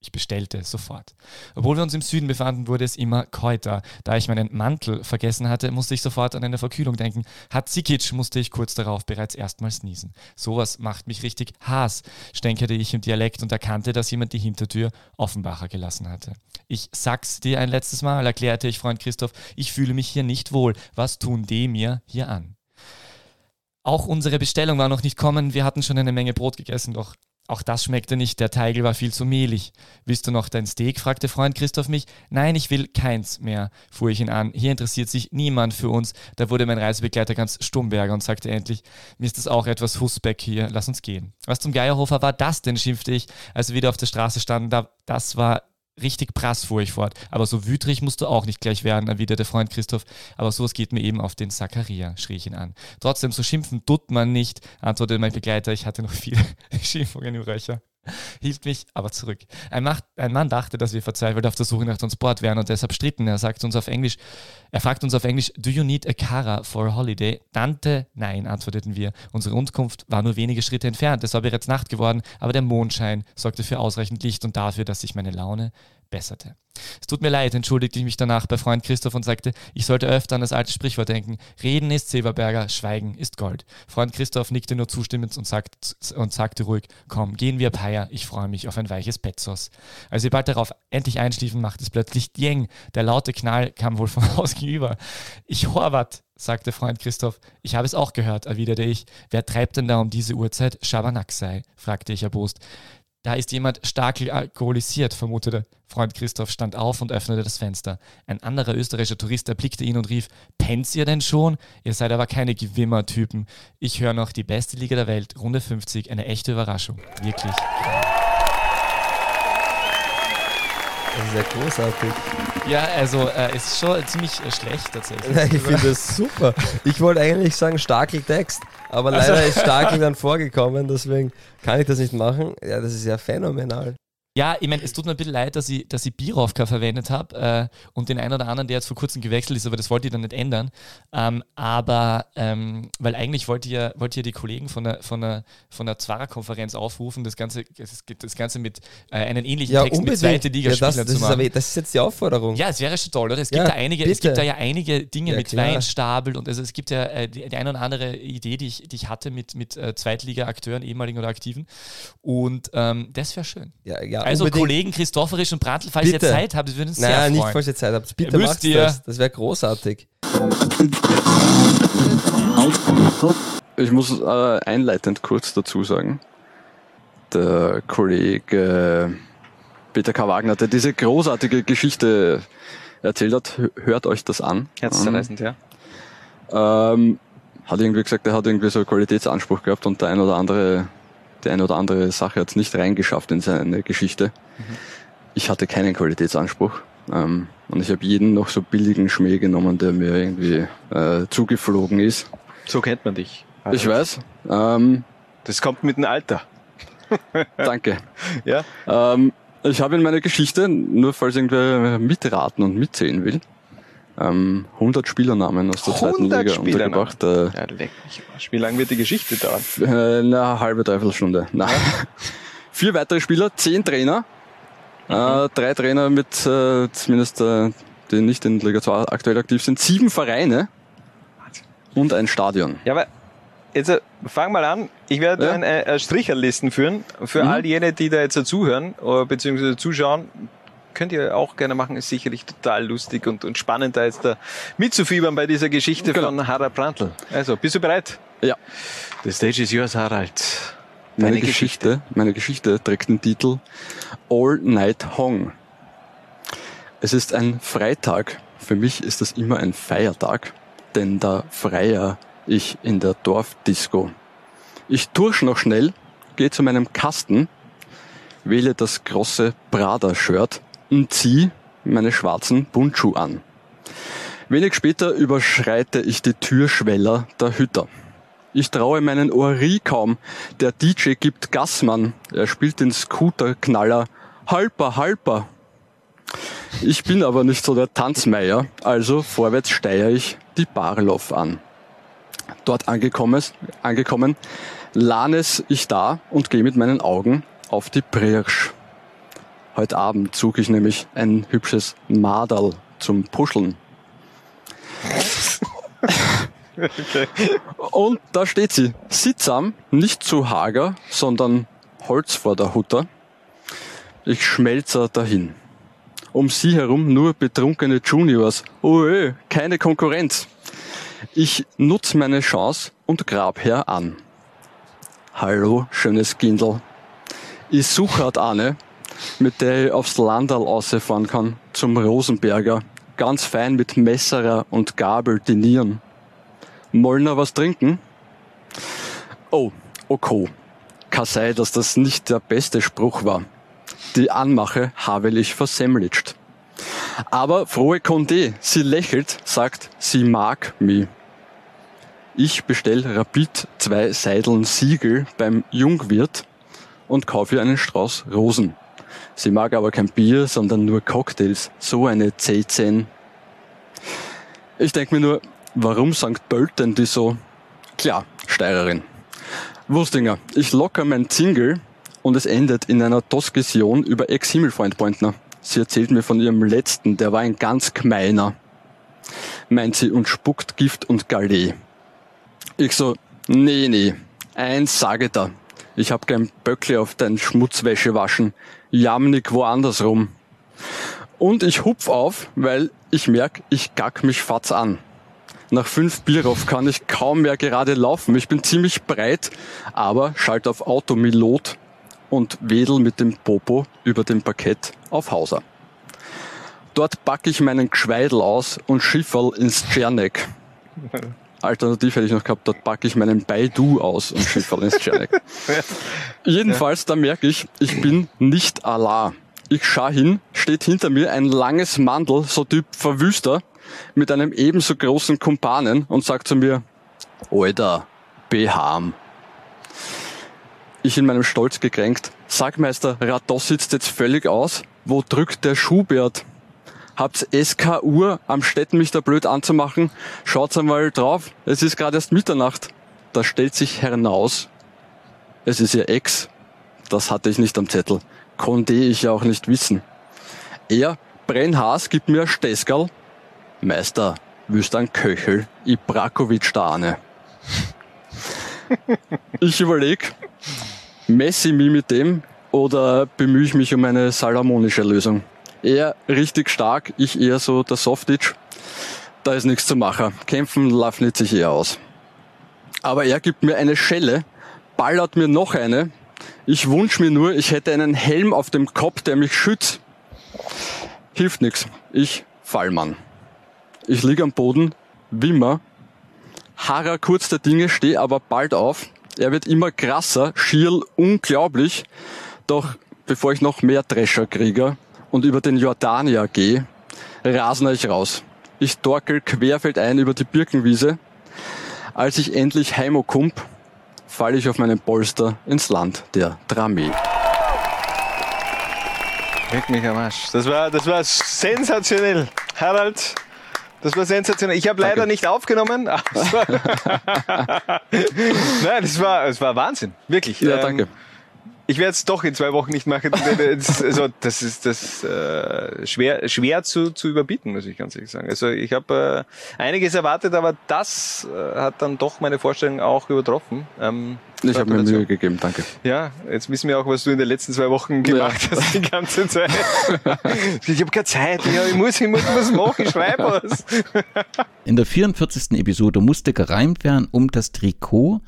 Ich bestellte sofort. Obwohl wir uns im Süden befanden, wurde es immer kälter. Da ich meinen Mantel vergessen hatte, musste ich sofort an eine Verkühlung denken. Hatzikic musste ich kurz darauf bereits erstmals niesen. Sowas macht mich richtig Haas, stänkerte ich im Dialekt und erkannte, dass jemand die Hintertür Offenbacher gelassen hatte. Ich sag's dir ein letztes Mal, erklärte ich Freund Christoph, ich fühle mich hier nicht wohl. Was tun die mir hier an? Auch unsere Bestellung war noch nicht kommen. Wir hatten schon eine Menge Brot gegessen, doch auch das schmeckte nicht. Der Teigel war viel zu mehlig. Willst du noch dein Steak? fragte Freund Christoph mich. Nein, ich will keins mehr, fuhr ich ihn an. Hier interessiert sich niemand für uns. Da wurde mein Reisebegleiter ganz Stummberger und sagte endlich, mir ist das auch etwas Husbeck hier, lass uns gehen. Was zum Geierhofer war das denn, schimpfte ich, als wir wieder auf der Straße standen. Da, das war Richtig prass fuhr ich fort. Aber so wütrig musst du auch nicht gleich werden, erwiderte Freund Christoph. Aber sowas geht mir eben auf den Zachariah, schrie ich ihn an. Trotzdem, so schimpfen tut man nicht, antwortete mein Begleiter. Ich hatte noch viele (laughs) Schimpfungen im Röcher. (laughs) hielt mich aber zurück. Ein, Macht, ein Mann dachte, dass wir verzweifelt auf der Suche nach Transport wären und deshalb stritten. Er sagt uns auf Englisch, er fragt uns auf Englisch, do you need a car for a holiday? Dante, nein, antworteten wir. Unsere Unterkunft war nur wenige Schritte entfernt. Es war bereits Nacht geworden, aber der Mondschein sorgte für ausreichend Licht und dafür, dass sich meine Laune besserte. Es tut mir leid, entschuldigte ich mich danach bei Freund Christoph und sagte, ich sollte öfter an das alte Sprichwort denken. Reden ist Silberberger, Schweigen ist Gold. Freund Christoph nickte nur zustimmend und, sagt, und sagte ruhig, komm, gehen wir Peier, ich freue mich auf ein weiches Petzos. Als wir bald darauf endlich einschliefen, machte es plötzlich Jeng. Der laute Knall kam wohl vom Haus (laughs) gegenüber. Ich Horvath, sagte Freund Christoph. Ich habe es auch gehört, erwiderte ich. Wer treibt denn da um diese Uhrzeit Schabernack sei? fragte ich erbost. Da ist jemand stark alkoholisiert, vermutete. Freund Christoph stand auf und öffnete das Fenster. Ein anderer österreichischer Tourist erblickte ihn und rief, pennt ihr denn schon? Ihr seid aber keine Gewimmer-Typen. Ich höre noch die beste Liga der Welt, Runde 50, eine echte Überraschung. Wirklich. Das ist ja großartig. Ja, also äh, es ist schon ziemlich äh, schlecht tatsächlich. Nein, (laughs) ich finde das super. Ich wollte eigentlich sagen Starkel Text, aber Also- leider ist Starkel (laughs) dann vorgekommen, deswegen kann ich das nicht machen. Ja, das ist ja phänomenal. Ja, ich meine, es tut mir ein bisschen leid, dass ich, dass ich Birovka verwendet habe äh, und den einen oder anderen, der jetzt vor kurzem gewechselt ist, aber das wollte ich dann nicht ändern. Ähm, aber, ähm, weil eigentlich wollte ich ja, wollte ich ja die Kollegen von der, von der, von der Zwarer-Konferenz aufrufen, das Ganze, das, das Ganze mit äh, einen ähnlichen Ja, Text mit unbedingt. zweite Ja, Ligaspielern das, das, zu ist machen. aber, das ist jetzt die Aufforderung. Ja, es wäre schon toll, oder? Es gibt, Ja, da einige, es gibt da ja einige Dinge Ja, mit klar. Weinstapel und also es gibt ja äh, die, die eine oder andere Idee, die ich, die ich hatte mit, mit äh, Zweitliga-Akteuren, ehemaligen oder aktiven. Und ähm, das wäre schön. Ja, ja, also unbedingt. Kollegen Christopherisch und Brandl, falls ihr Bitte. Zeit habt, wir würden uns sehr Nein, nicht freuen. falls ihr Zeit habt. Bitte Müsst macht ihr. das. Das wäre großartig. Ich muss äh, einleitend kurz dazu sagen, der Kollege Peter K. Wagner, der diese großartige Geschichte erzählt hat, hö- hört euch das an. Herzzerreißend, ja. Ähm, hat irgendwie gesagt, er hat irgendwie so einen Qualitätsanspruch gehabt und der ein oder andere, die eine oder andere Sache hat es nicht reingeschafft in seine Geschichte. Ich hatte keinen Qualitätsanspruch. Ähm, und ich habe jeden noch so billigen Schmäh genommen, der mir irgendwie äh, zugeflogen ist. So kennt man dich. Ich weiß. Ähm, Das kommt mit dem Alter. (laughs) danke. Ja. Ähm, ich habe in meiner Geschichte, nur falls irgendwer mitraten und mitzählen will, ähm, 100 Spielernamen aus der zweiten 100 Liga untergebracht. Äh, Ja. Wie lange wird die Geschichte dauern? Äh, eine halbe, dreiviertel Stunde. Nein. (laughs) Vier weitere Spieler, zehn Trainer. Äh, drei Trainer mit äh, zumindest, äh, die nicht in Liga 2 aktuell aktiv sind. Sieben Vereine und ein Stadion. Ja, aber jetzt fang mal an. Ich werde Ja. ein, ein Stricherlisten führen für Mhm. all jene, die da jetzt zuhören oder beziehungsweise zuschauen. Könnt ihr auch gerne machen, ist sicherlich total lustig und, und spannend, da jetzt da mitzufiebern bei dieser Geschichte Genau. von Harald Brandl. Also, bist du bereit? Ja. The stage is yours, Harald. Meine Deine Geschichte, meine Geschichte trägt den Titel All Night Hong. Es ist ein Freitag. Für mich ist das immer ein Feiertag, denn da freier ich in der Dorfdisco. Ich tursch noch schnell, gehe zu meinem Kasten, wähle das große Prada-Shirt und ziehe meine schwarzen Bundschuh an. Wenig später überschreite ich die Türschweller der Hütter. Ich traue meinen Ohren kaum. Der DJ gibt Gassmann. Er spielt den Scooterknaller. Halper, halper. Ich bin aber nicht so der Tanzmeier, also vorwärts steiere ich die Barloff an. Dort angekommen, angekommen lahnes ich da und gehe mit meinen Augen auf die Pirsch. Heute Abend suche ich nämlich ein hübsches Maderl zum Puscheln. Und da steht sie, sittsam, nicht zu hager, sondern Holz vor der Hutter. Ich schmelze dahin. Um sie herum nur betrunkene Juniors. Oh, ey, keine Konkurrenz. Ich nutze meine Chance und grab her an. Hallo, schönes Kindl. Ich suche halt eine, mit der ich aufs Landal ausfahren kann, zum Rosenberger. Ganz fein mit Messerer und Gabel dinieren. Mollner was trinken? Oh, okay. Kann sein, dass das nicht der beste Spruch war. Die Anmache habe ich versemmlitscht. Aber frohe Condé, sie lächelt, sagt, sie mag mich. Ich bestell rapid zwei Seideln Siegel beim Jungwirt und kaufe ihr einen Strauß Rosen. Sie mag aber kein Bier, sondern nur Cocktails. So eine C10. Ich denke mir nur, warum St. Pölten die so? Klar, Steirerin. Wustinger, ich locker mein Single und es endet in einer Diskussion über Ex-Himmelfreund-Pointner. Sie erzählt mir von ihrem letzten, der war ein ganz gemeiner. Meint sie und spuckt Gift und Galet. Ich so, nee, nee, eins sage da. Ich hab kein Böckli auf dein Schmutzwäsche waschen. Jamnik woanders rum. Und ich hupf auf, weil ich merk, ich gack mich fatz an. Nach fünf Bierauf kann ich kaum mehr gerade laufen. Ich bin ziemlich breit, aber schalt auf Automilot und wedel mit dem Popo über dem Parkett auf Hauser. Dort pack ich meinen Gschweidel aus und schifferl ins Czernek. (laughs) Alternativ hätte ich noch gehabt, dort packe ich meinen Baidu aus und schifferl ins Czernek. (laughs) Jedenfalls, da merke ich, ich bin nicht Allah. Ich schau hin, steht hinter mir ein langes Mandel, so Typ Verwüster, mit einem ebenso großen Kumpanen und sagt zu mir, Alter, beham. Ich in meinem Stolz gekränkt, sag Meister, Rados sitzt jetzt völlig aus, wo drückt der Schubert? Habt's SK Uhr am Städten mich da blöd anzumachen? Schaut's einmal drauf, es ist gerade erst Mitternacht. Da stellt sich heraus, es ist ihr Ex. Das hatte ich nicht am Zettel. Konnte ich ja auch nicht wissen. Er, Brennhaas, gibt mir Steskerl. Meister, wüsst ein Köchel, Ibrakovic da ane. (laughs) Ich überleg, messe ich mich mit dem oder bemühe ich mich um eine salomonische Lösung? Er richtig stark, ich eher so der Softitch. Da ist nichts zu machen. Kämpfen nicht sich eher aus. Aber er gibt mir eine Schelle, ballert mir noch eine. Ich wünsch mir nur, ich hätte einen Helm auf dem Kopf, der mich schützt. Hilft nix. Ich Fallmann. Ich lieg am Boden, wimmer, harrer kurz der Dinge, steh aber bald auf. Er wird immer krasser, schier unglaublich. Doch bevor ich noch mehr Drescher kriege und über den Jordanier gehe, rasner ich raus. Ich torkel querfeldein über die Birkenwiese. Als ich endlich heimokump, falle ich auf meinen Polster ins Land der Drame. Leck mich am Arsch. Das war, das war sensationell. Harald, das war sensationell. Ich habe leider nicht aufgenommen. (laughs) (laughs) Nein, das war, das war Wahnsinn. Wirklich. Ja, Ähm, danke. Ich werde es doch in zwei Wochen nicht machen. (laughs) Das, also, das ist das äh, schwer, schwer zu, zu überbieten, muss ich ganz ehrlich sagen. Also ich habe äh, einiges erwartet, aber das äh, hat dann doch meine Vorstellung auch übertroffen. Ähm, Ich habe mir. Mühe gegeben, danke. Ja, jetzt wissen wir auch, was du in den letzten zwei Wochen gemacht hast, die ganze Zeit. (laughs) ich habe keine Zeit, ja, ich muss, ich muss was machen, ich schreibe was. (laughs) In der 44. Episode musste gereimt werden, um das Trikot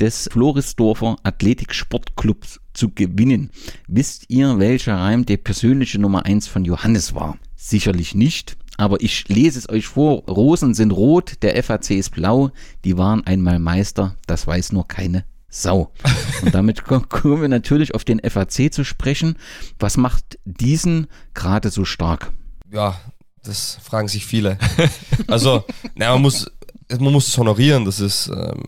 des Florisdorfer Athletik Sportclubs zu gewinnen. Wisst ihr, welcher Reim der persönliche Nummer 1 von Johannes war? Sicherlich nicht, aber ich lese es euch vor. Rosen sind rot, der FAC ist blau, die waren einmal Meister, das weiß nur keine Sau. Und damit ko- kommen wir natürlich auf den FAC zu sprechen. Was macht diesen gerade so stark? Ja, das fragen sich viele. Also, naja, man muss, man muss es honorieren, das ist ähm,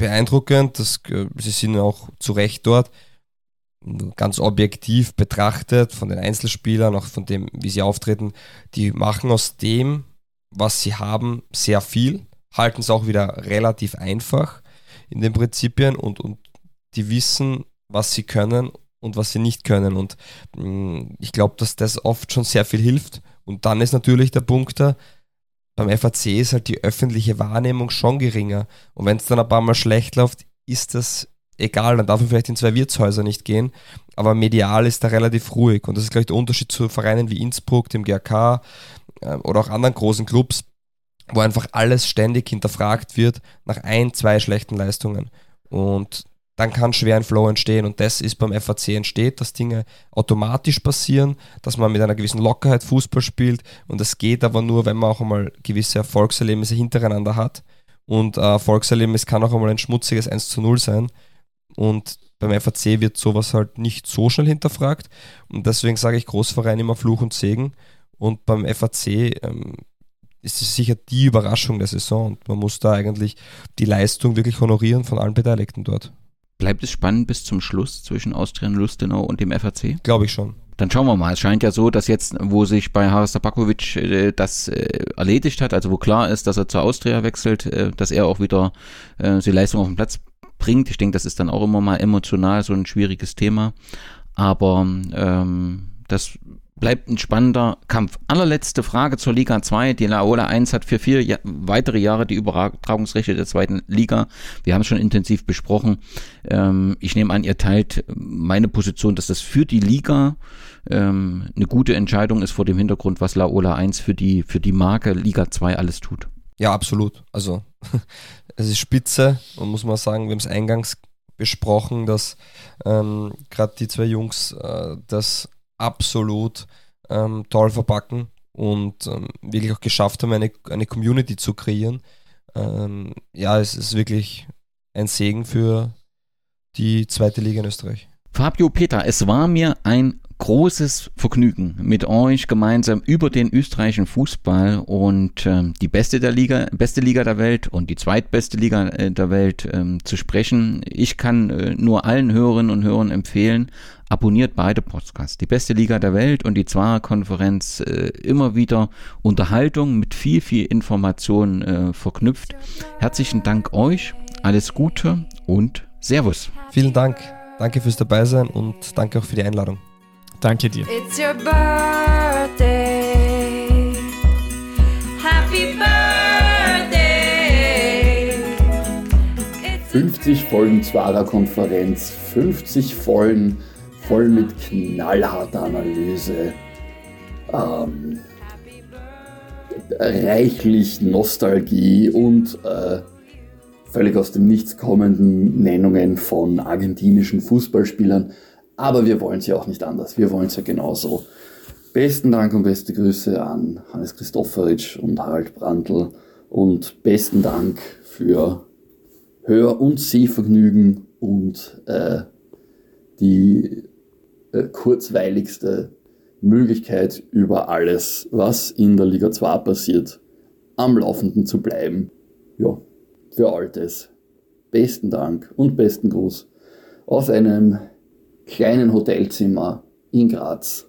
beeindruckend, das, äh, sie sind auch zu Recht dort. Ganz objektiv betrachtet von den Einzelspielern, auch von dem, wie sie auftreten, die machen aus dem, was sie haben, sehr viel, halten es auch wieder relativ einfach in den Prinzipien und, und die wissen, was sie können und was sie nicht können. Und mh, ich glaube, dass das oft schon sehr viel hilft. Und dann ist natürlich der Punkt da, beim FAC ist halt die öffentliche Wahrnehmung schon geringer. Und wenn es dann ein paar Mal schlecht läuft, ist das egal. Dann darf man vielleicht in zwei Wirtshäuser nicht gehen. Aber medial ist da relativ ruhig. Und das ist, glaube ich, der Unterschied zu Vereinen wie Innsbruck, dem GRK äh, oder auch anderen großen Clubs, wo einfach alles ständig hinterfragt wird nach ein, zwei schlechten Leistungen. Und dann kann schwer ein Flow entstehen. Und das ist beim FAC entsteht, dass Dinge automatisch passieren, dass man mit einer gewissen Lockerheit Fußball spielt. Und das geht aber nur, wenn man auch einmal gewisse Erfolgserlebnisse hintereinander hat. Und äh, Erfolgserlebnis kann auch einmal ein schmutziges 1 zu 0 sein. Und beim FAC wird sowas halt nicht so schnell hinterfragt. Und deswegen sage ich Großverein immer Fluch und Segen. Und beim FAC ähm, ist es sicher die Überraschung der Saison. Und man muss da eigentlich die Leistung wirklich honorieren von allen Beteiligten dort. Bleibt es spannend bis zum Schluss zwischen Austrian Lustenau und dem FAC? Glaube ich schon. Dann schauen wir mal. Es scheint ja so, dass jetzt, wo sich bei Haris Tabakovic äh, das äh, erledigt hat, also wo klar ist, dass er zur Austria wechselt, äh, dass er auch wieder äh, die Leistung auf den Platz bringt. Ich denke, das ist dann auch immer mal emotional so ein schwieriges Thema. Aber ähm, das bleibt ein spannender Kampf. Allerletzte Frage zur Liga 2. Die Laola 1 hat für vier ja weitere Jahre die Übertragungsrechte der zweiten Liga. Wir haben es schon intensiv besprochen. Ähm, ich nehme an, ihr teilt meine Position, dass das für die Liga ähm, eine gute Entscheidung ist vor dem Hintergrund, was Laola 1 für die, für die Marke Liga 2 alles tut. Ja, absolut. Also (laughs) es ist spitze und muss man sagen, wir haben es eingangs besprochen, dass ähm, gerade die zwei Jungs äh, das absolut ähm, toll verpacken und ähm, wirklich auch geschafft haben, eine, eine Community zu kreieren. Ähm, ja, es ist wirklich ein Segen für die zweite Liga in Österreich. Fabio Peter, es war mir ein großes Vergnügen, mit euch gemeinsam über den österreichischen Fußball und ähm, die beste der Liga, beste Liga der Welt und die zweitbeste Liga äh, der Welt ähm, zu sprechen. Ich kann äh, nur allen Hörerinnen und Hörern empfehlen, abonniert beide Podcasts. Die beste Liga der Welt und die Zwarer-Konferenz äh, immer wieder Unterhaltung mit viel, viel Information äh, verknüpft. Herzlichen Dank euch, alles Gute und Servus. Vielen Dank. Danke fürs Dabeisein und danke auch für die Einladung. Danke dir. It's your birthday. Happy birthday. 50 Folgen Zwarer Konferenz, 50 Folgen voll mit knallharter Analyse, ähm, reichlich Nostalgie und äh, völlig aus dem Nichts kommenden Nennungen von argentinischen Fußballspielern. Aber wir wollen es ja auch nicht anders. Wir wollen es ja genauso. Besten Dank und beste Grüße an Hannes Christofferitsch und Harald Brandl und besten Dank für Hör- und Sehvergnügen und äh, die äh, kurzweiligste Möglichkeit über alles, was in der Liga 2 passiert, am Laufenden zu bleiben. Ja, für all das. Besten Dank und besten Gruß aus einem kleinen Hotelzimmer in Graz.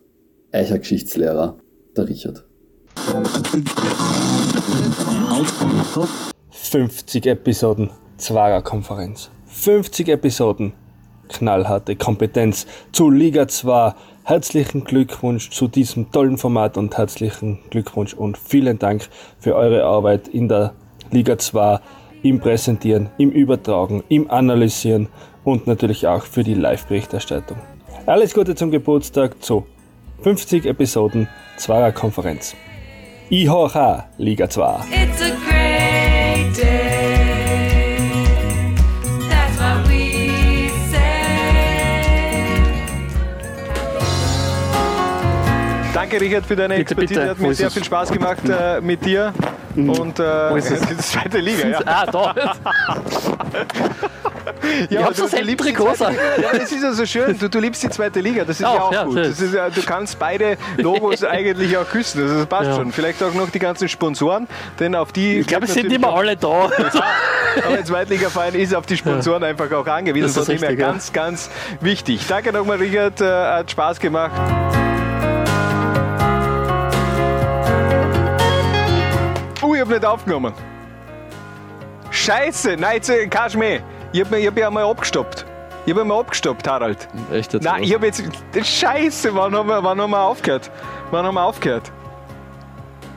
Eicher Geschichtslehrer, der Richard. 50 Episoden Zwarer Konferenz. 50 Episoden knallharte Kompetenz zu Liga 2. Herzlichen Glückwunsch zu diesem tollen Format und herzlichen Glückwunsch und vielen Dank für eure Arbeit in der Liga 2, im Präsentieren, im Übertragen, im Analysieren und natürlich auch für die Live-Berichterstattung. Alles Gute zum Geburtstag zu 50 Episoden Zwarer Konferenz. IHH Liga 2. It's a great day. That's what we say. Danke, Richard, für deine Bitte, Expertise. bitte. Hat mir sehr viel Spaß gemacht äh, mit dir. Und äh, Wo ist (laughs) es? die zweite Liga, ja. (laughs) Ah, da. Ich hab so Trikots an. Ja, das ist ja so schön. Du, du liebst die zweite Liga, das ist Auch, ja auch ja, gut. ist ja, du kannst beide Logos (laughs) eigentlich auch küssen, also das passt Ja. schon. Vielleicht auch noch die ganzen Sponsoren, denn auf die... Ich glaube, es sind immer alle da. aber ein Zweitligaverein ist auf die Sponsoren einfach auch angewiesen. Das ist Von dem her ja. ganz, ganz wichtig. Danke nochmal, Richard. Äh, hat Spaß gemacht. Ich hab nicht aufgenommen. Scheiße, nein, jetzt äh, kannst du mehr. Ich hab, mir- ich hab ja einmal abgestoppt. Ich hab einmal abgestoppt, Harald. Echt jetzt? Nein, ich hab jetzt. Scheiße, wann haben, wir, wann haben wir aufgehört? Wann haben wir aufgehört?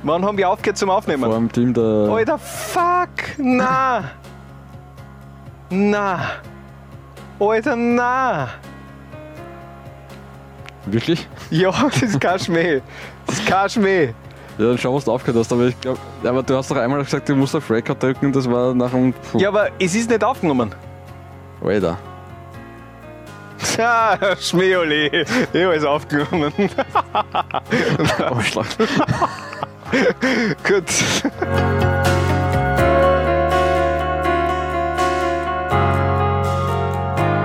Wann haben wir aufgehört zum Aufnehmen? Vor dem Team der. Alter, fuck! Na! Na! Alter, na! Wirklich? Ja, das ist kein Schmäh. Das ist kein Schmäh. Ja, dann schau, was du aufgehört hast. Aber ich glaube, aber du hast doch einmal gesagt, du musst auf Record drücken. Das war nach dem. Puh. Ja, aber es ist nicht aufgenommen. Alter. Tja, (laughs) Schmähole. Ich habe es aufgenommen. (laughs) Ausschlag. (laughs) Gut.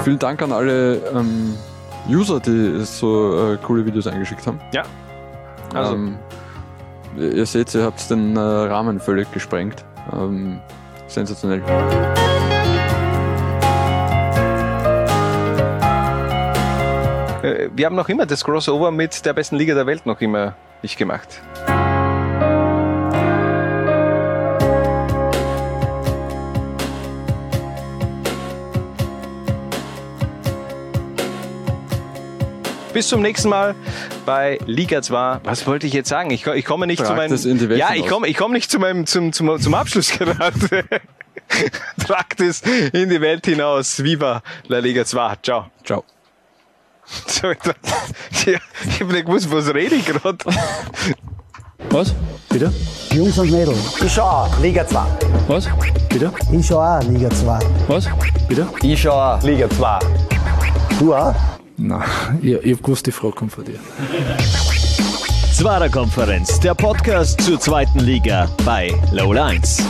Vielen Dank an alle ähm, User, die so äh, coole Videos eingeschickt haben. Ja. Also. Ähm, ihr seht, ihr habt den äh, Rahmen völlig gesprengt. Ähm, sensationell. Äh, wir haben noch immer das Crossover mit der besten Liga der Welt noch immer nicht gemacht. Bis zum nächsten Mal bei Liga 2. Was wollte ich jetzt sagen? Ich, ich komme nicht zu Tragt meinem. es in die Welt ja, ich hinaus. komme ich komme nicht zu meinem zum, zum, zum Abschluss gerade. (laughs) Tragt es in die Welt hinaus. Viva la Liga 2. Ciao. Ciao. So, da- ja, ich habe nicht gewusst, was rede ich gerade. Was? Bitte? Jungs und Mädels. Ich schau auch Liga 2. Was? Bitte? Ich schau auch Liga 2. Was? Bitte? Ich schau auch Liga 2. Du auch? Nein, ich, ich hab gewusst, die Frage kommt von dir. Zwarer Konferenz, der Podcast zur zweiten Liga bei Low Lines.